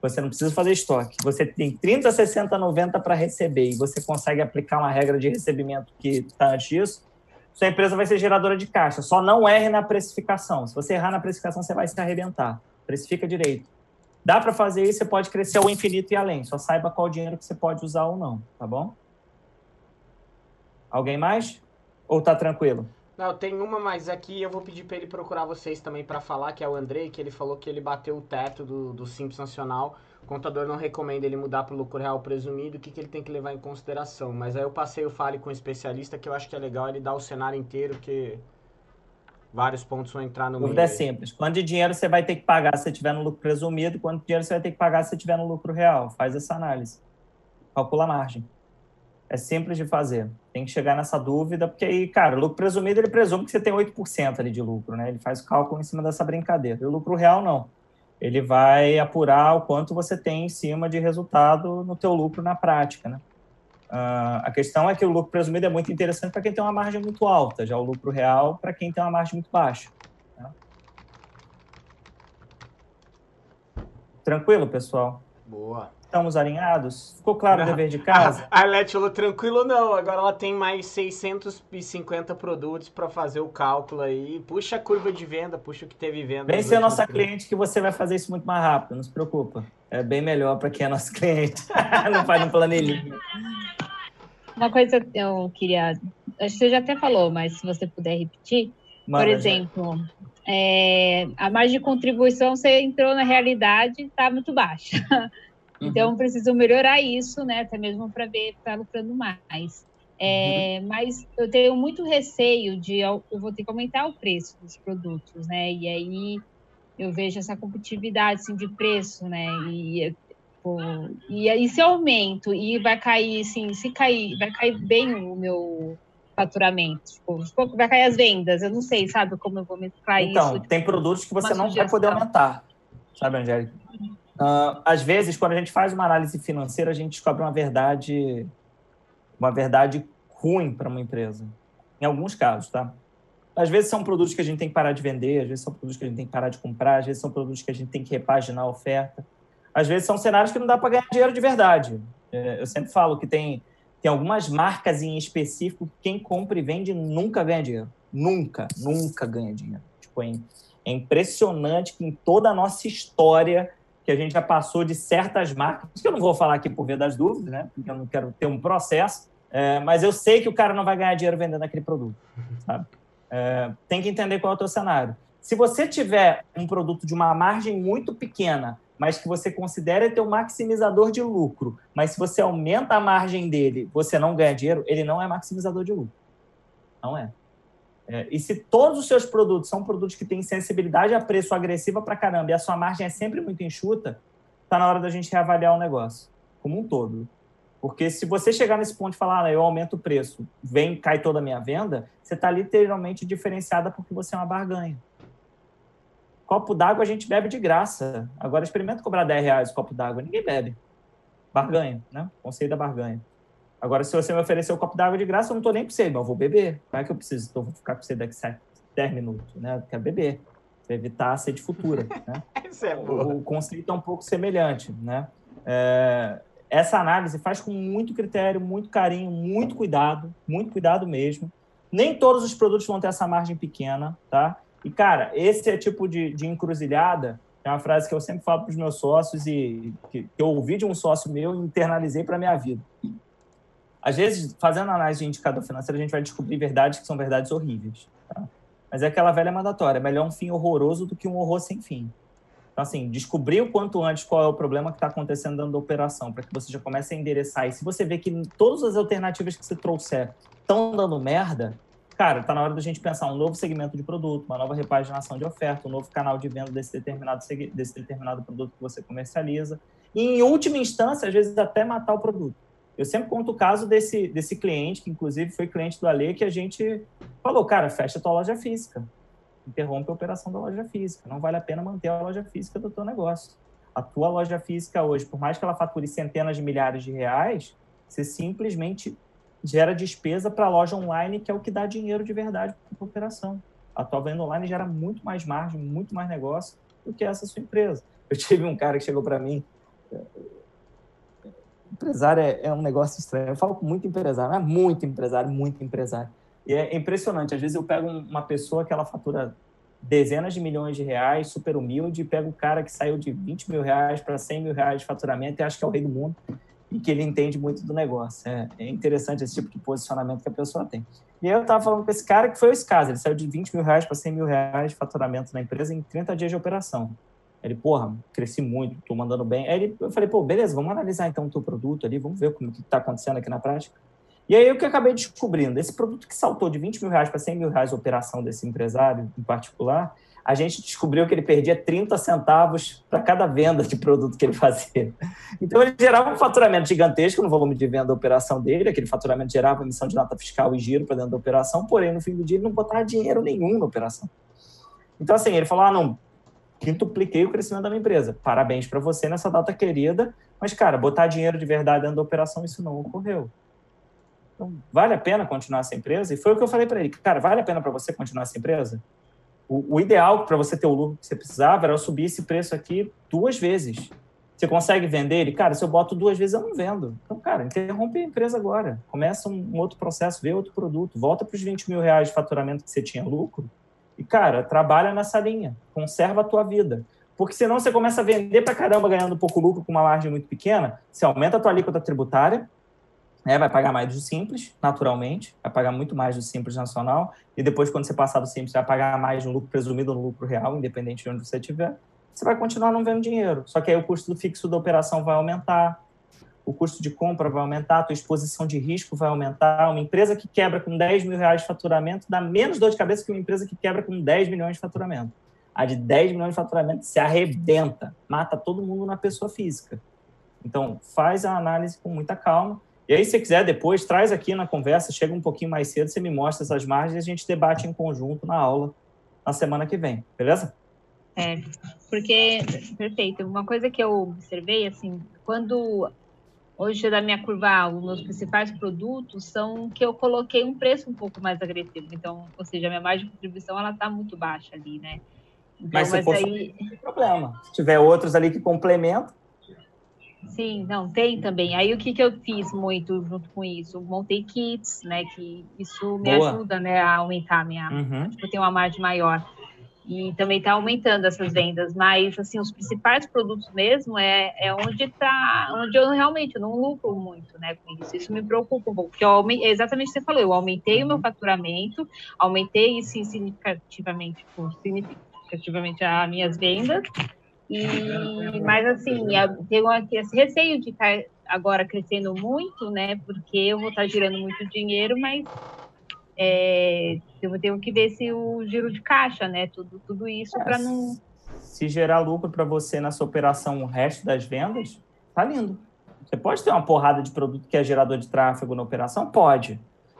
Você não precisa fazer estoque. Você tem 30, 60, 90 para receber e você consegue aplicar uma regra de recebimento que está antes disso. Sua empresa vai ser geradora de caixa. Só não erre na precificação. Se você errar na precificação, você vai se arrebentar. Precifica direito. Dá para fazer isso, você pode crescer ao infinito e além. Só saiba qual dinheiro que você pode usar ou não, tá bom? Alguém mais? Ou tá tranquilo? Não, tem uma mais aqui eu vou pedir para ele procurar vocês também para falar, que é o Andrei, que ele falou que ele bateu o teto do, do Simples Nacional. O contador não recomenda ele mudar para o lucro real presumido, o que, que ele tem que levar em consideração. Mas aí eu passei o fale com o especialista, que eu acho que é legal ele dar o cenário inteiro, que vários pontos vão entrar no meio. dúvida é simples. Quanto de dinheiro você vai ter que pagar se você tiver no lucro presumido? Quanto de dinheiro você vai ter que pagar se você tiver no lucro real? Faz essa análise. Calcula a margem. É simples de fazer. Tem que chegar nessa dúvida, porque aí, cara, o lucro presumido, ele presume que você tem 8% ali de lucro, né? Ele faz o cálculo em cima dessa brincadeira. E o lucro real, não. Ele vai apurar o quanto você tem em cima de resultado no teu lucro na prática, né? Ah, a questão é que o lucro presumido é muito interessante para quem tem uma margem muito alta, já o lucro real para quem tem uma margem muito baixa. né? Tranquilo, pessoal? Boa. Estamos alinhados? Ficou claro o dever de casa? [LAUGHS] A Arlete falou, tranquilo não, agora ela tem mais 650 produtos para fazer o cálculo aí. Puxa a curva de venda, puxa o que teve venda. Vem ser nossa trimestres. cliente que você vai fazer isso muito mais rápido, não se preocupa. É bem melhor para quem é nosso cliente. [LAUGHS] não faz no planilhinho. Uma coisa que eu queria. Acho que você já até falou, mas se você puder repetir. Por exemplo, é, a margem de contribuição, você entrou na realidade, está muito baixa. [LAUGHS] Uhum. Então, preciso melhorar isso, né? Até mesmo para ver, para lucrando mais. É, Mas eu tenho muito receio de eu vou ter que aumentar o preço dos produtos, né? E aí eu vejo essa competitividade assim, de preço, né? E, pô, e aí se eu aumento e vai cair, assim, se cair, vai cair bem o meu faturamento, tipo, vai cair as vendas, eu não sei, sabe, como eu vou mesclar Então, isso. tem produtos que você não vai poder aumentar, sabe, Angélica? Ah, às vezes, quando a gente faz uma análise financeira, a gente descobre uma verdade, uma verdade ruim para uma empresa. Em alguns casos, tá? Às vezes são produtos que a gente tem que parar de vender, às vezes são produtos que a gente tem que parar de comprar, às vezes são produtos que a gente tem que repaginar a oferta. Às vezes são cenários que não dá para ganhar dinheiro de verdade. É, Eu sempre falo que tem, tem algumas marcas em específico que quem compra e vende nunca ganha dinheiro. Nunca, nunca ganha dinheiro. Tipo, é, é impressionante que em toda a nossa história que a gente já passou de certas marcas, que eu não vou falar aqui por via das dúvidas, né? Porque eu não quero ter um processo, é, mas eu sei que o cara não vai ganhar dinheiro vendendo aquele produto, sabe? É, tem que entender qual é o teu cenário. Se você tiver um produto de uma margem muito pequena mas que você considera ter um maximizador de lucro, mas se você aumenta a margem dele, você não ganha dinheiro, ele não é maximizador de lucro. Não é. É e se todos os seus produtos são produtos que têm sensibilidade a preço agressiva para caramba e a sua margem é sempre muito enxuta, está na hora da gente reavaliar o negócio como um todo. Porque se você chegar nesse ponto e falar, ah, eu aumento o preço, vem, cai toda a minha venda, você está literalmente diferenciada porque você é uma barganha. Copo d'água a gente bebe de graça. Agora experimenta cobrar 10 reais o copo d'água. Ninguém bebe. Barganha, né? Conceito da barganha. Agora, se você me oferecer o copo d'água de graça, eu não estou nem para você, mas eu vou beber. Como é que eu preciso? Então, vou ficar com você daqui 10 minutos, né? Eu quero beber. Para evitar a sede futura, né? [LAUGHS] É o, o conceito é um pouco semelhante, né? É, essa análise faz com muito critério, muito carinho, muito cuidado, muito cuidado mesmo. Nem todos os produtos vão ter essa margem pequena, tá? E, cara, esse é tipo de, de encruzilhada, é uma frase que eu sempre falo para os meus sócios e que, que, eu ouvi de um sócio meu e internalizei para a minha vida. Às vezes, fazendo análise de indicador financeiro, a gente vai descobrir verdades que são verdades horríveis. Tá? Mas é aquela velha mandatória, melhor um fim horroroso do que um horror sem fim. Então, assim, descobrir o quanto antes qual é o problema que está acontecendo dentro da operação, para que você já comece a endereçar. E se você vê que todas as alternativas que você trouxer estão dando merda, cara, está na hora da gente pensar um novo segmento de produto, uma nova repaginação de oferta, um novo canal de venda desse determinado, desse determinado produto que você comercializa. E, em última instância, às vezes, até matar o produto. Eu sempre conto o caso desse, desse cliente, que inclusive foi cliente do Ale, que a gente falou, cara, fecha a tua loja física. Interrompe a operação da loja física. Não vale a pena manter a loja física do teu negócio. A tua loja física hoje, por mais que ela fature centenas de milhares de reais, você simplesmente gera despesa para a loja online, que é o que dá dinheiro de verdade para a operação. A tua venda online gera muito mais margem, muito mais negócio do que essa sua empresa. Eu tive um cara que chegou para mim. Empresário é, é, um negócio estranho. Eu falo com muito empresário, é muito empresário, muito empresário. E é impressionante. Às vezes eu pego uma pessoa que ela fatura dezenas de milhões de reais, super humilde, e pego um cara que saiu de 20 mil reais para 100 mil reais de faturamento e acho que é o rei do mundo e que ele entende muito do negócio. É, é interessante esse tipo de posicionamento que a pessoa tem. E aí eu estava falando com esse cara que foi esse caso, ele saiu de 20 mil reais para 100 mil reais de faturamento na empresa em 30 dias de operação. Ele, porra, cresci muito, estou mandando bem. Aí ele, eu falei, pô, beleza, vamos analisar então o teu produto ali, vamos ver como que está acontecendo aqui na prática. E aí o que eu acabei descobrindo, esse produto que saltou de 20 mil reais para 100 mil reais a operação desse empresário em particular, a gente descobriu que ele perdia 30 centavos para cada venda de produto que ele fazia. [LAUGHS] Então, ele gerava um faturamento gigantesco no volume de venda da operação dele, aquele faturamento gerava emissão de nota fiscal e giro para dentro da operação, porém, no fim do dia, ele não botava dinheiro nenhum na operação. Então, assim, ele falou: ah, não, quintupliquei o crescimento da minha empresa. Parabéns para você nessa data querida, mas, cara, botar dinheiro de verdade dentro da operação, isso não ocorreu. Então, vale a pena continuar essa empresa? E foi o que eu falei para ele: cara, vale a pena para você continuar essa empresa? O, o ideal para você ter o lucro que você precisava era subir esse preço aqui duas vezes. Você consegue vender ele? Cara, se eu boto duas vezes, eu não vendo. Então, cara, interrompe a empresa agora. Começa um, um outro processo, vê outro produto. Volta para os 20 mil reais de faturamento que você tinha lucro. E, cara, trabalha nessa linha. Conserva a tua vida. Porque senão você começa a vender para caramba ganhando pouco lucro com uma margem muito pequena. Você aumenta a tua alíquota tributária, né, vai pagar mais do simples, naturalmente, vai pagar muito mais do simples nacional, e depois, quando você passar do simples, vai pagar mais no lucro presumido no lucro real, independente de onde você estiver, você vai continuar não vendo dinheiro. Só que aí o custo fixo da operação vai aumentar, o custo de compra vai aumentar, a tua exposição de risco vai aumentar. Uma empresa que quebra com 10 mil reais de faturamento dá menos dor de cabeça que uma empresa que quebra com 10 milhões de faturamento. A de 10 milhões de faturamento se arrebenta, mata todo mundo na pessoa física. Então, faz a análise com muita calma e aí, se quiser, depois traz aqui na conversa, chega um pouquinho mais cedo, você me mostra essas margens e a gente debate em conjunto na aula na semana que vem, beleza? É, porque, perfeito. Uma coisa que eu observei, assim, quando hoje da minha curva, os meus principais produtos são que eu coloquei um preço um pouco mais agressivo. Então, ou seja, a minha margem de contribuição ela está muito baixa ali, né? Então, mas, mas aí... não tem problema. Se tiver outros ali que complementam, Sim, não, tem também. Aí o que, que eu fiz muito junto com isso? Montei kits, né? Que isso me Boa. ajuda né, a aumentar a minha. Uhum. Tipo, ter uma margem maior. E também está aumentando essas vendas. Mas assim, os principais produtos mesmo é, é onde tá, onde eu realmente não lucro muito né, com isso. Isso me preocupa um pouco. Porque eu, é exatamente o que você falou, eu aumentei o meu uhum. faturamento, aumentei sim, significativamente, significativamente as minhas vendas E, mas assim, tenho esse receio de estar agora crescendo muito, né? Porque eu vou estar girando muito dinheiro, mas é, eu tenho que ver se o giro de caixa, né? Tudo, tudo isso para não. Se gerar lucro para você nessa operação o resto das vendas, tá lindo. Você pode ter uma porrada de produto que é gerador de tráfego na operação? Pode.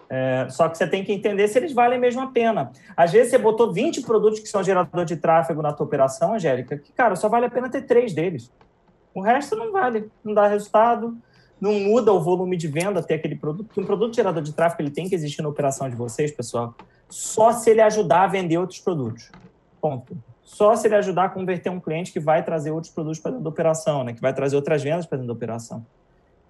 É, só que você tem que entender se eles valem mesmo a pena. Às vezes você botou 20 produtos que são gerador de tráfego na tua operação, Angélica, que, cara, só vale a pena ter três deles. O resto não vale, não dá resultado, não muda o volume de venda ter aquele produto, porque um produto gerador de tráfego ele tem que existir na operação de vocês, pessoal, só se ele ajudar a vender outros produtos. Ponto. Só se ele ajudar a converter um cliente que vai trazer outros produtos para dentro da operação, né? que vai trazer outras vendas para dentro da operação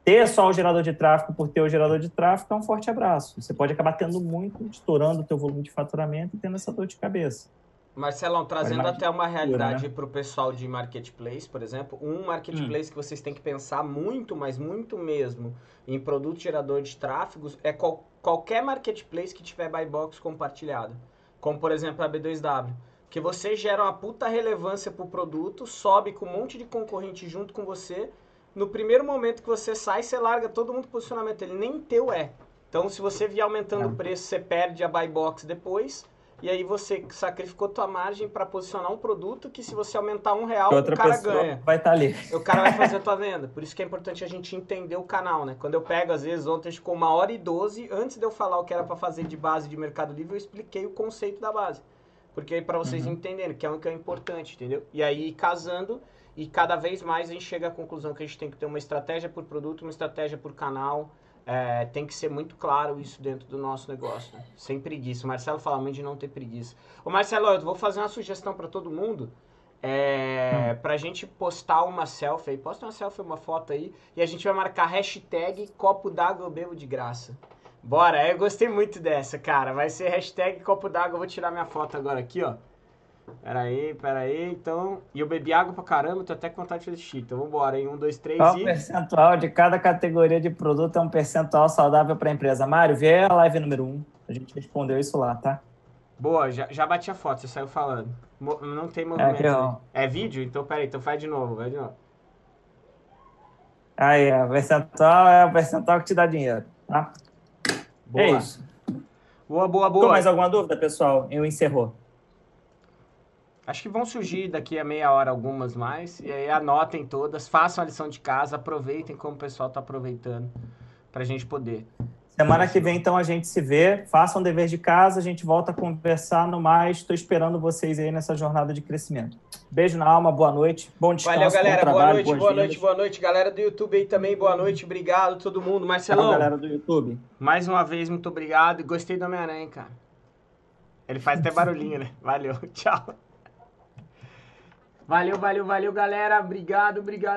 ter só o gerador de tráfego por ter o gerador de tráfego é um forte abraço. Você pode acabar tendo muito, estourando o teu volume de faturamento e tendo essa dor de cabeça. Marcelão, trazendo até uma realidade né? para o pessoal de marketplace, por exemplo, um marketplace hum. que vocês têm que pensar muito, mas muito mesmo, em produto gerador de tráfegos, é qual, qualquer marketplace que tiver buy box compartilhado. Como, por exemplo, a B2W. Que você gera uma puta relevância para o produto, sobe com um monte de concorrente junto com você, no primeiro momento que você sai, você larga todo mundo posicionamento. Ele nem teu é. Então, se você vier aumentando o preço, você perde a buy box depois. E aí você sacrificou tua margem para posicionar um produto que se você aumentar um real, Outra o cara ganha. Vai estar tá ali. O cara vai fazer a tua venda. Por isso que é importante a gente entender o canal, né? Quando eu pego, às vezes, ontem ficou uma hora e doze, antes de eu falar o que era para fazer de base de Mercado Livre, eu expliquei o conceito da base. Porque aí para vocês uhum. entenderem, que é o que é importante, entendeu? E aí, casando, e cada vez mais a gente chega à conclusão que a gente tem que ter uma estratégia por produto, uma estratégia por canal. É, tem que ser muito claro isso dentro do nosso negócio. Né? Sem preguiça. O Marcelo fala muito de não ter preguiça. Ô Marcelo, eu vou fazer uma sugestão para todo mundo. É, hum. Pra gente postar uma selfie aí. Posta uma selfie, uma foto aí. E a gente vai marcar hashtag copo d'água eu bebo de graça. Bora, eu gostei muito dessa, cara. Vai ser hashtag copo d'água. Eu vou tirar minha foto agora aqui, ó. Pera aí, pera aí, então... E eu bebi água pra caramba, tô até com vontade de fazer xixi. Então vambora, em um, dois, três Qual e... o percentual de cada categoria de produto é um percentual saudável pra empresa? Mário, vê a live número um. A gente respondeu isso lá, tá? Boa, já, já bati a foto, você saiu falando. Mo não tem movimento. É, é vídeo? Então peraí, então faz de novo, vai de novo. Aí, o percentual é o percentual que te dá dinheiro, tá? Boa. É isso. Boa, boa, boa. Ficou mais alguma dúvida, pessoal? Eu encerrou. Acho que vão surgir daqui a meia hora algumas mais. E aí anotem todas, façam a lição de casa, aproveitem como o pessoal está aproveitando para a gente poder. Semana que vem, então, a gente se vê. Façam o dever de casa, a gente volta a conversar no mais. Estou esperando vocês aí nessa jornada de crescimento. Beijo na alma, boa noite. Bom descanso, Valeu, galera. Bom trabalho, boa noite, boa noite, boa noite. Galera do YouTube aí também, boa noite. Obrigado todo mundo. Marcelão. Tchau, galera do YouTube. Mais uma vez, muito obrigado. Gostei do Homem-Aranha, cara. Ele faz até barulhinho, né? Valeu, [LAUGHS] tchau. Valeu, valeu, valeu, galera. Obrigado, obrigado.